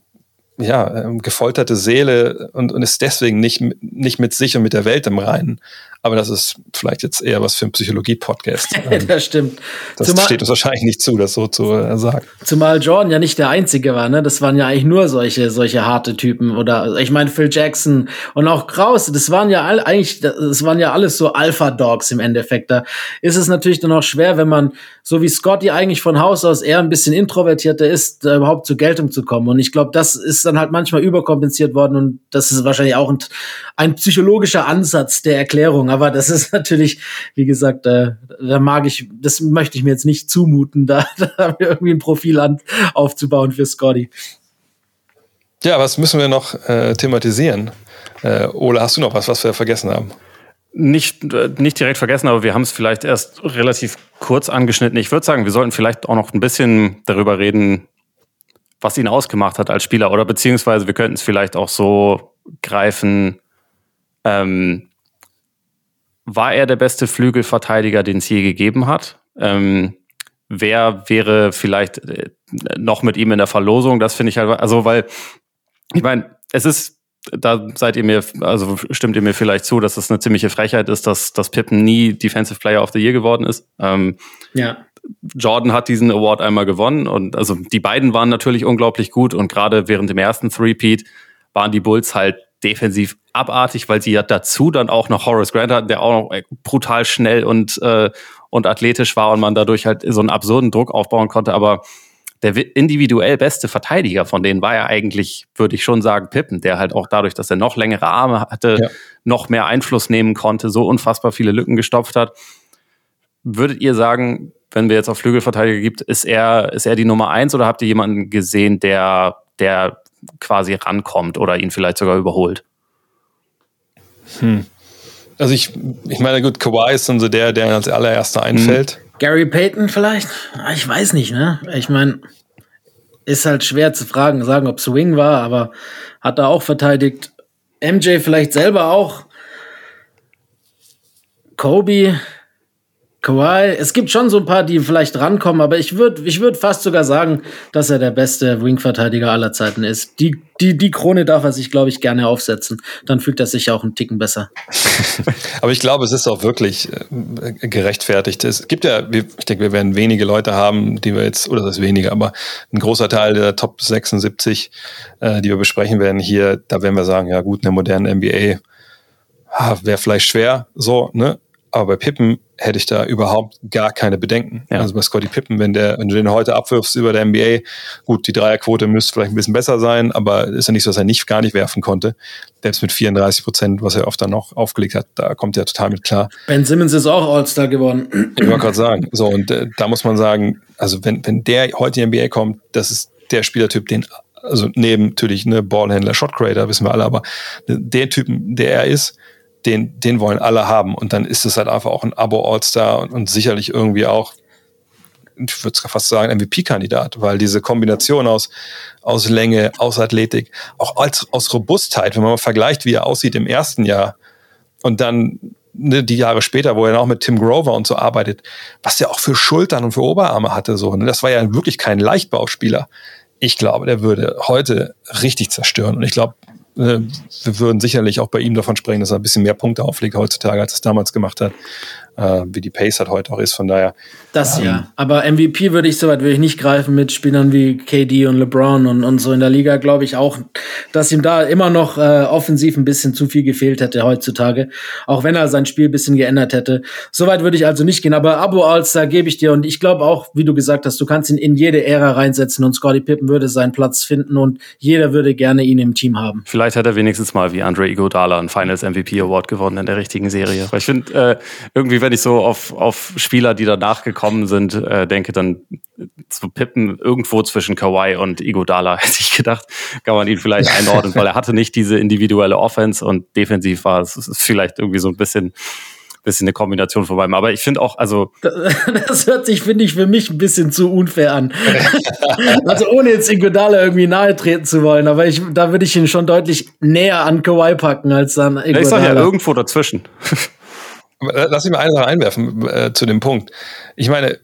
ja, ähm, gefolterte Seele und, und ist deswegen nicht, nicht mit sich und mit der Welt im Reinen. Aber das ist vielleicht jetzt eher was für einen Psychologie-Podcast. Das stimmt. das Zumal- steht uns wahrscheinlich nicht zu, das so zu äh, sagen. Zumal Jordan ja nicht der Einzige war, ne? Das waren ja eigentlich nur solche, solche harte Typen. Oder ich meine Phil Jackson und auch Kraus, das waren ja all, eigentlich, das waren ja alles so Alpha-Dogs im Endeffekt. Da ist es natürlich dann auch schwer, wenn man, so wie Scotty eigentlich von Haus aus eher ein bisschen introvertierter ist, überhaupt zur Geltung zu kommen. Und ich glaube, das ist dann halt manchmal überkompensiert worden und das ist wahrscheinlich auch ein, ein psychologischer Ansatz der Erklärung. Aber das ist natürlich, wie gesagt, äh, da mag ich, das möchte ich mir jetzt nicht zumuten, da, da irgendwie ein Profil an, aufzubauen für Scotty. Ja, was müssen wir noch äh, thematisieren? Äh, Ole, hast du noch was, was wir vergessen haben? Nicht, äh, nicht direkt vergessen, aber wir haben es vielleicht erst relativ kurz angeschnitten. Ich würde sagen, wir sollten vielleicht auch noch ein bisschen darüber reden, was ihn ausgemacht hat als Spieler. Oder beziehungsweise wir könnten es vielleicht auch so greifen. Ähm, war er der beste Flügelverteidiger, den es je gegeben hat? Ähm, wer wäre vielleicht äh, noch mit ihm in der Verlosung? Das finde ich halt, also weil, ich meine, es ist, da seid ihr mir, also stimmt ihr mir vielleicht zu, dass es eine ziemliche Frechheit ist, dass, dass Pippen nie Defensive Player of the Year geworden ist. Ähm, Ja. Jordan hat diesen Award einmal gewonnen und also die beiden waren natürlich unglaublich gut und gerade während dem ersten Three-Peat waren die Bulls halt defensiv abartig, weil sie ja dazu dann auch noch Horace Grant hatten, der auch noch äh, brutal schnell und, äh, und athletisch war und man dadurch halt so einen absurden Druck aufbauen konnte. Aber der individuell beste Verteidiger von denen war ja eigentlich, würde ich schon sagen, Pippen, der halt auch dadurch, dass er noch längere Arme hatte, Ja. noch mehr Einfluss nehmen konnte, so unfassbar viele Lücken gestopft hat. Würdet ihr sagen, wenn wir jetzt auf Flügelverteidiger gibt, ist er, ist er die Nummer eins oder habt ihr jemanden gesehen, der, der quasi rankommt oder ihn vielleicht sogar überholt? Hm. Also ich, ich meine, gut, Kawhi ist dann so der, der als allererster einfällt. Gary Payton vielleicht? Ah, Ich weiß nicht, ne? Ich meine, ist halt schwer zu fragen, sagen, ob Swing war, aber hat er auch verteidigt. MJ vielleicht selber auch. Kobe Kawhi, es gibt schon so ein paar, die vielleicht rankommen, aber ich würde ich würd fast sogar sagen, dass er der beste Wing-Verteidiger aller Zeiten ist. Die, die, die Krone darf er sich, glaube ich, gerne aufsetzen. Dann fühlt er sich auch einen Ticken besser. aber ich glaube, es ist auch wirklich äh, gerechtfertigt. Es gibt ja, ich denke, wir werden wenige Leute haben, die wir jetzt, oder das ist weniger, aber ein großer Teil der Top 76, äh, die wir besprechen werden hier, da werden wir sagen, ja gut, in der modernen NBA ah, wäre vielleicht schwer, so, ne? Aber bei Pippen hätte ich da überhaupt gar keine Bedenken. Ja. Also bei Scotty Pippen, wenn der, wenn du den heute abwirfst über der NBA, gut, die Dreierquote müsste vielleicht ein bisschen besser sein, aber ist ja nicht so, dass er nicht gar nicht werfen konnte. Selbst mit 34 Prozent, was er oft dann noch aufgelegt hat, da kommt er total mit klar. Ben Simmons ist auch All-Star geworden. Ich wollte gerade sagen. So, und äh, da muss man sagen, also wenn, wenn der heute in die NBA kommt, das ist der Spielertyp, den also neben natürlich ne Ballhändler, Shot Creator, wissen wir alle, aber der Typen, der er ist, den, den wollen alle haben. Und dann ist es halt einfach auch ein Abo-All-Star und, und sicherlich irgendwie auch, ich würde fast sagen, MVP-Kandidat, weil diese Kombination aus, aus Länge, aus Athletik, auch als, aus Robustheit, wenn man mal vergleicht, wie er aussieht im ersten Jahr und dann ne, die Jahre später, wo er auch mit Tim Grover und so arbeitet, was der auch für Schultern und für Oberarme hatte, so, ne, das war ja wirklich kein Leichtbauspieler. Ich glaube, der würde heute richtig zerstören. Und ich glaube, äh, wir würden sicherlich auch bei ihm davon sprechen, dass er ein bisschen mehr Punkte auflegt heutzutage, als er es damals gemacht hat äh, wie die Pace halt heute auch ist. Von daher. Das ähm, ja. Aber MVP würde ich soweit würde ich nicht greifen mit Spielern wie KD und LeBron und, und so in der Liga, glaube ich auch, dass ihm da immer noch äh, offensiv ein bisschen zu viel gefehlt hätte heutzutage. Auch wenn er sein Spiel ein bisschen geändert hätte. Soweit würde ich also nicht gehen. Aber Abo All-Star gebe ich dir und ich glaube auch, wie du gesagt hast, du kannst ihn in jede Ära reinsetzen und Scotty Pippen würde seinen Platz finden und jeder würde gerne ihn im Team haben. Vielleicht hat er wenigstens mal wie Andre Iguodala einen Finals MVP Award gewonnen in der richtigen Serie. Weil ich finde, äh, irgendwie wenn ich so auf, auf Spieler, die danach gekommen sind, äh, denke, dann zu Pippen irgendwo zwischen Kawhi und Igodala, hätte ich gedacht, kann man ihn vielleicht einordnen, weil er hatte nicht diese individuelle Offense und defensiv war es vielleicht irgendwie so ein bisschen bisschen eine Kombination von beidem. Aber ich finde auch, also. Das hört sich, finde ich, für mich ein bisschen zu unfair an. also ohne jetzt Iguodala irgendwie nahe treten zu wollen, aber ich, da würde ich ihn schon deutlich näher an Kawhi packen als dann Iguodala. Ich sag ja irgendwo dazwischen. Lass mich mal eine Sache einwerfen äh, zu dem Punkt. Ich meine,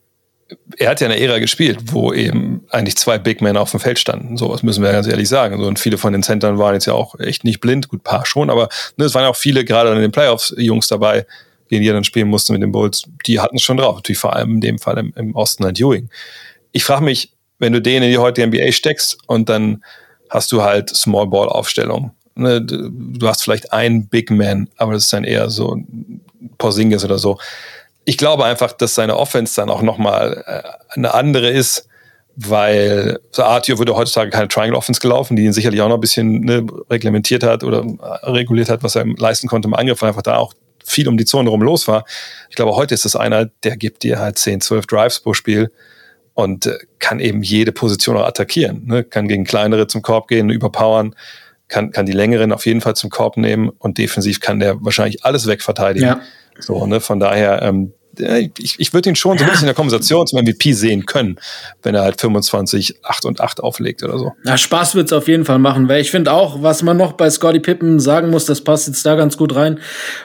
er hat ja in einer Ära gespielt, wo eben eigentlich zwei Big Men auf dem Feld standen. So was müssen wir ganz ehrlich sagen. Und viele von den Centern waren jetzt ja auch echt nicht blind, gut, paar schon, aber ne, es waren auch viele, gerade in den Playoffs, Jungs dabei, gegen die er dann spielen musste mit den Bulls, die hatten es schon drauf. Natürlich vor allem in dem Fall im, im Osten halt Ewing. Ich frage mich, wenn du den in die heutige NBA steckst und dann hast du halt Small Ball Aufstellung. Ne, du hast vielleicht einen Big Man, aber das ist dann eher so Porzingis oder so. Ich glaube einfach, dass seine Offense dann auch nochmal äh, eine andere ist, weil so Artio würde heutzutage keine Triangle Offense gelaufen, die ihn sicherlich auch noch ein bisschen ne, reglementiert hat oder äh, reguliert hat, was er leisten konnte im Angriff, weil einfach da auch viel um die Zone rum los war. Ich glaube, heute ist es einer, der gibt dir halt 10, 12 Drives pro Spiel und äh, kann eben jede Position auch attackieren. Ne? Kann gegen kleinere zum Korb gehen, überpowern kann, kann die längeren auf jeden Fall zum Korb nehmen und defensiv kann der wahrscheinlich alles wegverteidigen. Ja. So, ne, von daher, ähm, ich, ich würde ihn schon so ein bisschen in der Konversation zum MVP sehen können, wenn er halt 25, 8 und 8 auflegt oder so. Ja, Spaß wird's auf jeden Fall machen, weil ich finde auch, was man noch bei Scotty Pippen sagen muss, das passt jetzt da ganz gut rein.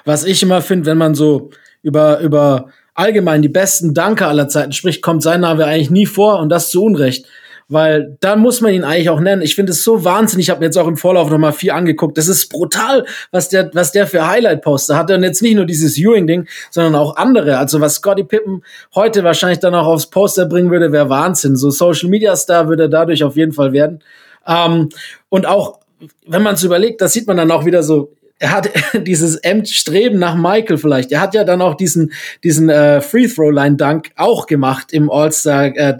Was ich immer finde, wenn man so über, über allgemein die besten Danke aller Zeiten spricht, kommt sein Name eigentlich nie vor und das zu Unrecht weil dann muss man ihn eigentlich auch nennen. Ich finde es so wahnsinnig. Ich habe mir jetzt auch im Vorlauf noch mal viel angeguckt. Das ist brutal, was der, was der für Highlight-Poster hat. Und jetzt nicht nur dieses Ewing-Ding, sondern auch andere. Also was Scotty Pippen heute wahrscheinlich dann auch aufs Poster bringen würde, wäre Wahnsinn. So Social Media Star würde er dadurch auf jeden Fall werden. Ähm, und auch wenn man es überlegt, das sieht man dann auch wieder so er hat dieses Streben nach Michael vielleicht. Er hat ja dann auch diesen diesen äh, Free Throw Line Dunk auch gemacht im All Star äh,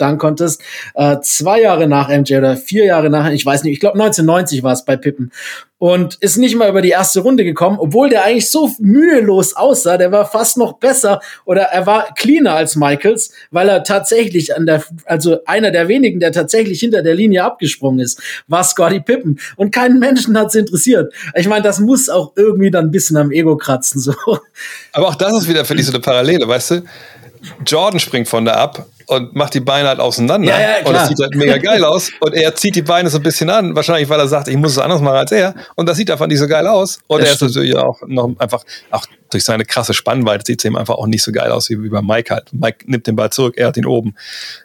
äh, zwei Jahre nach MJ oder vier Jahre nach, ich weiß nicht, ich glaube 1990 war es bei Pippen und ist nicht mal über die erste Runde gekommen, obwohl der eigentlich so mühelos aussah. Der war fast noch besser oder er war cleaner als Michaels, weil er tatsächlich an der, also einer der wenigen, der tatsächlich hinter der Linie abgesprungen ist, war Scotty Pippen. Und keinen Menschen hat's interessiert. Ich meine, das muss auch irgendwie dann ein bisschen am Ego kratzen, so. Aber auch das ist wieder für dich so eine Parallele, weißt du? Jordan springt von da ab und macht die Beine halt auseinander. Ja, ja, und das sieht halt mega geil aus. Und er zieht die Beine so ein bisschen an, wahrscheinlich weil er sagt, ich muss es anders machen als er. Und das sieht einfach nicht so geil aus. Und Das er ist stimmt. natürlich auch noch einfach, auch durch seine krasse Spannweite sieht es ihm einfach auch nicht so geil aus wie, wie bei Mike halt. Mike nimmt den Ball zurück, er hat ihn oben.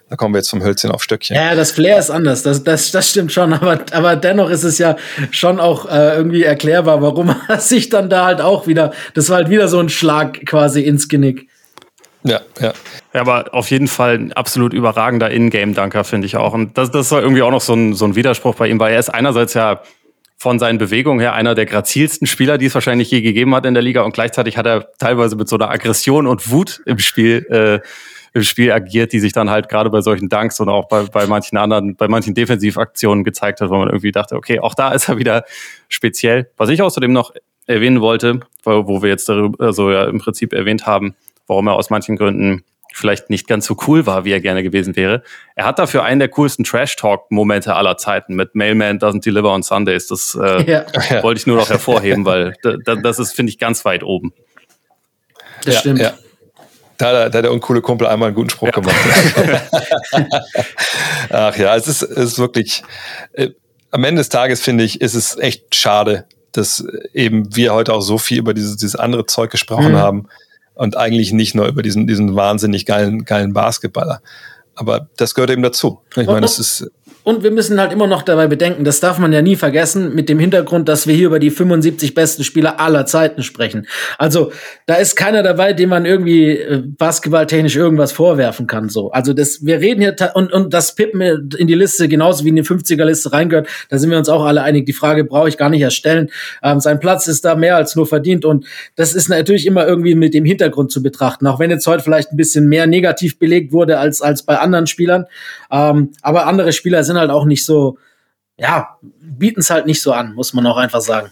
Da kommen wir jetzt vom Hölzchen auf Stöckchen. Ja, das Flair ist anders, das, das, das stimmt schon, aber, aber dennoch ist es ja schon auch äh, irgendwie erklärbar, warum er sich dann da halt auch wieder, das war halt wieder so ein Schlag quasi ins Genick. Ja, ja. Ja, aber auf jeden Fall ein absolut überragender Ingame-Dunker, finde ich auch. Und das, das war irgendwie auch noch so ein, so ein Widerspruch bei ihm, weil er ist einerseits ja von seinen Bewegungen her einer der grazilsten Spieler, die es wahrscheinlich je gegeben hat in der Liga. Und gleichzeitig hat er teilweise mit so einer Aggression und Wut im Spiel, äh, im Spiel agiert, die sich dann halt gerade bei solchen Dunks und auch bei, bei manchen anderen, bei manchen Defensivaktionen gezeigt hat, wo man irgendwie dachte, okay, auch da ist er wieder speziell. Was ich außerdem noch erwähnen wollte, wo, wir jetzt darüber, also ja im Prinzip erwähnt haben, warum er aus manchen Gründen vielleicht nicht ganz so cool war, wie er gerne gewesen wäre. Er hat dafür einen der coolsten Trash-Talk-Momente aller Zeiten mit Mailman Doesn't Deliver on Sundays. Das äh, Ja. wollte ich nur noch hervorheben, weil da, da, das ist, finde ich, ganz weit oben. Das ja, stimmt. Ja. Da, hat der- da hat der uncoole Kumpel einmal einen guten Spruch gemacht. Ach ja, es ist, es ist wirklich, äh, am Ende des Tages finde ich, ist es echt schade, dass eben wir heute auch so viel über dieses, dieses andere Zeug gesprochen Mhm. haben und eigentlich nicht nur über diesen, diesen wahnsinnig geilen, geilen Basketballer. Aber das gehört eben dazu. Ich meine, das ist, Und wir müssen halt immer noch dabei bedenken, das darf man ja nie vergessen, mit dem Hintergrund, dass wir hier über die 75 besten Spieler aller Zeiten sprechen. Also da ist keiner dabei, dem man irgendwie äh, basketballtechnisch irgendwas vorwerfen kann. So, also das, wir reden hier und und das Pippen in die Liste genauso wie in die 50er Liste reingehört. Da sind wir uns auch alle einig. Die Frage brauche ich gar nicht erst stellen. Ähm, sein Platz ist da mehr als nur verdient und das ist natürlich immer irgendwie mit dem Hintergrund zu betrachten. Auch wenn jetzt heute vielleicht ein bisschen mehr negativ belegt wurde als als bei anderen Spielern, ähm, aber andere Spieler sind halt auch nicht so, ja, bieten es halt nicht so an, muss man auch einfach sagen.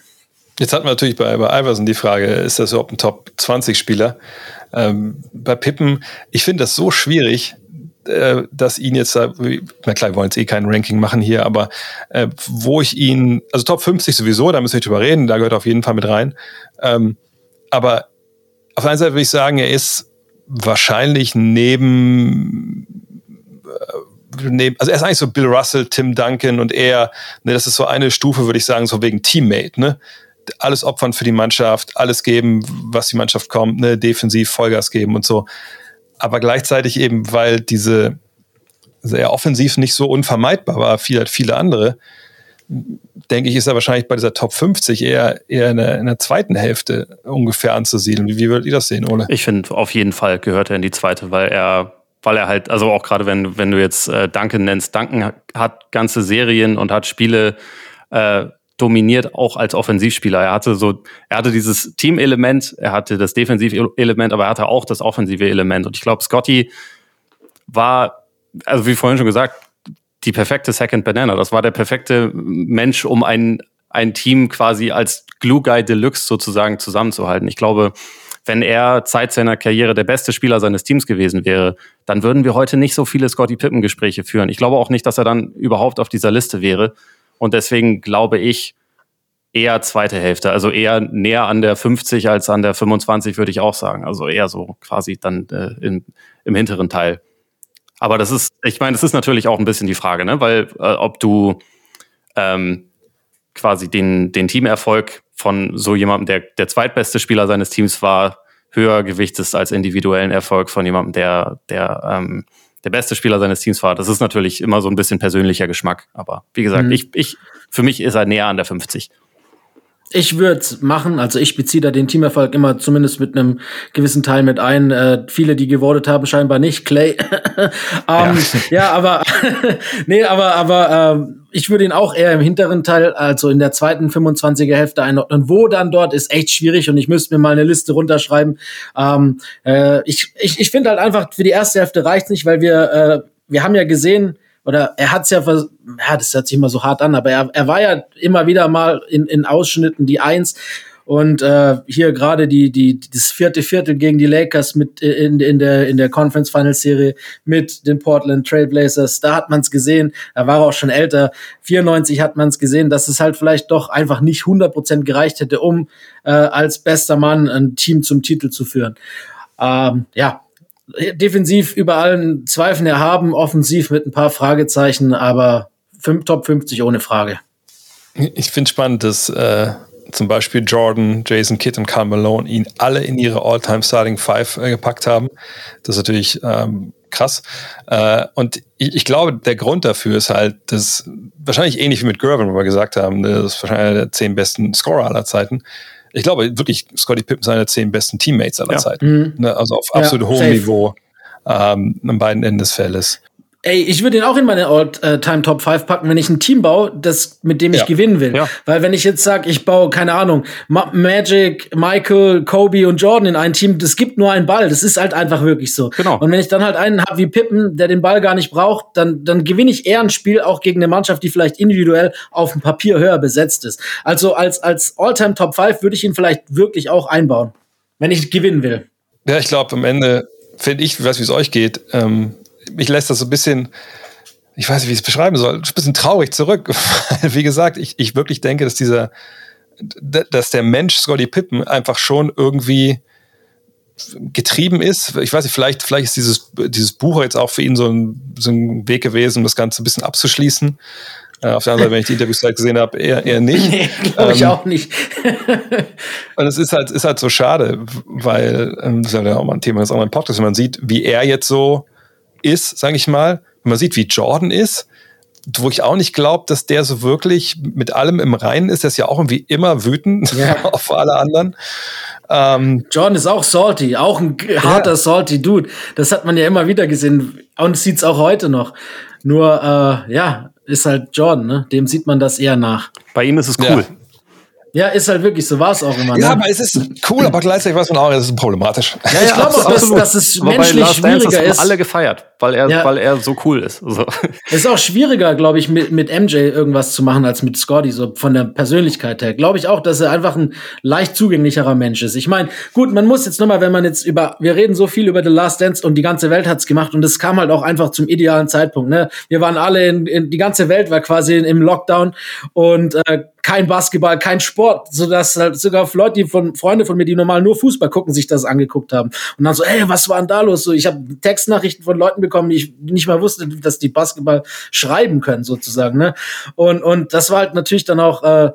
Jetzt hatten wir natürlich bei, bei Iverson die Frage, ist das überhaupt ein Top 20 Spieler? Ähm, bei Pippen, ich finde das so schwierig, äh, dass ihn jetzt da, na klar, wir wollen jetzt eh kein Ranking machen hier, aber äh, wo ich ihn, also Top 50 sowieso, da müssen wir nicht drüber reden, da gehört auf jeden Fall mit rein. Ähm, aber auf der einen Seite würde ich sagen, er ist wahrscheinlich neben neben, also er ist eigentlich so Bill Russell, Tim Duncan und er, ne, das ist so eine Stufe, würde ich sagen, so wegen Teammate, ne? Alles opfern für die Mannschaft, alles geben, was die Mannschaft kommt, ne, defensiv Vollgas geben und so. Aber gleichzeitig eben, weil diese sehr offensiv nicht so unvermeidbar war, viel hat viele andere, denke ich, ist er wahrscheinlich bei dieser Top 50 eher, eher in, der, in der zweiten Hälfte ungefähr anzusiedeln. Wie, wie würdet ihr das sehen, Ole? Ich finde, auf jeden Fall gehört er in die zweite, weil er, weil er halt, also auch gerade wenn, wenn du jetzt äh, Duncan nennst, Duncan hat, ganze Serien und hat Spiele äh, dominiert, auch als Offensivspieler. Er hatte so, er hatte dieses Team-Element, er hatte das Defensiv-Element, aber er hatte auch das offensive Element. Und ich glaube, Scotty war, also wie vorhin schon gesagt, die perfekte Second Banana. Das war der perfekte Mensch, um ein, ein Team quasi als Glue Guy Deluxe sozusagen zusammenzuhalten. Ich glaube, wenn er Zeit seiner Karriere der beste Spieler seines Teams gewesen wäre, dann würden wir heute nicht so viele Scotty Pippen Gespräche führen. Ich glaube auch nicht, dass er dann überhaupt auf dieser Liste wäre. Und deswegen glaube ich eher zweite Hälfte, also eher näher an der 50 als an der 25, würde ich auch sagen. Also eher so quasi dann äh, im, im hinteren Teil. Aber das ist, ich meine, das ist natürlich auch ein bisschen die Frage, ne? Weil äh, ob du ähm, quasi den, den Teamerfolg von so jemandem, der der zweitbeste Spieler seines Teams war, höher gewichtest als individuellen Erfolg von jemandem, der der ähm, der beste Spieler seines Teams war. Das ist natürlich immer so ein bisschen persönlicher Geschmack. Aber wie gesagt, Mhm. ich, ich, für mich ist er näher an der 50. Ich würde machen, also ich beziehe da den Teamerfolg immer zumindest mit einem gewissen Teil mit ein. Äh, viele, die gewotet haben, scheinbar nicht. Clay. ähm, ja. aber nee, aber aber ähm, ich würde ihn auch eher im hinteren Teil, also in der zweiten 25er Hälfte einordnen. Wo dann dort ist echt schwierig und ich müsste mir mal eine Liste runterschreiben. Ähm, äh, ich ich, ich finde halt einfach für die erste Hälfte reicht's nicht, weil wir äh, wir haben ja gesehen, oder er hat's ja, vers ja, das hört sich immer so hart an, aber er, er war ja immer wieder mal in, in Ausschnitten die Eins. Und äh, hier gerade die die das vierte Viertel gegen die Lakers mit äh, in, in der in der Conference Finals Serie mit den Portland Trailblazers, da hat man's gesehen, er war auch schon älter, 94 hat man's gesehen, dass es halt vielleicht doch einfach nicht 100% gereicht hätte, um äh, als bester Mann ein Team zum Titel zu führen. Ähm, ja, defensiv über allen Zweifeln erhaben, offensiv mit ein paar Fragezeichen, aber Top 50 ohne Frage. Ich finde spannend, dass äh, zum Beispiel Jordan, Jason Kidd und Carl Malone ihn alle in ihre All-Time Starting Five äh, gepackt haben. Das ist natürlich ähm, krass. Äh, und ich, ich, glaube, der Grund dafür ist halt, dass wahrscheinlich ähnlich wie mit Gervin, wo wir gesagt haben, das ist wahrscheinlich einer der zehn besten Scorer aller Zeiten. Ich glaube wirklich, Scotty Pippen ist einer der zehn besten Teammates aller ja. Zeiten. Mhm. Ne, also auf absolut ja, hohem safe. Niveau ähm, an beiden Enden des Feldes. Ey, ich würde ihn auch in meine All-Time Top 5 packen, wenn ich ein Team baue, das, mit dem ich ja. gewinnen will. Ja. Weil wenn ich jetzt sage, ich baue, keine Ahnung, Ma Magic, Michael, Kobe und Jordan in ein Team, das gibt nur einen Ball. Das ist halt einfach wirklich so. Genau. Und wenn ich dann halt einen habe wie Pippen, der den Ball gar nicht braucht, dann, dann gewinne ich eher ein Spiel auch gegen eine Mannschaft, die vielleicht individuell auf dem Papier höher besetzt ist. Also als, als All-Time Top 5 würde ich ihn vielleicht wirklich auch einbauen, wenn ich gewinnen will. Ja, ich glaube, am Ende finde ich, ich weiß, wie es euch geht, ähm mich lässt das so ein bisschen, ich weiß nicht, wie ich es beschreiben soll, ein bisschen traurig zurück. wie gesagt, ich, ich wirklich denke, dass dieser, dass der Mensch Scotty Pippen einfach schon irgendwie getrieben ist. Ich weiß nicht, vielleicht, vielleicht ist dieses, dieses Buch jetzt auch für ihn so ein, so ein Weg gewesen, um das Ganze ein bisschen abzuschließen. Äh, auf der anderen Seite, wenn ich die Interviews halt gesehen habe, eher, eher nicht. Nee, glaube ich ähm, auch nicht. und es ist halt, ist halt so schade, weil, ähm, das ist ja auch mal ein Thema des anderen Podcasts, wenn man sieht, wie er jetzt so ist, sage ich mal, wenn man sieht, wie Jordan ist, wo ich auch nicht glaube, dass der so wirklich mit allem im Reinen ist, der ist ja auch irgendwie immer wütend ja. auf alle anderen. Ähm, Jordan ist auch salty, auch ein harter ja. salty Dude. Das hat man ja immer wieder gesehen und sieht es auch heute noch. Nur äh, ja, ist halt Jordan, ne? Dem sieht man das eher nach. Bei ihm ist es cool. Ja. Ja, ist halt wirklich, so war es auch immer. Ne? Ja, aber es ist cool, aber gleichzeitig weiß man auch, es ist problematisch. Ja, ich glaube auch, dass, dass es aber menschlich schwieriger Dance, ist. alle gefeiert, weil er, ja. weil er so cool ist. So. Es ist auch schwieriger, glaube ich, mit, mit MJ irgendwas zu machen als mit Scotty, so von der Persönlichkeit her. Glaube ich auch, dass er einfach ein leicht zugänglicherer Mensch ist. Ich meine, gut, man muss jetzt nochmal, wenn man jetzt über, wir reden so viel über The Last Dance und die ganze Welt hat's gemacht und es kam halt auch einfach zum idealen Zeitpunkt. Ne? Wir waren alle in, in die ganze Welt war quasi im Lockdown und äh, kein Basketball, kein Sport, so dass halt sogar Leute, die von Freunde von mir, die normal nur Fußball gucken, sich das angeguckt haben und dann so, ey, was war denn da los? So, ich habe Textnachrichten von Leuten bekommen, die ich nicht mal wusste, dass die Basketball schreiben können sozusagen, ne? Und und das war halt natürlich dann auch äh,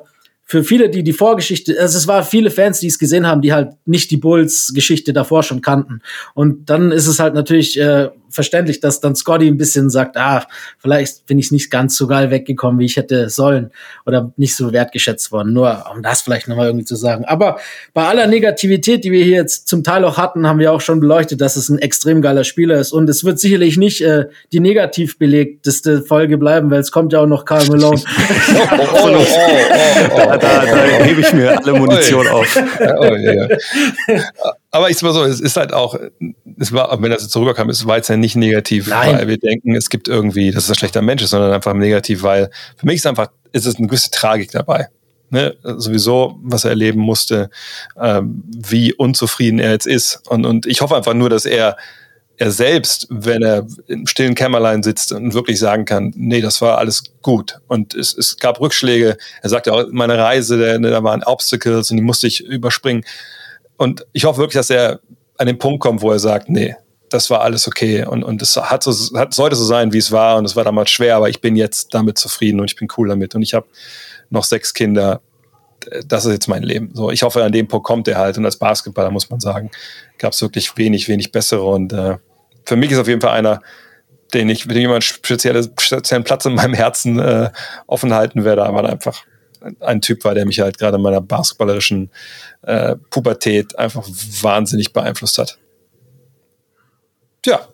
für viele, die die Vorgeschichte, also es war viele Fans, die es gesehen haben, die halt nicht die Bulls-Geschichte davor schon kannten. Und dann ist es halt natürlich äh, verständlich, dass dann Scotty ein bisschen sagt, ah, vielleicht bin ich nicht ganz so geil weggekommen, wie ich hätte sollen oder nicht so wertgeschätzt worden. Nur um das vielleicht nochmal irgendwie zu sagen. Aber bei aller Negativität, die wir hier jetzt zum Teil auch hatten, haben wir auch schon beleuchtet, dass es ein extrem geiler Spieler ist. Und es wird sicherlich nicht äh, die negativ belegteste Folge bleiben, weil es kommt ja auch noch Karl Malone. oh, oh, oh, oh, oh, da, da, da hebe ich mir alle Munition auf. Oh, ja, ja. Aber ich sag mal so, es ist halt auch, es war, wenn das jetzt so rüberkam, es war jetzt ja nicht negativ, Nein. weil wir denken, es gibt irgendwie, dass es ein schlechter Mensch ist, sondern einfach negativ, weil für mich ist einfach, ist es eine gewisse Tragik dabei. Ne? Sowieso, was er erleben musste, ähm, wie unzufrieden er jetzt ist. Und, und ich hoffe einfach nur, dass er, er selbst, wenn er im stillen Kämmerlein sitzt und wirklich sagen kann, nee, das war alles gut. Und es, es gab Rückschläge. Er sagte auch, meine Reise, da, da waren Obstacles und die musste ich überspringen. Und ich hoffe wirklich, dass er an den Punkt kommt, wo er sagt, nee, das war alles okay. Und, und es hat so, hat, sollte so sein, wie es war. Und es war damals schwer, aber ich bin jetzt damit zufrieden und ich bin cool damit. Und ich habe noch sechs Kinder. Das ist jetzt mein Leben. So, ich hoffe, an dem Punkt kommt er halt. Und als Basketballer muss man sagen, gab es wirklich wenig, wenig bessere. Und äh, für mich ist auf jeden Fall einer, den ich, mit dem jemand spezielle, speziellen Platz in meinem Herzen äh, offen halten werde, aber einfach ein Typ war, der mich halt gerade in meiner basketballerischen äh, Pubertät einfach wahnsinnig beeinflusst hat. Tja,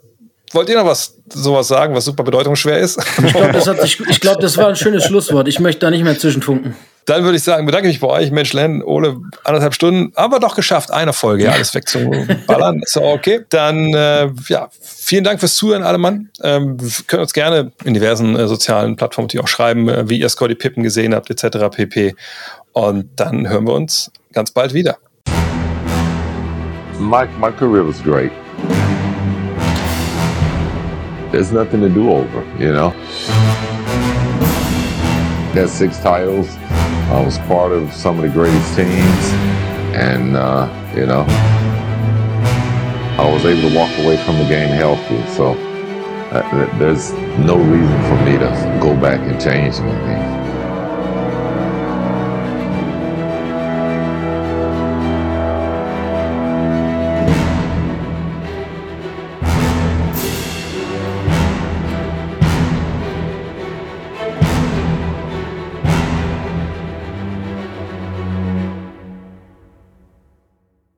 wollt ihr noch was sowas sagen, was super bedeutungsschwer ist? Ich glaube, das, glaub, das war ein schönes Schlusswort. Ich möchte da nicht mehr zwischenfunken. Dann würde ich sagen, bedanke mich bei euch, Mensch, Len, Ole, anderthalb Stunden, aber doch geschafft, eine Folge, ja, alles wegzuballern. so, okay. Dann, äh, ja, vielen Dank fürs Zuhören, alle Mann. Ähm, wir können uns gerne in diversen äh, sozialen Plattformen die auch schreiben, äh, wie ihr Scotty Pippen gesehen habt, etc. pp. Und dann hören wir uns ganz bald wieder. Mike, my career was great. There's nothing to do over, you know? Got six titles. I was part of some of the greatest teams. And, uh, you know, I was able to walk away from the game healthy. So uh, there's no reason for me to go back and change anything.